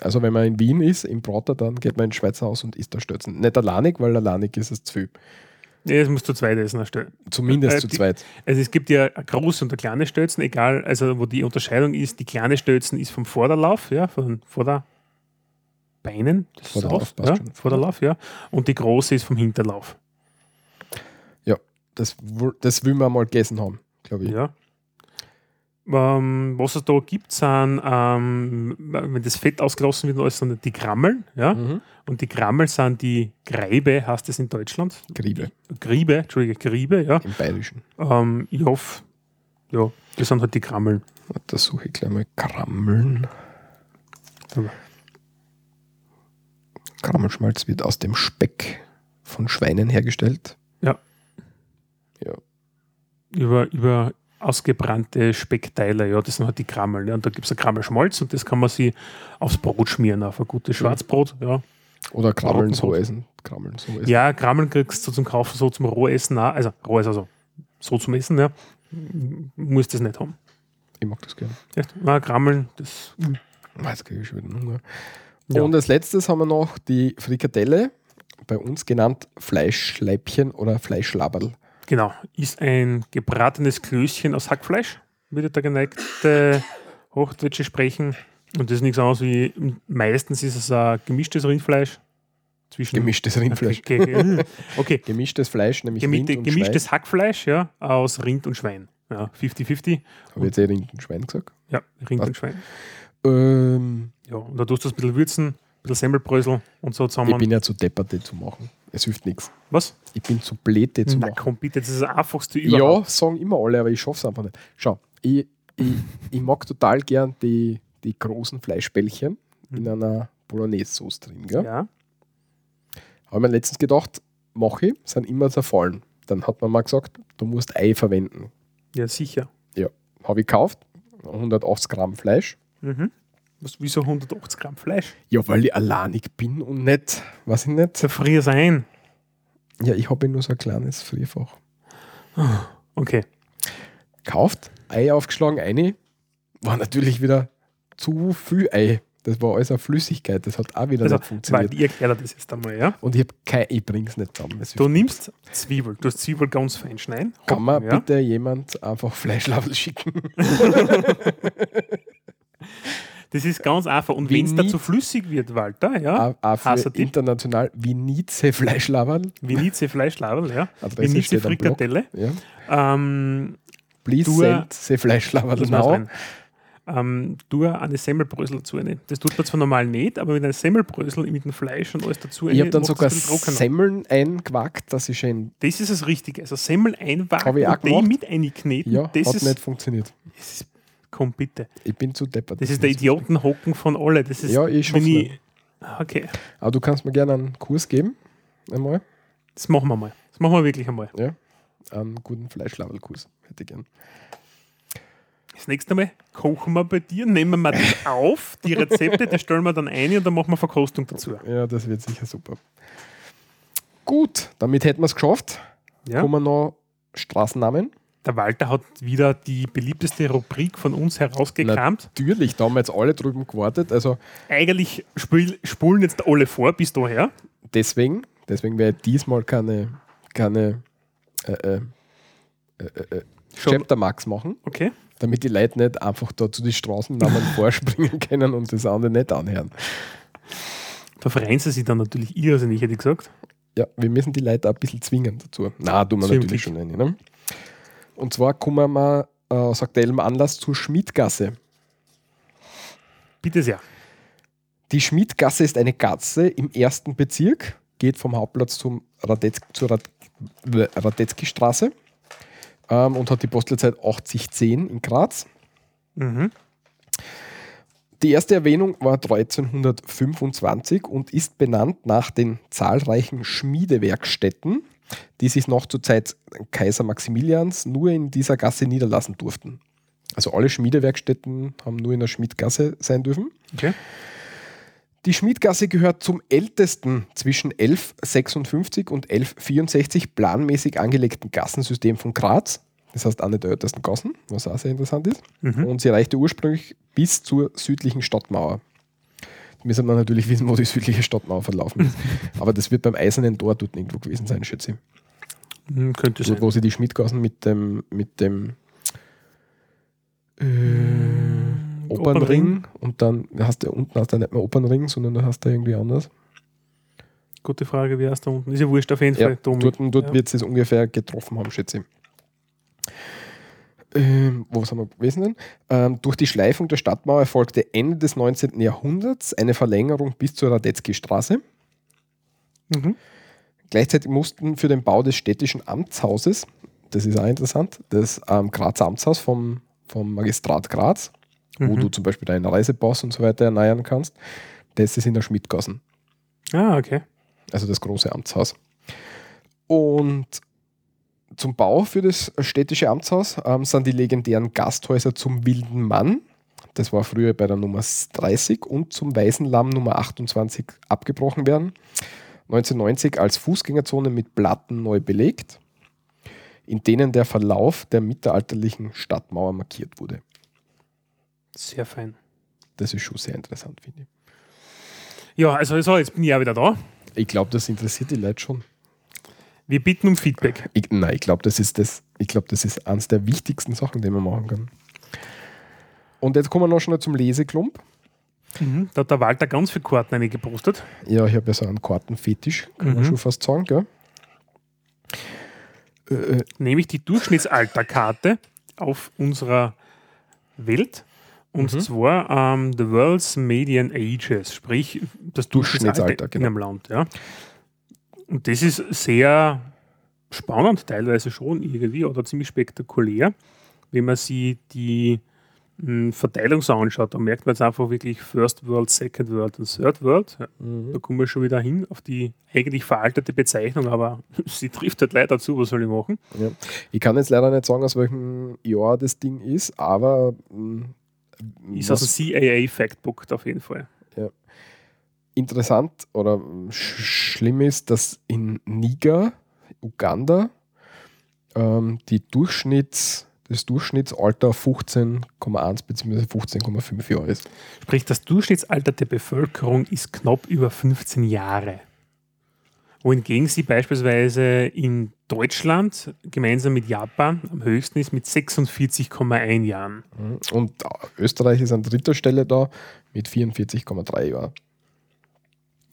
Also wenn man in Wien ist, im Prater, dann geht man ins Schweizer Haus und isst da Stölzen. Nicht alleinig, weil alleinig ist es zu viel. Nee, das musst du zweit essen. erstellen. Zumindest Äh, zu die- zweit. Also es gibt ja große und eine kleine Stötzen, egal, also wo die Unterscheidung ist, die kleine Stötzen ist vom Vorderlauf, ja, von Vorderbeinen, das ist Vorderlauf passt ja, schon. Vorderlauf, ja, und die große ist vom Hinterlauf, Das, wo- das will man mal gegessen haben, glaube ich. ja. Ähm, was es da gibt, sind, ähm, wenn das Fett ausgelassen wird, und alles, sind die Grammeln, ja, Mhm. und die Grammel sind die Greibe, heißt es in Deutschland. Griebe Griebe, Entschuldige, Griebe, ja. im Bayerischen. Ähm, ich hoffe, ja, das sind halt die Grammeln. Da suche ich gleich mal Krammeln. Krammelschmalz wird aus dem Speck von Schweinen hergestellt. über, über ausgebrannte Speckteile, ja, das sind halt die Krammel. Ja. Und da gibt es ein Krammelschmalz und das kann man sich aufs Brot schmieren, auf ein gutes Schwarzbrot. Ja, Oder Krammeln so essen. Krammeln so essen. ja Krammeln kriegst du zum Kaufen, so zum Rohessen, auch. also Rohes, also so zum Essen, ja. Muss das nicht haben. Ich mag das gerne. Ja, na, Krammeln, das Jetzt kriege ich schon wieder Hunger. Ja. Und als letztes haben wir noch die Frikadelle, bei uns genannt Fleischleibchen oder Fleischlaberl. Genau, ist ein gebratenes Klößchen aus Hackfleisch, würde der geneigte Hochdeutsche sprechen. Und das ist nichts anderes wie, meistens ist es ein gemischtes Rindfleisch. Zwischen Gemischtes Rindfleisch. Okay, (laughs) okay. Gemischtes Fleisch, nämlich Gemiete, Rind und gemischtes Hackfleisch ja, aus Rind und Schwein. Ja, 50-50. Schwein. Habe ich jetzt eh Rind und Schwein gesagt? Ja, Rind Was? und Schwein. Ähm, Ja, und da tust du das ein bisschen würzen, bisschen Semmelbrösel und so zusammen. ich bin ja zu deppert, zu machen. Es hilft nichts. Was? Ich bin zu blöd, zu Na machen. komm bitte, das ist das einfachste Ja, überhaupt. sagen immer alle, aber ich schaffe es einfach nicht. Schau, ich, ich, ich mag total gern die, die großen Fleischbällchen in einer Bolognese-Sauce drin. Gell? Ja. Habe ich mir letztens gedacht, mache ich, sind immer zerfallen. Dann hat man mal gesagt, du musst Ei verwenden. ja, sicher. Habe ich gekauft, 180 Gramm Fleisch. Mhm. Was, wieso 180 Gramm Fleisch? Ja, weil ich alleinig bin und nicht, weiß ich nicht. Zerfrier sein. Ja, ich habe nur so ein kleines Frierfach. Okay. Kauft, Ei aufgeschlagen, eine, war natürlich wieder zu viel Ei. Das war alles eine Flüssigkeit, das hat auch wieder Also, nicht funktioniert. weil ich erkläre dir das jetzt einmal, ja. Und ich habe kein, ich bring's nicht zusammen. Das Du nimmst Zwiebel, du hast Zwiebel ganz fein schneiden. kann mir ja. bitte jemand einfach Fleischlabel schicken? (laughs) (laughs) Das ist ganz einfach. Und wenn es da nie- zu flüssig wird, Walter, ja, Heißer Tipp. international Vinice Fleischlabel. Vinice Fleischlaberl, ja. (laughs) Vinice Blog. Frikadelle. Ja. Ähm, Please Du- send lass mal's now. Ähm, tu eine Semmelbrösel dazu rein. Das tut man zwar normal nicht, aber mit einer Semmelbrösel mit dem Fleisch und alles dazu Ich habe dann sogar das. Semmeln eingewackt, dass ich schön. Das ist das Richtige. Also Semmel einwagen Hab ich auch und die gemacht. mit einkneten. Ja, das, hat ist, nicht funktioniert. das ist. Komm bitte. Ich bin zu deppert. Das ist der Idiotenhocken von alle. Das ist, Ja, ich nicht. Ah, Okay, Aber du kannst mir gerne einen Kurs geben. Einmal. das machen wir mal. Das machen wir wirklich einmal. Ja. Einen guten Fleischlabelkurs. Hätte ich gern. Das nächste Mal kochen wir bei dir, nehmen wir das auf, die Rezepte, die stellen wir dann ein und dann machen wir Verkostung dazu. Ja, das wird sicher super. Gut, damit hätten wir es geschafft. Ja? Kommen noch Straßennamen. Der Walter hat wieder die beliebteste Rubrik von uns herausgekramt. Natürlich, da haben wir jetzt alle drüben gewartet. Also Eigentlich spulen jetzt alle vor bis daher. deswegen, deswegen werde ich diesmal keine, keine äh, äh, äh, äh, Schon. Chapter Max machen, Okay. damit die Leute nicht einfach da zu den Straßennamen (laughs) vorspringen können und das andere nicht anhören. Da freuen sie sich dann natürlich irrsinnig, hätte ich gesagt. Ja, wir müssen die Leute auch ein bisschen zwingen dazu. Na, tun wir natürlich schon rein. Ne? Und zwar kommen wir äh, aus aktuellem Anlass zur Schmidgasse. Bitte sehr. Die Schmidgasse ist eine Gasse im ersten Bezirk, geht vom Hauptplatz zum Radetz, zur Rad, Radetzky-Straße ähm, und hat die Postleitzahl 8010 in Graz. Mhm. Die erste Erwähnung war 1325 und ist benannt nach den zahlreichen Schmiedewerkstätten, die sich noch zur Zeit Kaiser Maximilians nur in dieser Gasse niederlassen durften. Also alle Schmiedewerkstätten haben nur in der Schmiedgasse sein dürfen. Okay. Die Schmiedgasse gehört zum ältesten zwischen 1156 und 1164 planmäßig angelegten Gassensystem von Graz. Das heißt eine der ältesten Gassen, was auch sehr interessant ist. Mhm. Und sie reichte ursprünglich bis zur südlichen Stadtmauer. Müssen wir natürlich wissen, wo die südliche Stadtmauer verlaufen ist. (laughs) Aber das wird beim Eisernen Tor dort irgendwo gewesen sein, schätze ich. Hm, Könnte sein. Dort, wo sie die Schmiedgassen mit dem, mit dem äh, Opernring und dann hast du unten hast du nicht mehr Opernring, sondern da hast du irgendwie anders. Gute Frage, wie heißt da unten? Ist ja wurscht auf jeden Ja, Fall. Domi. dort dort Ja. wird es ungefähr getroffen haben, schätze ich. Ähm, wo sind wir gewesen denn? Ähm, durch die Schleifung der Stadtmauer erfolgte Ende des 19. Jahrhunderts eine Verlängerung bis zur Radetzky-Straße. Mhm. Gleichzeitig mussten für den Bau des städtischen Amtshauses, das ist auch interessant, das ähm, Grazer Amtshaus vom, vom Magistrat Graz, wo Mhm. du zum Beispiel deinen Reisepass und so weiter erneuern kannst, das ist in der Schmidgassen, Ah, okay. also das große Amtshaus. Und zum Bau für das städtische Amtshaus ähm, sind die legendären Gasthäuser zum Wilden Mann, das war früher bei der Nummer 30, und zum Weißen Lamm Nummer 28 abgebrochen werden. 1990 als Fußgängerzone mit Platten neu belegt, in denen der Verlauf der mittelalterlichen Stadtmauer markiert wurde. Sehr fein. Das ist schon sehr interessant, finde ich. Ja, also so, jetzt bin ich auch wieder da. Ich glaube, das interessiert die Leute schon. Wir bitten um Feedback. Ich, nein, ich glaube, das ist das. Ich glaube, das ist eines der wichtigsten Sachen, die man machen kann. Und jetzt kommen wir noch schnell zum Leseklump. Mhm. Da hat der Walter ganz viele Karten eingepostet. Ja, ich habe ja so einen Kartenfetisch, kann man Mhm. schon fast sagen, gell? Äh, äh, Nämlich die Durchschnittsalterkarte auf unserer Welt. Und Mhm. zwar ähm, The World's Median Ages, sprich das Durchschnittsalter Durchschnittsalter, in genau. einem Land. Ja. Und das ist sehr spannend, teilweise schon irgendwie oder ziemlich spektakulär, wenn man sich die mh, Verteilung so anschaut. Da merkt man jetzt einfach wirklich First World, Second World und Third World. Ja, mhm. Da kommen wir schon wieder hin auf die eigentlich veraltete Bezeichnung, aber (laughs) sie trifft halt leider zu, was soll ich machen? Ja. Ich kann jetzt leider nicht sagen, aus welchem Jahr das Ding ist, aber mh, Ist was aus dem CAA Factbook auf jeden Fall. Interessant oder sch schlimm ist, dass in Niger, Uganda, ähm, die Durchschnitts, das Durchschnittsalter 15,1 bzw. 15,5 Jahre ist. Sprich, das Durchschnittsalter der Bevölkerung ist knapp über 15 Jahre. Wohingegen sie beispielsweise in Deutschland gemeinsam mit Japan am höchsten ist mit 46,1 Jahren. Und äh, Österreich ist an dritter Stelle da mit 44,3 Jahren.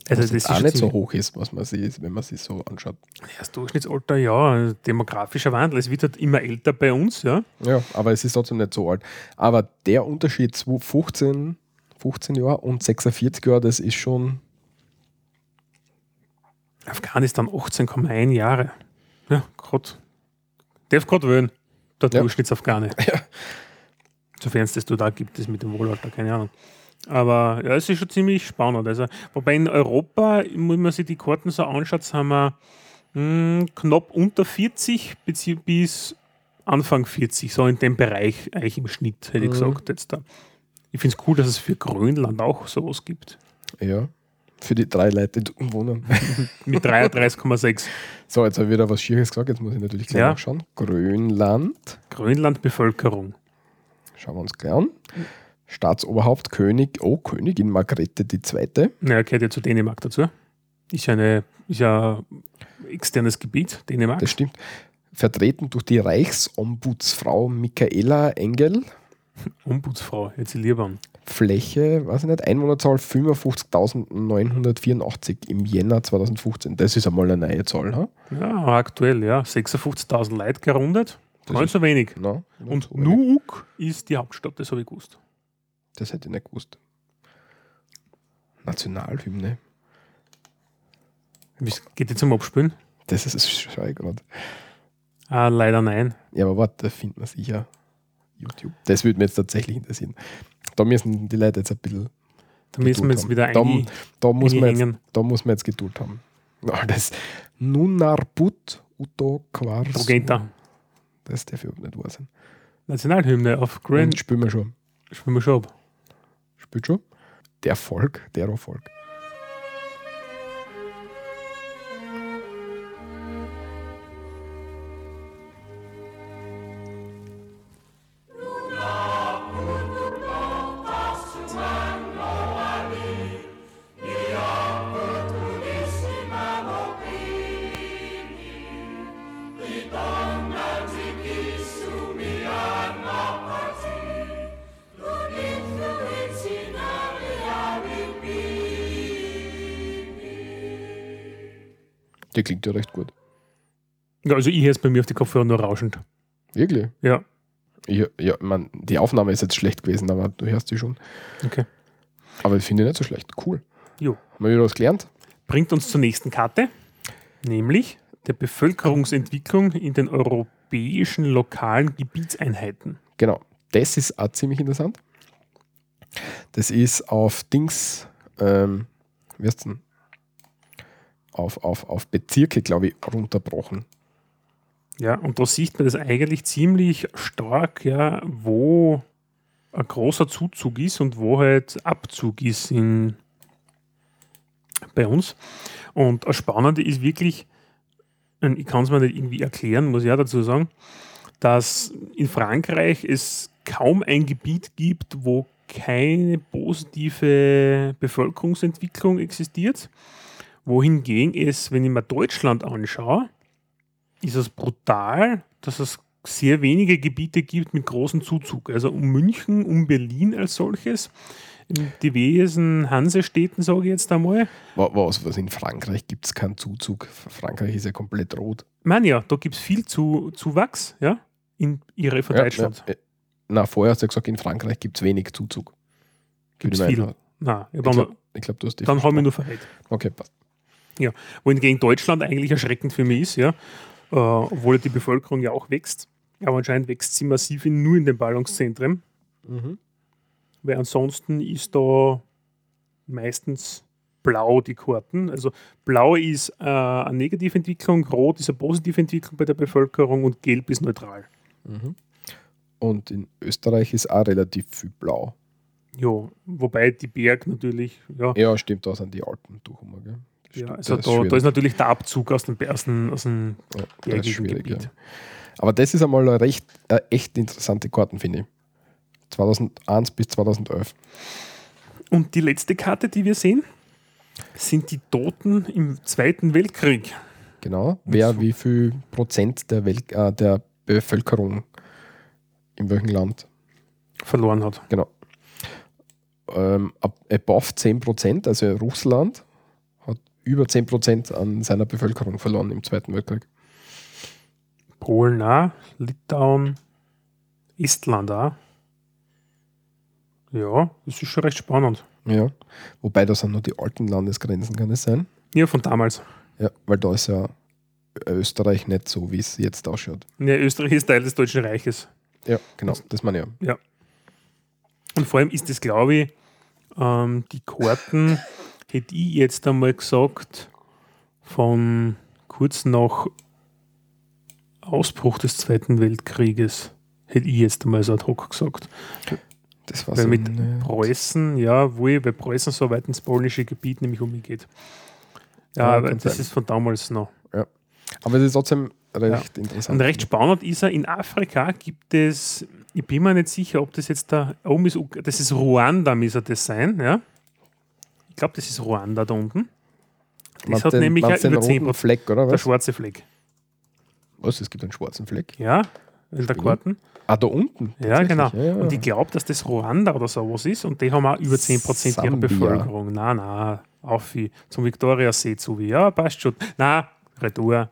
Also was das ist auch schon nicht so hoch ist, was man sieht, wenn man sich so anschaut. Das Durchschnittsalter, ja, demografischer Wandel. Es wird halt immer älter bei uns, ja. Ja, aber es ist trotzdem nicht so alt. Aber der Unterschied zu 15, 15 Jahre und 46 Jahre, das ist schon Afghanistan 18,1 Jahre. Ja, Gott. Darf gerade wählen. Der Ja. Durchschnittsafghane. (laughs) Ja. Sofern es das da gibt, das mit dem Wohlalter, keine Ahnung. Aber ja, es ist schon ziemlich spannend. Also, wobei in Europa, wenn man sich die Karten so anschaut, haben wir mh, knapp unter 40 bezieh- bis Anfang 40, so in dem Bereich eigentlich im Schnitt, hätte ich Mhm. gesagt. Jetzt da. Ich finde es cool, dass es für Grönland auch sowas gibt. Ja, für die drei Leute, die wohnen. (laughs) Mit 33,6. So, jetzt habe ich wieder was Schieres gesagt, jetzt muss ich natürlich gleich Ja. nachschauen. Grönland, Grönland-Bevölkerung. schauen wir uns gleich an. Staatsoberhaupt, König, oh, Königin Margrethe II. Naja, gehört ja zu Dänemark dazu. Ist ja, eine, ist ja externes Gebiet, Dänemark. Das stimmt. Vertreten durch die Reichsombudsfrau Michaela Engel. Ombudsfrau, jetzt sie lieber. Fläche, weiß ich nicht, Einwohnerzahl 55.984 im Jänner 2015. Das ist einmal eine neue Zahl. Ha? Ja, aktuell, ja. 56.000 Leute gerundet. Ist- so wenig. Na, Und so. Nuuk ist die Hauptstadt, das habe ich gewusst. Das hätte ich nicht gewusst. Nationalhymne. Geht die zum Abspielen? Das ist schau ich gerade. Ah, leider nein. Ja, aber warte, da findet man sicher YouTube. Das würde mich jetzt tatsächlich interessieren. Da müssen die Leute jetzt ein bisschen. Da müssen wir jetzt haben. wieder da, ein, da, muss man jetzt, da muss man jetzt Geduld haben. Das Nunarbut Uto Quars. Progenta. Das darf ich überhaupt nicht wahr sein. Nationalhymne auf Grand. Und spielen wir schon. Spielen wir schon ab. Schon? Der Volk, der Erfolg. Klingt ja recht gut. Ja, also ich höre es bei mir auf die Kopfhörer nur rauschend. Wirklich? Ja, Ja, ja man, die Aufnahme ist jetzt schlecht gewesen, aber du hörst die schon. okay. Aber ich finde die nicht so schlecht. Cool. Jo. Haben wir wieder was gelernt? Bringt uns zur nächsten Karte, nämlich der Bevölkerungsentwicklung in den europäischen lokalen Gebietseinheiten. Genau. Das ist auch ziemlich interessant. Das ist auf Dings, ähm, wie heißt denn? Auf, auf, auf Bezirke, glaube ich, runterbrochen. Ja, und da sieht man das eigentlich ziemlich stark, ja, wo ein großer Zuzug ist und wo halt Abzug ist in, bei uns. Und das Spannende ist wirklich, ich kann es mir nicht irgendwie erklären, muss ich auch dazu sagen, dass in Frankreich es kaum ein Gebiet gibt, wo keine positive Bevölkerungsentwicklung existiert. Wohingegen es, wenn ich mir Deutschland anschaue, ist es brutal, dass es sehr wenige Gebiete gibt mit großem Zuzug. Also um München, um Berlin als solches, in diversen Hansestädten, sage ich jetzt einmal. Wa- Was, was in Frankreich gibt es keinen Zuzug. Frankreich ist ja komplett rot. Ich meine ja, da gibt es viel zu, Zuwachs, ja, in ihre von Deutschland. Ja, ja. Na, vorher hast du gesagt, in Frankreich gibt es wenig Zuzug. Gibt es ich viel. Nein, ja, Ich dann, glaube, glaub, du hast die dann haben wir nur verrät. Okay, passt. Wohingegen Deutschland eigentlich erschreckend für mich ist, ja, äh, obwohl die Bevölkerung ja auch wächst. Aber anscheinend wächst sie massiv in, nur in den Ballungszentren, weil ansonsten ist da meistens blau die Karten. Also blau ist äh, eine Negativentwicklung, rot ist eine positive Entwicklung bei der Bevölkerung und gelb ist neutral. Und in Österreich ist auch relativ viel blau. Ja, wobei die Berg natürlich, ja, Ja, stimmt, da sind die Alpen durch. Gell? Ja also da, schwierig. da ist natürlich der Abzug aus dem, aus dem, aus dem Ja, ist bergigen Gebiet. ja. Aber das ist einmal eine recht, eine echt interessante Karten, finde ich. 2001 bis 2011. Und die letzte Karte, die wir sehen, sind die Toten im Zweiten Weltkrieg. Genau. Wer so. wie viel Prozent der, Welt, äh, der Bevölkerung in welchem Land. verloren hat. Genau. Ähm, ab, above 10 Prozent, also Russland, über 10 Prozent an seiner Bevölkerung verloren im Zweiten Weltkrieg. Polen auch, Litauen, Estland auch. Ja, das ist schon recht spannend. Ja. Wobei das sind nur die alten Landesgrenzen, kann es sein? Ja, von damals. Ja, weil da ist ja Österreich nicht so, wie es jetzt ausschaut. Ja, Österreich ist Teil des Deutschen Reiches. Ja, genau, das meine ich. ja. Und vor allem ist es, glaube ich, ähm, die Karten, (laughs) hätte ich jetzt einmal gesagt, von kurz nach Ausbruch des Zweiten Weltkrieges, hätte ich jetzt einmal so ad hoc gesagt. Das war Weil so mit eine- Preußen, ja, wohl, weil Preußen so weit ins polnische Gebiet nämlich umgeht. Ja, Ja, aber das sein. ist von damals noch. Aber es ist trotzdem recht interessant. Und recht spannend ist er, in Afrika gibt es, ich bin mir nicht sicher, ob das jetzt da oben ist, das ist Ruanda, müsste das sein, ja. Ich glaube, das ist Ruanda da unten. Das Meinst hat den- nämlich ja über 10 roten Fleck, oder der was? schwarze Fleck. Was? Es gibt einen schwarzen Fleck. Ja, in der Stimmt. Karten. Ah, da unten? Ja, genau. Ja, ja. Und ich glaube, dass das Ruanda oder sowas ist und die haben auch über 10% ihrer Sambia. Bevölkerung. Na, na, auf wie zum Viktoriasee zu wie. Ja, passt schon. Na, Retour.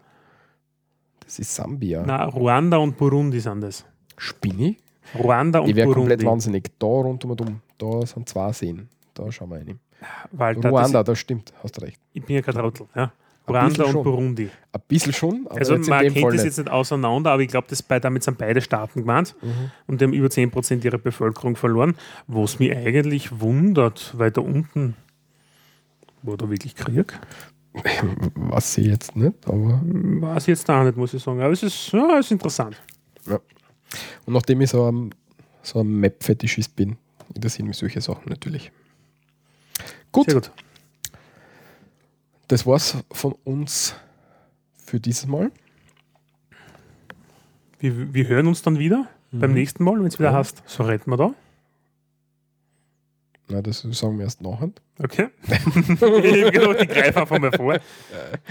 Das ist Sambia. Na, Ruanda und Burundi sind das. Spinni? Ruanda und Ich wäre komplett Burundi. wahnsinnig. Da rund um und um. Da sind zwei Seen. Da schauen wir rein. Weil da, Ruanda, das, das stimmt, hast recht. ich bin ja kein Trottel. Ja. Ruanda und schon. Burundi. Ein bisschen schon, aber Also man kennt das jetzt nicht auseinander, aber ich glaube, damit sind beide Staaten gemeint Mhm. und die haben über 10% ihrer Bevölkerung verloren, was mich eigentlich wundert, weil da unten war da wirklich Krieg. (laughs) Was ich jetzt nicht, aber. Weiß ich jetzt auch nicht, muss ich sagen. Aber es ist, ja, es ist interessant. Und nachdem ich so ein, so ein Map-Fetischist bin, interessieren mich solche Sachen natürlich. Gut, Sehr gut. das war's von uns für dieses Mal. Wir, wir hören uns dann wieder beim nächsten Mal, wenn es wieder Mhm. Ja. heißt, so retten wir da. Na, das sagen wir erst nachher. Okay. (laughs) ich habe gedacht, ich greife einfach mal vor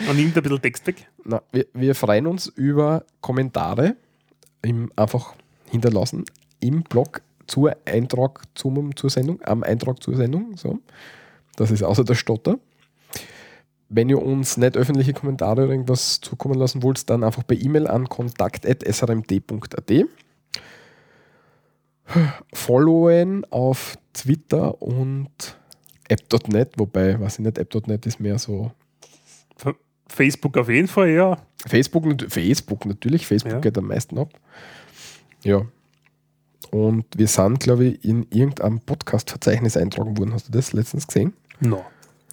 und nimmt ein bisschen Text weg. Na, wir, wir freuen uns über Kommentare im, einfach hinterlassen im Blog zur Eintrag zum, zur Sendung, am Eintrag zur Sendung. So. Das ist außer der Stotter. Wenn ihr uns nicht öffentliche Kommentare oder irgendwas zukommen lassen wollt, dann einfach per E-Mail an kontakt.srmd.at. Followen auf Twitter und app.net, wobei, weiß ich nicht, app.net ist mehr so Facebook auf jeden Fall, ja. Facebook, Facebook natürlich, Facebook Ja. geht am meisten ab. Ja. Und wir sind, glaube ich, in irgendeinem Podcast-Verzeichnis eintragen worden. Hast du das letztens gesehen? No.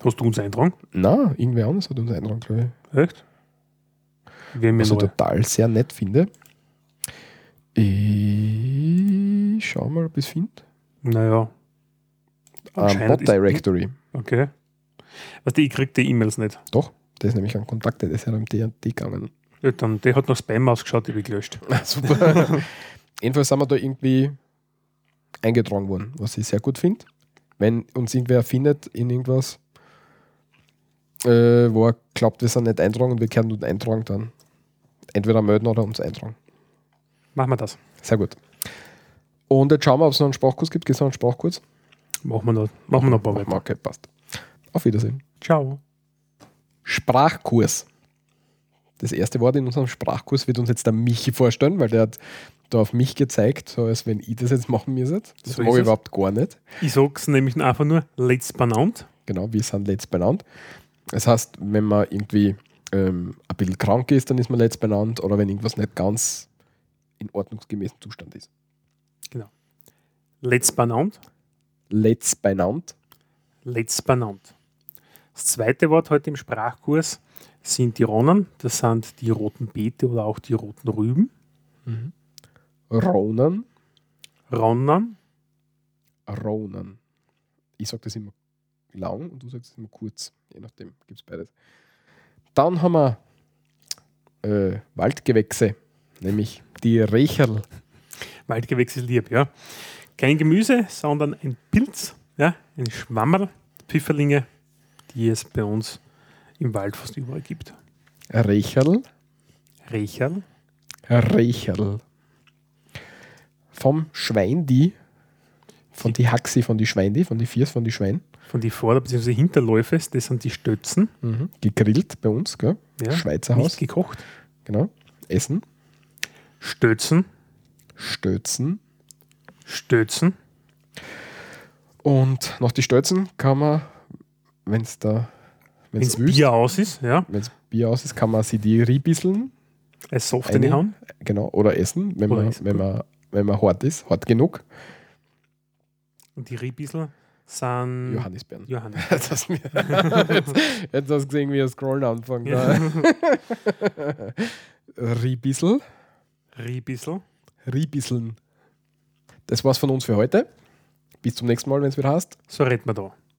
Hast du uns eintragen? Na, irgendwer anders hat uns eintragen, glaube ich. Echt? Ja Was ich total sehr nett finde. Ich schau mal, ob ich es finde. Naja. Um, Anscheinend Bot ist- Directory. Okay. Weißt du, ich krieg die E-Mails nicht. Doch, der ist nämlich an Kontakte des RMD gegangen. Ja, dann, der hat noch Spam ausgeschaut, die habe ich gelöscht. (laughs) Super. (laughs) Jedenfalls sind wir da irgendwie eingetragen worden, was ich sehr gut finde. Wenn uns irgendwer findet in irgendwas, äh, wo er glaubt, wir sind nicht eintragen und wir können nur eintragen, dann entweder melden oder uns eintragen. Machen wir das. Sehr gut. Und jetzt schauen wir, ob es noch einen Sprachkurs gibt. Gibt es noch einen Sprachkurs? Machen wir noch, machen wir noch ein paar weiter. Okay, passt. Auf Wiedersehen. Ciao. Sprachkurs. Das erste Wort in unserem Sprachkurs wird uns jetzt der Michi vorstellen, weil der hat da auf mich gezeigt, so als wenn ich das jetzt machen müsste. Das So mache ist ich es. überhaupt gar nicht. Ich sag's nämlich einfach nur let's benannt. Genau, wir sind letzt benannt. Das heißt, wenn man irgendwie ähm, ein bisschen krank ist, dann ist man letzt benannt oder wenn irgendwas nicht ganz in ordnungsgemäßen Zustand ist. Let's benannt. Letzt benannt. Let's benannt. Das zweite Wort heute im Sprachkurs sind die Ronnen. Das sind die roten Beete oder auch die roten Rüben. Ronan. Ronnen. Ronan. Ich sage das immer lang und du sagst es immer kurz. Je nachdem gibt es beides. Dann haben wir äh, Waldgewächse, nämlich die Recherl. Waldgewächs ist lieb, ja. Kein Gemüse, sondern ein Pilz, ja, ein Schwammerl, Pfifferlinge, die es bei uns im Wald fast überall gibt. Recherl. Recherl, Recherl. Vom Schweindi. Von die Haxi, von die Schweindi, von die Viers, von die Schwein. von die Vorder- bzw. Hinterläufe, das sind die Stötzen, Gegrillt bei uns, gell? ja, Schweizer Haus. gekocht. Genau. Essen. Stötzen, Stötzen. Stötzen, Und nach die Stötzen kann man, wenn es da, wenn wenn es das Bier aus ist, ja, wenn's Bier aus ist, kann man sie die riebiseln, ein Soft Eine- reinhauen. genau, oder essen, wenn, Oder man, essen. wenn, man, wenn man hart ist, hart genug. Und die Riebissel sind Johannisbeeren. Hast, (laughs) du mir, jetzt, (laughs) jetzt hast du gesehen, wie er Scrollen anfängt. Ja. (laughs) Riebissel. Riebissel. Riebisseln. Das war's von uns für heute. Bis zum nächsten Mal, wenn es wieder heißt. So redet man da.